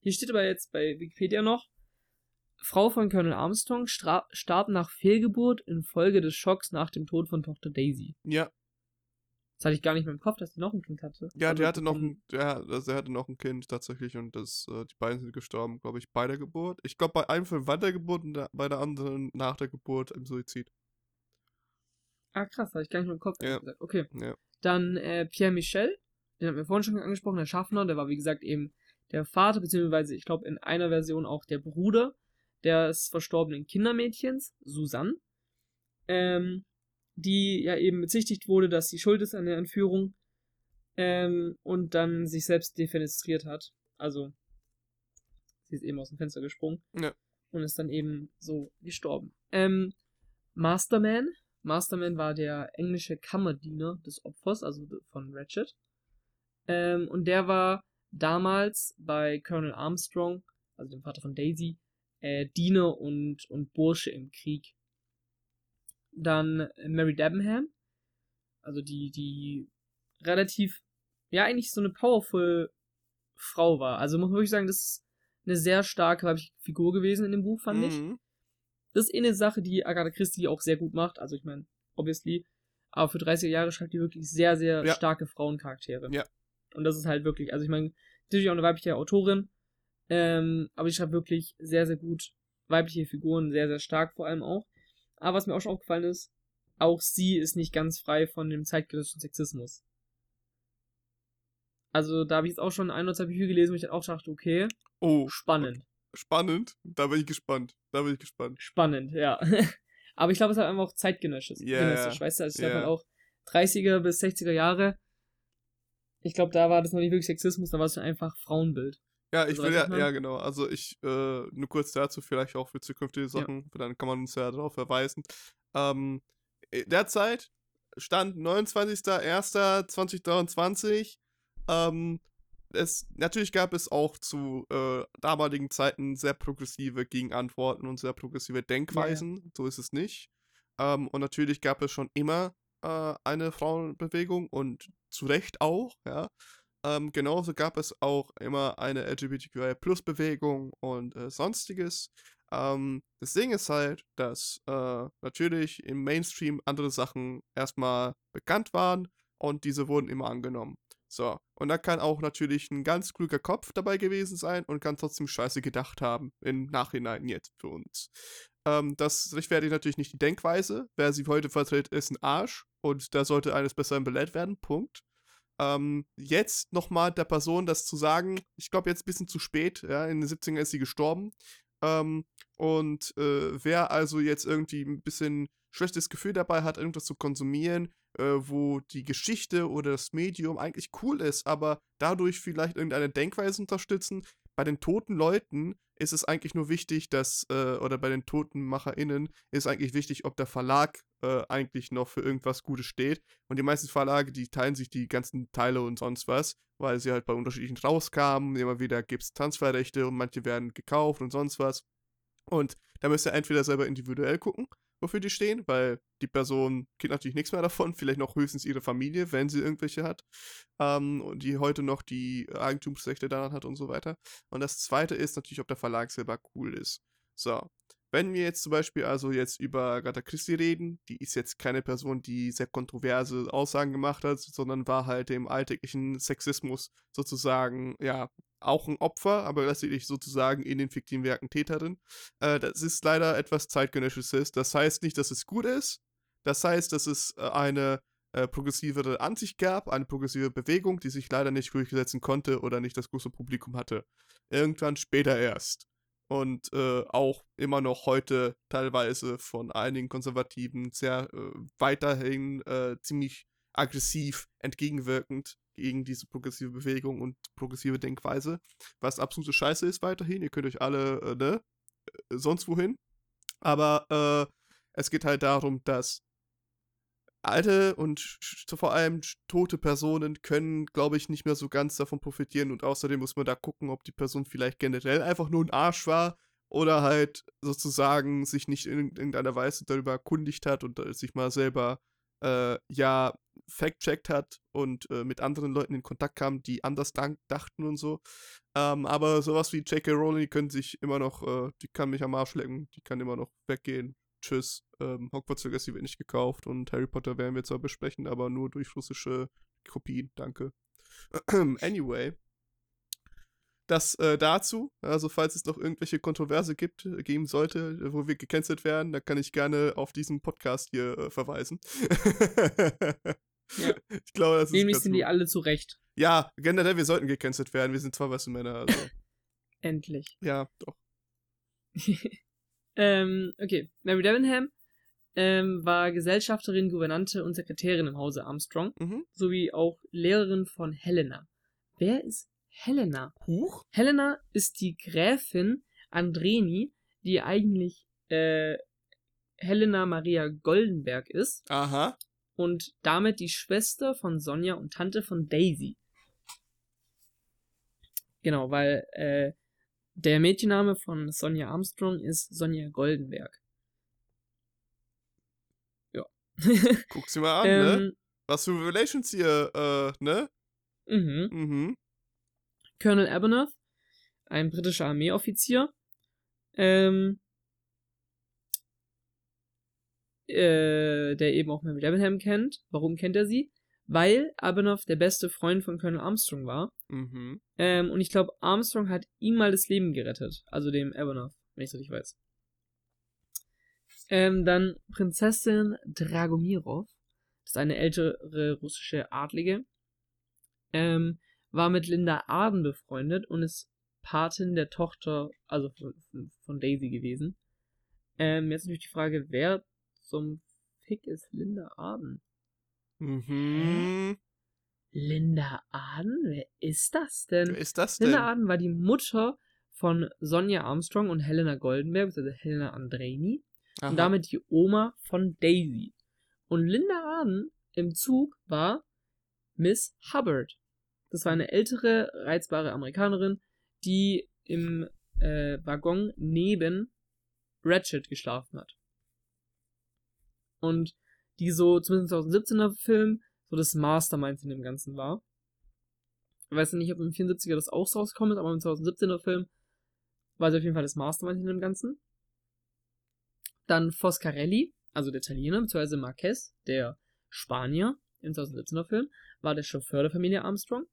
Hier steht aber jetzt bei Wikipedia noch, Frau von Colonel Armstrong starb nach Fehlgeburt infolge des Schocks nach dem Tod von Tochter Daisy.
Ja,
Das hatte ich gar nicht mehr im Kopf, dass sie noch ein Kind hatte.
ja,
Also
der hatte noch ein, der, also er hatte noch ein Kind tatsächlich und das, äh, die beiden sind gestorben, glaube ich, bei der Geburt. Ich glaube, bei einem von bei der Geburt und der, bei der anderen nach der Geburt im Suizid.
Ah, krass, hatte ich gar nicht mehr im Kopf.
Ja.
gesagt. Okay.
Ja.
Dann äh, Pierre Michel, den hatten wir vorhin schon angesprochen, der Schaffner, der war wie gesagt eben der Vater, beziehungsweise ich glaube in einer Version auch der Bruder des verstorbenen Kindermädchens, Susanne, ähm, die ja eben bezichtigt wurde, dass sie schuld ist an der Entführung ähm, und dann sich selbst defenestriert hat. Also sie ist eben aus dem Fenster gesprungen
Ja.
und ist dann eben so gestorben. Ähm, Masterman, Masterman war der englische Kammerdiener des Opfers, also von Ratchet. Ähm, und der war damals bei Colonel Armstrong, also dem Vater von Daisy, äh, Diener und, und Bursche im Krieg. Dann Mary Debenham, also die, die relativ, ja, eigentlich so eine powerful Frau war. Also muss man wirklich sagen, das ist eine sehr starke weibliche Figur gewesen in dem Buch, fand ich.
Mhm.
Das ist eh eine Sache, die Agatha Christie auch sehr gut macht. Also ich meine, obviously. Aber für 30er Jahre schreibt die wirklich sehr, sehr
Ja.
starke Frauencharaktere.
Ja.
Und das ist halt wirklich, also ich meine, natürlich auch eine weibliche Autorin, ähm, aber die schreibt wirklich sehr, sehr gut weibliche Figuren, sehr, sehr stark vor allem auch. Aber was mir auch schon aufgefallen ist, auch sie ist nicht ganz frei von dem zeitgenössischen Sexismus. Also da habe ich jetzt auch schon ein oder zwei Bücher gelesen, wo ich dann auch dachte, okay,
Oh,
spannend.
spannend. Da bin ich gespannt. Da bin ich gespannt.
Spannend, ja. [laughs] Aber ich glaube, es halt einfach auch zeitgenössisch.
Ja,
genössisch,
ja.
weißt du? Also ich glaube
Ja.
halt auch 30er bis 60er Jahre. Ich glaube, da war das noch nicht wirklich Sexismus, da war es schon einfach Frauenbild.
Ja, ich will ja,
meine?
ja genau. Also ich, äh, nur kurz dazu, vielleicht auch für zukünftige Sachen, dann kann man uns ja darauf verweisen. Ähm, äh, derzeit stand 29.01.2023. Ähm, es, natürlich gab es auch zu äh, damaligen Zeiten sehr progressive Gegenantworten und sehr progressive Denkweisen. Ja, ja. So ist es nicht. Ähm, und natürlich gab es schon immer äh, eine Frauenbewegung und zu Recht auch, ja. Ähm, genauso gab es auch immer eine LGBTQI-Plus-Bewegung und äh, sonstiges. Ähm, das Ding ist halt, dass äh, natürlich im Mainstream andere Sachen erstmal bekannt waren und diese wurden immer angenommen. So, und da kann auch natürlich ein ganz kluger Kopf dabei gewesen sein und kann trotzdem Scheiße gedacht haben, im Nachhinein jetzt für uns. Ähm, das rechtfertigt natürlich nicht die Denkweise. Wer sie heute vertritt, ist ein Arsch und da sollte eines Besseren belehrt werden. Punkt. Ähm, jetzt nochmal der Person das zu sagen, ich glaube jetzt ein bisschen zu spät, ja, in den 70ern ist sie gestorben. Ähm, und äh, wer also jetzt irgendwie ein bisschen schlechtes Gefühl dabei hat, irgendwas zu konsumieren, äh, wo die Geschichte oder das Medium eigentlich cool ist, aber dadurch vielleicht irgendeine Denkweise unterstützen, bei den toten Leuten ist es eigentlich nur wichtig, dass, äh, oder bei den toten MacherInnen ist eigentlich wichtig, ob der Verlag äh, eigentlich noch für irgendwas Gutes steht. Und die meisten Verlage, die teilen sich die ganzen Teile und sonst was, weil sie halt bei unterschiedlichen rauskamen. Immer wieder gibt es Transferrechte und manche werden gekauft und sonst was. Und da müsst ihr entweder selber individuell gucken wofür die stehen, weil die Person kriegt natürlich nichts mehr davon, vielleicht noch höchstens ihre Familie, wenn sie irgendwelche hat, ähm, die heute noch die Eigentumsrechte daran hat und so weiter. Und das zweite ist natürlich, ob der Verlag selber cool ist. So. Wenn wir jetzt zum Beispiel also jetzt über Agatha Christie reden, die ist jetzt keine Person, die sehr kontroverse Aussagen gemacht hat, sondern war halt dem alltäglichen Sexismus sozusagen, ja, auch ein Opfer, aber letztendlich sozusagen in den fiktiven Werken Täterin. Äh, das ist leider etwas zeitgenössisches. Das heißt nicht, dass es gut ist. Das heißt, dass es äh, eine äh, progressivere Ansicht gab, eine progressive Bewegung, die sich leider nicht durchsetzen konnte oder nicht das große Publikum hatte. Irgendwann später erst. Und äh, auch immer noch heute teilweise von einigen Konservativen sehr äh, weiterhin äh, ziemlich aggressiv entgegenwirkend gegen diese progressive Bewegung und progressive Denkweise, was absolute Scheiße ist weiterhin. Ihr könnt euch alle, äh, ne, äh, sonst wohin. Aber äh, es geht halt darum, dass alte und vor allem tote Personen können, glaube ich, nicht mehr so ganz davon profitieren und außerdem muss man da gucken, ob die Person vielleicht generell einfach nur ein Arsch war oder halt sozusagen sich nicht in irgendeiner Weise darüber erkundigt hat und äh, sich mal selber äh, ja fact-checkt hat und äh, mit anderen Leuten in Kontakt kam, die anders dachten und so. Ähm, aber sowas wie J.K. Rowling, können sich immer noch, äh, die kann mich am Arsch lecken, die kann immer noch weggehen. Tschüss. Ähm, Hogwarts Legacy wird nicht gekauft und Harry Potter werden wir zwar besprechen, aber nur durch russische Kopien. Danke. [clears throat] anyway das äh, dazu. Also falls es noch irgendwelche Kontroverse gibt, äh, geben sollte, wo wir gecancelt werden, dann kann ich gerne auf diesen Podcast hier äh, verweisen.
ja. [laughs] Ich glaube, das Nämlich ist sind gut. die alle zurecht.
Ja, generell, wir sollten gecancelt werden. Wir sind zwei weiße Männer. Also. [laughs]
Endlich.
Ja, doch. [laughs]
ähm, okay. Mary Debenham ähm, war Gesellschafterin, Gouvernante und Sekretärin im Hause Armstrong, mhm. sowie auch Lehrerin von Helena. Wer ist Helena.
Huch?
Helena ist die Gräfin Andreni, die eigentlich äh, Helena Maria Goldenberg ist.
Aha.
Und damit die Schwester von Sonja und Tante von Daisy. Genau, weil äh, der Mädchenname von Sonja Armstrong ist Sonja Goldenberg. Ja. [laughs]
Guck sie mal an, ne? ähm, ne? Was für Relations hier, äh, ne?
Mhm. Mhm. Colonel Aberneth, ein britischer Armeeoffizier, ähm, äh, der eben auch Mary Debenham kennt. Warum kennt er sie? Weil Aberneth der beste Freund von Colonel Armstrong war.
Mhm.
Ähm, und ich glaube, Armstrong hat ihm mal das Leben gerettet. Also dem Aberneth, wenn ich es richtig weiß. Ähm, dann Prinzessin Dragomirov. Das ist eine ältere russische Adlige. Ähm, war mit Linda Arden befreundet und ist Patin der Tochter, also von, von Daisy gewesen. Ähm, jetzt natürlich die Frage, wer zum Fick ist Linda Arden?
Mhm.
Linda Arden? Wer ist das denn?
Wer ist das denn?
Linda Arden war die Mutter von Sonja Armstrong und Helena Goldenberg, also Helena Andreini. Aha. Und damit die Oma von Daisy. Und Linda Arden im Zug war Miss Hubbard. Das war eine ältere, reizbare Amerikanerin, die im äh, Waggon neben Ratchet geschlafen hat. Und die so, zumindest 2017er Film, so das Mastermind in dem Ganzen war. Ich weiß nicht, ob im 74er das auch rausgekommen ist, aber im 2017er Film war sie auf jeden Fall das Mastermind in dem Ganzen. Dann Foscarelli, also der Italiener, beziehungsweise Marquez, der Spanier im 2017er Film, war der Chauffeur der Familie Armstrong.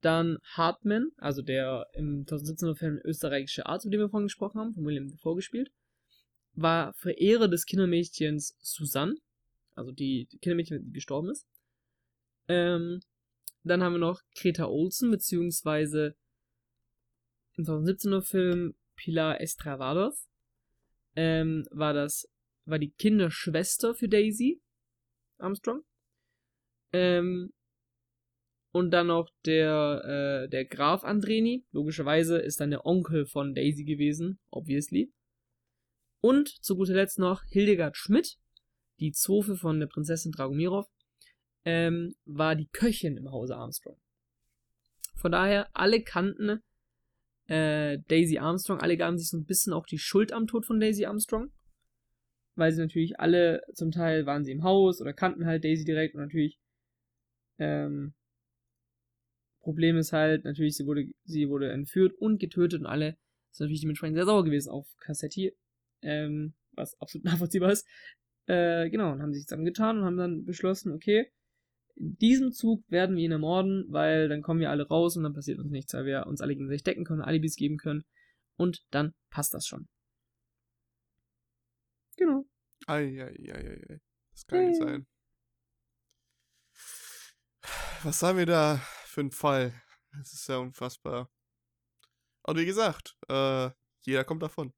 Dann Hartman, also der im 2017er Film österreichische Arzt, über den wir vorhin gesprochen haben, von William Dafoe gespielt, war Verehrer des Kindermädchens Susanne, also die, Kindermädchen, die gestorben ist. Ähm, dann haben wir noch Greta Olsen, beziehungsweise im 2017er Film Pilar Estravados. Ähm, war das, war die Kinderschwester für Daisy Armstrong. Ähm, und dann noch der, äh, der Graf Andreni, logischerweise ist dann der Onkel von Daisy gewesen, obviously. Und zu guter Letzt noch Hildegard Schmidt, die Zofe von der Prinzessin Dragomirov, ähm, war die Köchin im Hause Armstrong. Von daher, alle kannten äh, Daisy Armstrong, alle gaben sich so ein bisschen auch die Schuld am Tod von Daisy Armstrong. Weil sie natürlich alle, zum Teil waren sie im Haus oder kannten halt Daisy direkt und natürlich, ähm, Problem ist halt, natürlich, sie wurde, sie wurde entführt und getötet und alle sind natürlich dementsprechend sehr sauer gewesen auf Cassetti, ähm, was absolut [laughs] nachvollziehbar ist. Äh, genau, und haben sich zusammengetan und haben dann beschlossen, okay, in diesem Zug werden wir ihn ermorden, weil dann kommen wir alle raus und dann passiert uns nichts, weil wir uns alle gegenseitig decken können, Alibis geben können und dann passt das schon. Genau.
Eieieiei. Das kann nicht sein. Was haben wir da für einen Fall? Das ist ja unfassbar. Und wie gesagt, äh, jeder kommt davon.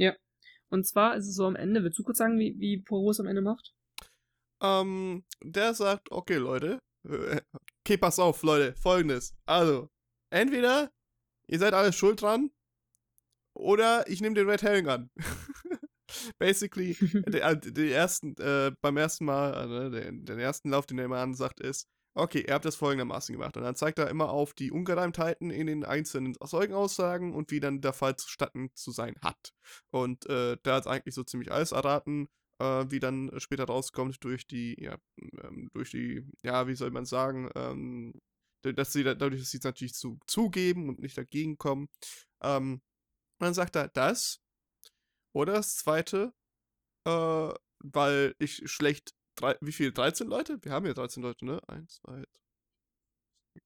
Ja. Und zwar ist es so am Ende, willst du kurz sagen, wie, wie Poirot es am Ende macht?
Ähm, der sagt, okay, Leute, äh, [laughs] okay, pass auf, Leute, folgendes. Also, entweder ihr seid alle schuld dran, oder ich nehme den Red Herring an. [laughs] Basically, [laughs] der, der ersten, äh, beim ersten Mal, äh, den, den ersten Lauf, den er immer ansagt, ist, okay, ihr habt das folgendermaßen gemacht. Und dann zeigt er immer auf die Ungereimtheiten in den einzelnen Zeugenaussagen und wie dann der Fall zustatten zu sein hat. Und äh, da hat eigentlich so ziemlich alles erraten äh, wie dann später rauskommt durch die, ja, ähm, durch die, ja, wie soll man sagen, ähm, dass sie dadurch, dass sie es natürlich zu, zugeben und nicht dagegen kommen. Ähm, dann sagt er das. Oder das zweite, äh, weil ich schlecht, drei, wie viel? 13 Leute? Wir haben ja 13 Leute, ne? Eins, zwei,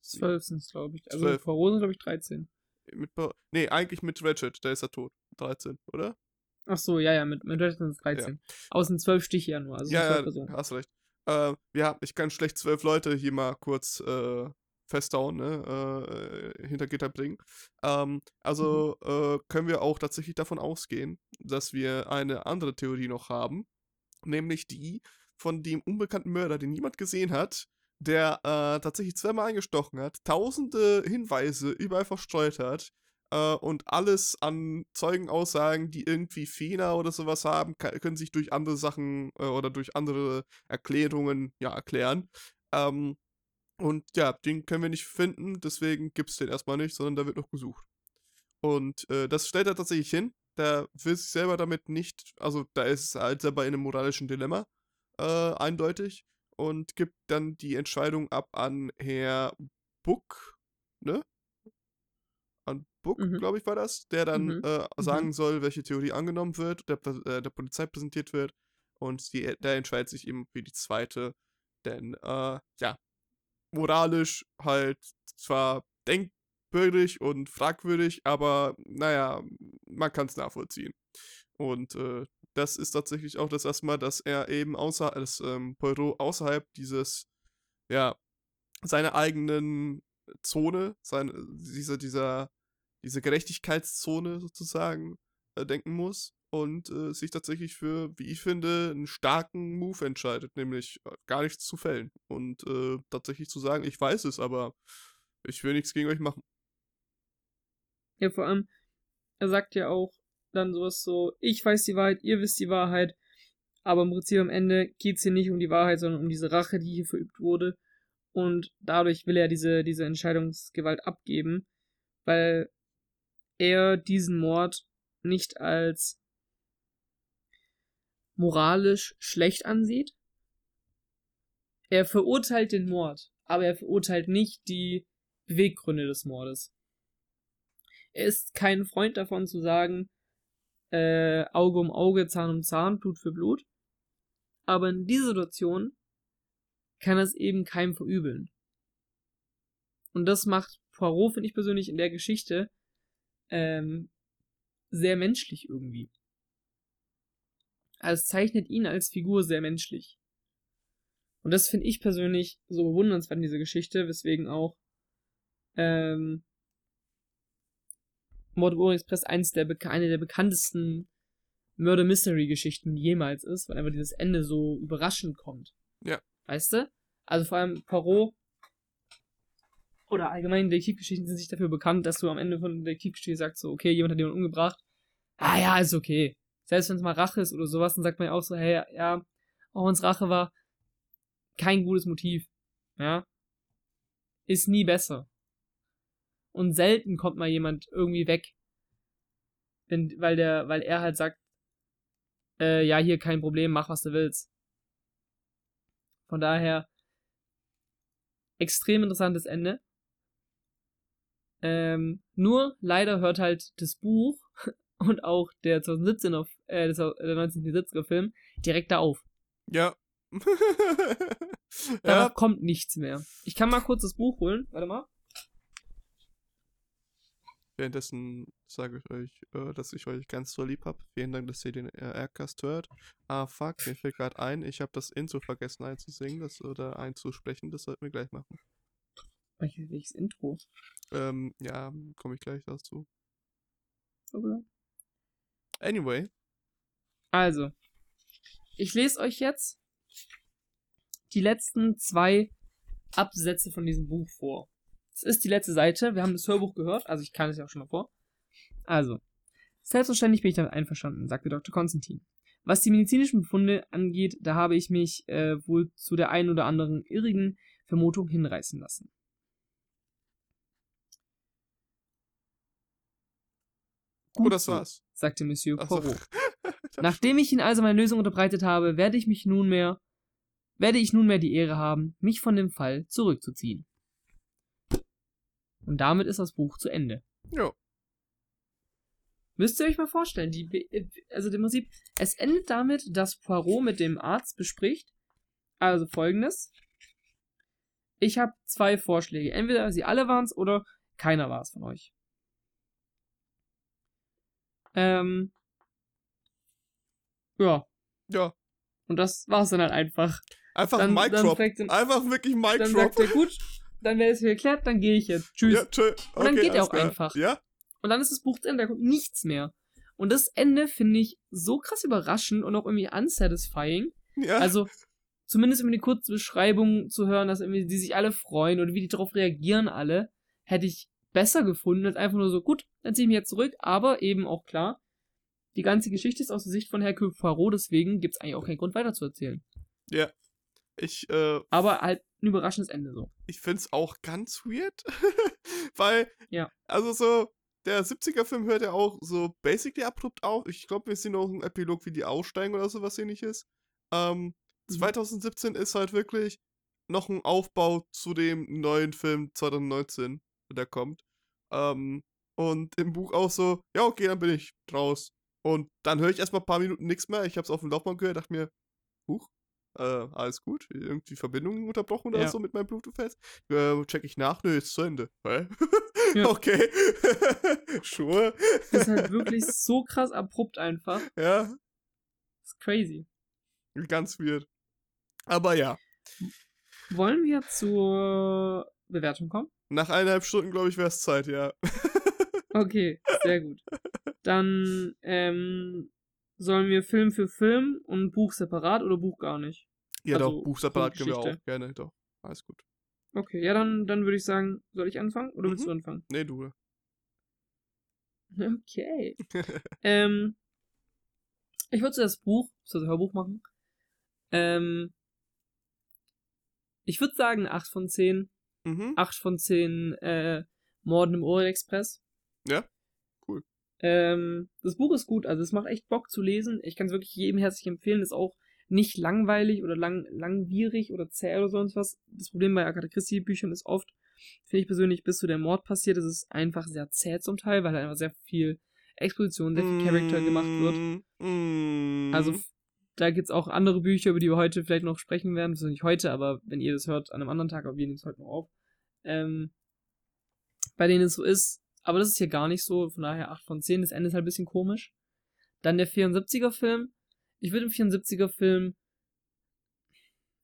Zwölf sind es, glaube ich. Also vor Rosen, glaube ich, 13.
Mit, nee, eigentlich mit Ratchet, der ist ja tot. 13, oder?
Ach so, ja, ja, mit, mit Ratchet sind es 13. Ja. Sind zwölf Stiche ja nur. Also
ja, ja, hast recht. Äh, ja, ich kann schlecht zwölf Leute hier mal kurz äh, festhauen, ne, äh, hinter Gitter bringen. Ähm, also mhm. äh, können wir auch tatsächlich davon ausgehen, dass wir eine andere Theorie noch haben, nämlich die von dem unbekannten Mörder, den niemand gesehen hat, der äh, tatsächlich zweimal eingestochen hat, tausende Hinweise überall verstreut hat, äh, und alles an Zeugenaussagen, die irgendwie Fehler oder sowas haben, kann, können sich durch andere Sachen äh, oder durch andere Erklärungen ja erklären. Ähm, und ja, den können wir nicht finden, deswegen gibt es den erstmal nicht, sondern da wird noch gesucht. Und äh, das stellt er tatsächlich hin. Der will sich selber damit nicht, also da ist er halt selber in einem moralischen Dilemma, äh, eindeutig, und gibt dann die Entscheidung ab an Herr Buck, ne? Book, mhm. glaube ich, war das, der dann mhm. äh, sagen mhm. soll, welche Theorie angenommen wird, der, äh, der Polizei präsentiert wird. Und die, der entscheidet sich eben für die zweite. Denn, äh, ja, moralisch halt zwar denkwürdig und fragwürdig, aber naja, man kann es nachvollziehen. Und äh, das ist tatsächlich auch das erste Mal, dass er eben außer, dass ähm, Poirot außerhalb dieses, ja, seiner eigenen Zone, seine, dieser, dieser diese Gerechtigkeitszone sozusagen äh, denken muss und äh, sich tatsächlich für, wie ich finde, einen starken Move entscheidet, nämlich äh, gar nichts zu fällen und äh, tatsächlich zu sagen, ich weiß es, aber ich will nichts gegen euch machen.
Ja, vor allem, er sagt ja auch dann sowas so, ich weiß die Wahrheit, ihr wisst die Wahrheit, aber im Prinzip am Ende geht es hier nicht um die Wahrheit, sondern um diese Rache, die hier verübt wurde. Und dadurch will er diese, diese Entscheidungsgewalt abgeben, weil er diesen Mord nicht als moralisch schlecht ansieht. Er verurteilt den Mord, aber er verurteilt nicht die Beweggründe des Mordes. Er ist kein Freund davon zu sagen, äh, Auge um Auge, Zahn um Zahn, Blut für Blut. Aber in dieser Situation kann es eben keinem verübeln. Und das macht Poirot, finde ich persönlich, in der Geschichte ähm, sehr menschlich irgendwie. Also es zeichnet ihn als Figur sehr menschlich. Und das finde ich persönlich so bewundernswert in dieser Geschichte, weswegen auch ähm, Mord im Orient Express eins der, eine der bekanntesten Murder-Mystery-Geschichten jemals ist, weil einfach dieses Ende so überraschend kommt.
Ja.
Weißt du? Also vor allem Poirot oder allgemein Detektivgeschichten sind sich dafür bekannt, dass du am Ende von Detektivgeschichte sagst, so, okay, jemand hat jemanden umgebracht. Ah ja, ist okay. Selbst wenn es mal Rache ist oder sowas, dann sagt man ja auch so, hey, ja, auch wenn es Rache war, kein gutes Motiv. Ja. Ist nie besser. Und selten kommt mal jemand irgendwie weg. Wenn, weil der, weil er halt sagt, äh, ja, hier kein Problem, mach was du willst. Von daher, extrem interessantes Ende. Ähm, nur leider hört halt das Buch [laughs] und auch der 2017 auf, äh, der 1970er Film direkt da auf.
Ja. [laughs]
Danach ja. kommt nichts mehr. Ich kann mal kurz das Buch holen. Warte mal.
Währenddessen sage ich euch, äh, dass ich euch ganz so lieb habe. Vielen Dank, dass ihr den R-Cast hört. Ah, fuck, mir fällt gerade ein, ich habe das Intro vergessen einzusingen das, oder einzusprechen. Das sollten wir gleich machen.
Welches Intro?
Ähm, ja, komme ich gleich dazu.
Okay.
Anyway.
Also, ich lese euch jetzt die letzten zwei Absätze von diesem Buch vor. Das ist die letzte Seite. Wir haben das Hörbuch gehört, also ich kann es ja auch schon mal vor. Also, selbstverständlich bin ich damit einverstanden, sagte Dr. Konstantin. Was die medizinischen Befunde angeht, da habe ich mich äh, wohl zu der einen oder anderen irrigen Vermutung hinreißen lassen.
Gut oh, das war's,
sagte Monsieur Poirot. [laughs] Nachdem ich Ihnen also meine Lösung unterbreitet habe, werde ich mich nunmehr, werde ich nunmehr die Ehre haben, mich von dem Fall zurückzuziehen. Und damit ist das Buch zu Ende.
Ja.
Müsst ihr euch mal vorstellen, die, also im Prinzip, es endet damit, dass Poirot mit dem Arzt bespricht, also folgendes. Ich habe zwei Vorschläge. Entweder sie alle waren es oder keiner war es von euch. Ähm, ja.
Ja.
Und das war's dann halt einfach.
Einfach dann, Mic Drop. Einfach wirklich Mic
Dann
Drop.
sagt er, gut, dann wäre es hier geklärt, dann gehe ich jetzt. Tschüss.
Ja, tschö.
Okay, und dann geht er auch
klar.
einfach.
Ja?
Und dann ist das Buch zu Ende, da kommt nichts mehr. Und das Ende finde ich so krass überraschend und auch irgendwie unsatisfying.
Ja.
Also, zumindest um eine kurze Beschreibung zu hören, dass irgendwie die sich alle freuen oder wie die darauf reagieren alle, hätte ich besser gefunden, als einfach nur so, gut, dann ziehe ich mich jetzt zurück, aber eben auch klar, die ganze Geschichte ist aus der Sicht von Hercule Poirot, deswegen gibt es eigentlich auch keinen Grund weiterzuerzählen.
Ja. Ich, äh,
Aber halt ein überraschendes Ende so.
Ich find's auch ganz weird, [laughs] weil,
ja.
also so, der 70er-Film hört ja auch so basically abrupt auf. Ich glaube, wir sehen auch einen Epilog, wie die aussteigen oder sowas ähnliches. Ähm, mhm. 2017 ist halt wirklich noch ein Aufbau zu dem neuen Film 2019, der kommt. Ähm, und im Buch auch so, ja, okay, dann bin ich raus. Und dann höre ich erstmal ein paar Minuten nichts mehr. Ich habe es auf dem Laufband gehört, dachte mir, huch, äh, alles gut, irgendwie Verbindung unterbrochen oder ja. so mit meinem Bluetooth-Fest. Äh, check ich nach, nö, ist zu Ende. Hä? [laughs] Ja. okay. [laughs] sure.
Das ist halt [laughs] wirklich so krass abrupt einfach.
Ja.
Das ist crazy.
Ganz weird. Aber ja.
Wollen wir zur Bewertung kommen?
Nach eineinhalb Stunden, glaube ich, wäre es Zeit, ja.
okay, sehr gut. Dann ähm, sollen wir Film für Film und Buch separat oder Buch gar nicht?
Ja, also, doch, Buch separat können wir auch gerne, doch. Alles gut.
Okay, ja, dann, dann würde ich sagen, soll ich anfangen oder mhm. willst du anfangen?
Nee, du. [laughs]
Okay. [laughs] ähm, ich würde das Buch, das Hörbuch machen. Ähm, Ich würde sagen 8 von 10.
Mhm.
8 von 10 äh, Morden im Orient Express.
Ja.
Ähm, das Buch ist gut, also es macht echt Bock zu lesen. Ich kann es wirklich jedem herzlich empfehlen. Ist auch nicht langweilig oder lang, langwierig oder zäh oder sonst was. Das Problem bei Agatha Christie Büchern ist oft, finde ich persönlich, bis zu der Mord passiert, ist es einfach sehr zäh zum Teil, weil einfach sehr viel Exposition, sehr viel Charakter gemacht wird.
Mm.
Also da gibt's auch andere Bücher, über die wir heute vielleicht noch sprechen werden. Das ist nicht heute, aber wenn ihr das hört, an einem anderen Tag, aber wir nehmen es heute noch auf. Ähm, bei denen es so ist. Aber das ist hier gar nicht so. Von daher 8 von 10. Das Ende ist halt ein bisschen komisch. Dann der 74er-Film. Ich würde im 74er-Film,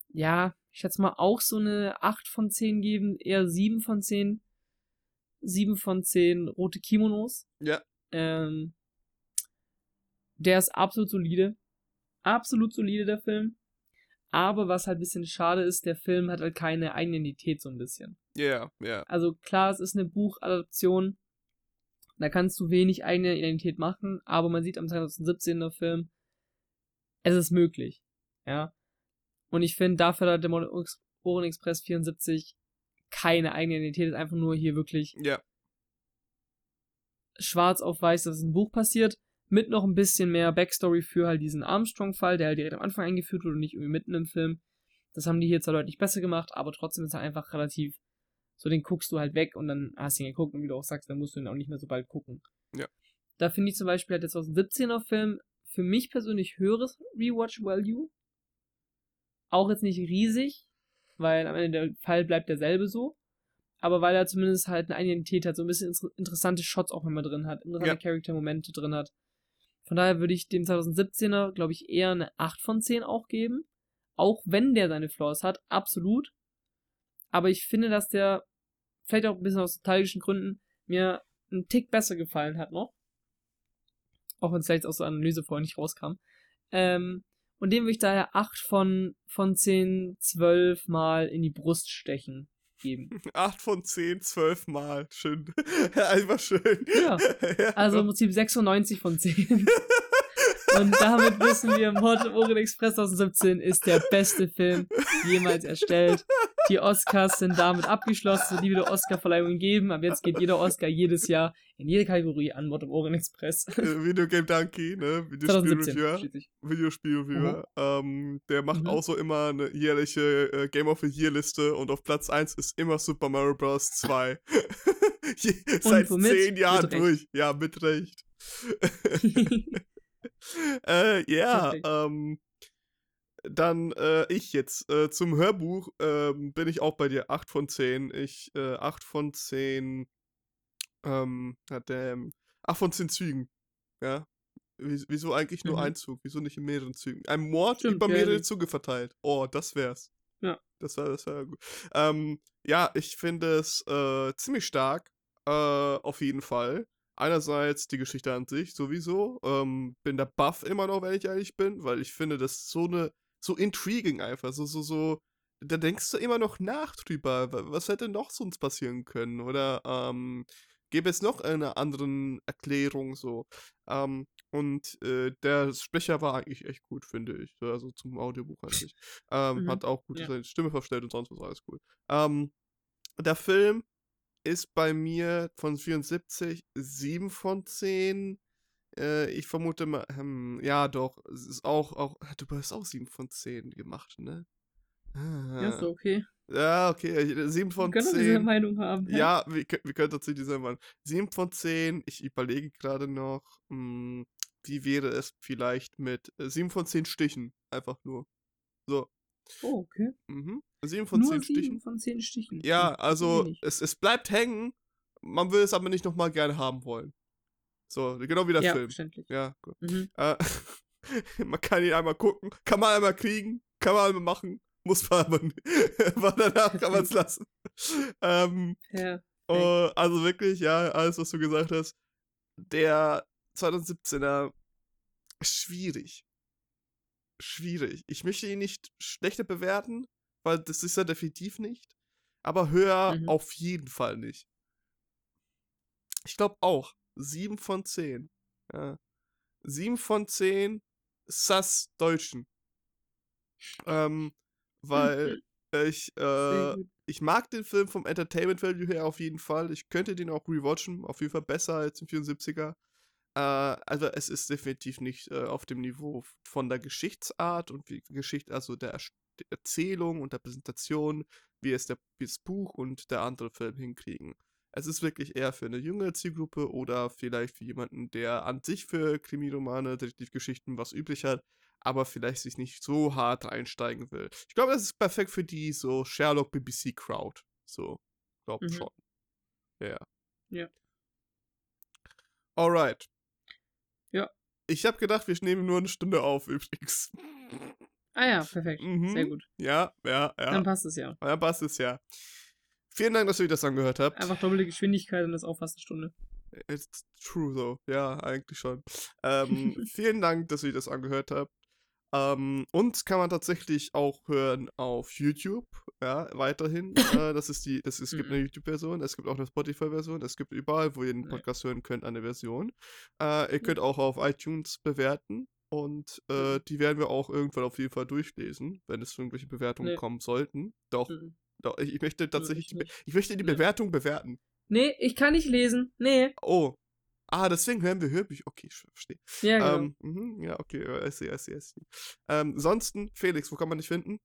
ja, ich schätze mal auch so eine 8 von 10 geben. Eher 7 von 10. 7 von 10 rote Kimonos.
Ja.
Ähm, der ist absolut solide. Absolut solide, der Film. Aber was halt ein bisschen schade ist, der Film hat halt keine Identität so ein bisschen.
Ja, ja.
Also klar, es ist eine Buchadaption. Da kannst du wenig eigene Identität machen, aber man sieht am 2017er Film, es ist möglich. Ja. Und ich finde, dafür hat der Ohren Express 74 keine eigene Identität, ist einfach nur hier wirklich
Ja.
schwarz auf weiß, dass ein Buch passiert, mit noch ein bisschen mehr Backstory für halt diesen Armstrong-Fall, der halt direkt am Anfang eingeführt wurde und nicht irgendwie mitten im Film. Das haben die hier zwar deutlich besser gemacht, aber trotzdem ist er einfach relativ, so den guckst du halt weg und dann hast du ihn geguckt und wie du auch sagst, dann musst du ihn auch nicht mehr so bald gucken.
Ja.
Da finde ich zum Beispiel halt der 2017er Film für mich persönlich höheres Rewatch Value. Auch jetzt nicht riesig, weil am Ende der Fall bleibt derselbe so aber weil er zumindest halt eine Identität hat, so ein bisschen inter- interessante Shots auch immer drin hat, interessante
Ja.
Charaktermomente drin hat. Von daher würde ich dem 2017er, glaube ich, eher eine 8 von 10 auch geben. Auch wenn der seine Flaws hat, absolut. Aber ich finde, dass der, vielleicht auch ein bisschen aus nostalgischen Gründen, mir einen Tick besser gefallen hat noch. Auch wenn es vielleicht aus der Analyse vorher nicht rauskam. Ähm, und dem würde ich daher 8 von, von 10, 12 Mal in die Brust stechen geben. [laughs]
8 von 10, 12 Mal. Schön. [laughs] Einfach schön. [laughs]
Ja, Also im Prinzip 96 von 10. Und damit wissen wir, Mord im Orient Express 2017 ist der beste Film jemals erstellt. Die Oscars sind damit abgeschlossen, nie wieder Oscar-Verleihungen geben. Aber jetzt geht jeder Oscar jedes Jahr in jede Kategorie an Mord im Orient Express.
Äh, Videogame Donkey, ne?
2017
Videospiel-Reviewer. Videospiel-Reviewer. Ähm, der macht
Mhm.
auch so immer eine jährliche äh, Game of the Year-Liste und auf Platz 1 ist immer Super Mario Bros. 2. [laughs] Je, seit? 10 Jahren durch. Ja, mit Recht. [laughs] [laughs] äh, ja, ähm, dann äh, ich jetzt. Äh, zum Hörbuch ähm, bin ich auch bei dir 8 von 10. Ich, äh, 8 von 10, ähm, hat der, 8 von 10 Zügen. Ja. Wie- Wieso eigentlich nur
Mhm.
ein Zug? Wieso nicht in mehreren Zügen? Ein Mord
Stimmt,
über
ja,
mehrere
die-
Züge verteilt. Oh, das wär's.
Ja.
Das wäre das wär gut. Ähm, ja, ich finde es äh, ziemlich stark. Äh, auf jeden Fall. Einerseits die Geschichte an sich sowieso. Ähm, bin der Buff immer noch, wenn ich ehrlich bin, weil ich finde das so eine, so intriguing einfach. So, so, so. Da denkst du immer noch nach drüber. wa- Was hätte noch sonst passieren können? Oder ähm, gäbe es noch eine anderen Erklärung so? Ähm, und äh, der Sprecher war eigentlich echt gut, finde ich. Also zum Audiobuch an sich. Ähm,
Mhm,
Hat auch gut
ja.
seine Stimme verstellt und sonst was alles cool. Ähm, der Film ist bei mir von 74 7 von 10. Äh, ich vermute mal, hm, ja doch, es ist auch, auch, du hast auch 7 von 10 gemacht, ne? Ah,
Ja, ist doch okay.
ja, okay, 7
Wir
von
können doch diese
10.
Meinung haben. hä?
Ja, wir, wir können tatsächlich sein Mann. 7 von 10, ich überlege gerade noch, hm, wie wäre es vielleicht mit äh, 7 von 10 Stichen? Einfach nur. So.
Oh, okay.
Mhm. 7 von
Nur
10
sieben
Stichen.
von 10 Stichen.
Ja,
Hm,
also es, es bleibt hängen, man will es aber nicht nochmal gerne haben wollen. So, genau wie der
ja,
Film.
verständlich.
Ja, gut.
Mhm.
Äh, [laughs] man kann ihn einmal gucken, kann man einmal kriegen, kann man einmal machen, muss man aber nicht. [laughs] Aber danach kann man es lassen. Ähm,
Ja.
äh, also wirklich, ja, alles, was du gesagt hast. Der 2017er, schwierig. Schwierig. Ich möchte ihn nicht schlechter bewerten, weil das ist er definitiv nicht. Aber höher
Mhm.
auf jeden Fall nicht. Ich glaube auch. 7 von 10. Ja. 7 von 10 Sass Deutschen. Ähm, weil Ich, äh, ich mag den Film vom Entertainment Value her auf jeden Fall. Ich könnte den auch rewatchen. Auf jeden Fall besser als im 74er. Äh, also es ist definitiv nicht äh, auf dem Niveau von der Geschichtsart und wie Geschichte, also der, der Erzählung und der Präsentation, wie es der, wie das Buch und der andere Film hinkriegen. Es ist wirklich eher für eine junge Zielgruppe oder vielleicht für jemanden, der an sich für Krimiromane, Detektivgeschichten was üblich hat, aber vielleicht sich nicht so hart einsteigen will. Ich glaube, das ist perfekt für die so Sherlock BBC Crowd. So, glaube mhm. schon. Ja.
Ja.
Alright.
Ja.
Ich habe gedacht, wir nehmen nur eine Stunde auf übrigens.
Ah ja, perfekt. Mhm. Sehr gut.
Ja, ja, ja.
Dann passt es ja.
Dann passt es ja. Vielen Dank, dass ihr das angehört habt.
Einfach doppelte Geschwindigkeit und das auch fast eine Stunde.
It's true, though. Ja, eigentlich schon. Ähm, [laughs] vielen Dank, dass ihr das angehört habt. Ähm, uns kann man tatsächlich auch hören auf YouTube, ja, weiterhin. [laughs] äh, das ist die, das, es gibt eine mhm. YouTube-Version, es gibt auch eine Spotify-Version, es gibt überall, wo ihr den Podcast hören könnt, eine Version. Äh, ihr könnt auch auf iTunes bewerten und äh, die werden wir auch irgendwann auf jeden Fall durchlesen, wenn es irgendwelche Bewertungen nee. kommen sollten. Doch, mhm. Doch, ich möchte tatsächlich, ich, ich möchte die Bewertung bewerten.
Nee, ich kann nicht lesen. Nee.
Oh, Ah, deswegen hören wir Hörbücher. Okay, ich verstehe.
Ja, genau.
Ähm, mh, ja, okay, I see, I see, I see. Ähm, ansonsten, Felix, wo kann man dich finden?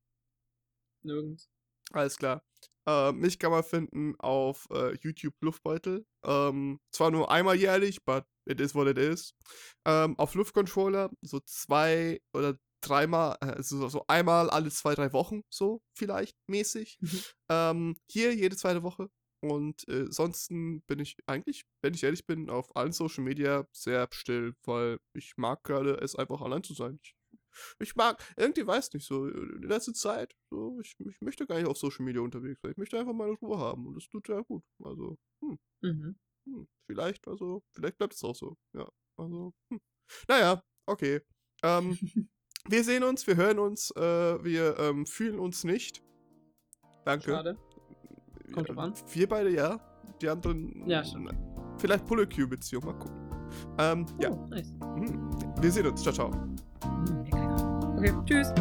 Nirgends.
Alles klar. Äh, mich kann man finden auf äh, YouTube Luftbeutel. Ähm, zwar nur einmal jährlich, but it is what it is. Ähm, auf Luftcontroller so zwei oder dreimal, also so einmal alle zwei, drei Wochen, so vielleicht mäßig. Mhm. Ähm, hier jede zweite Woche und äh, ansonsten bin ich eigentlich, wenn ich ehrlich bin, auf allen Social Media sehr still, weil ich mag gerade es einfach allein zu sein. Ich, ich mag, irgendwie weiß nicht so, in letzter Zeit, so, ich, ich möchte gar nicht auf Social Media unterwegs sein. Ich möchte einfach meine Ruhe haben und das tut ja gut. Also, hm,
mhm.
hm, vielleicht, also, vielleicht bleibt es auch so. Ja, also, hm. Naja, okay. Ähm, [laughs] wir sehen uns, wir hören uns, äh, wir ähm, fühlen uns nicht. Danke.
Schade. Kommt drauf an.
Wir beide ja. Die anderen.
Ja, stimmt.
Vielleicht Pulle-Q-Beziehung. Mal gucken. Ähm,
oh,
ja.
Nice.
Mhm. Wir sehen uns. Ciao, ciao.
Okay, tschüss.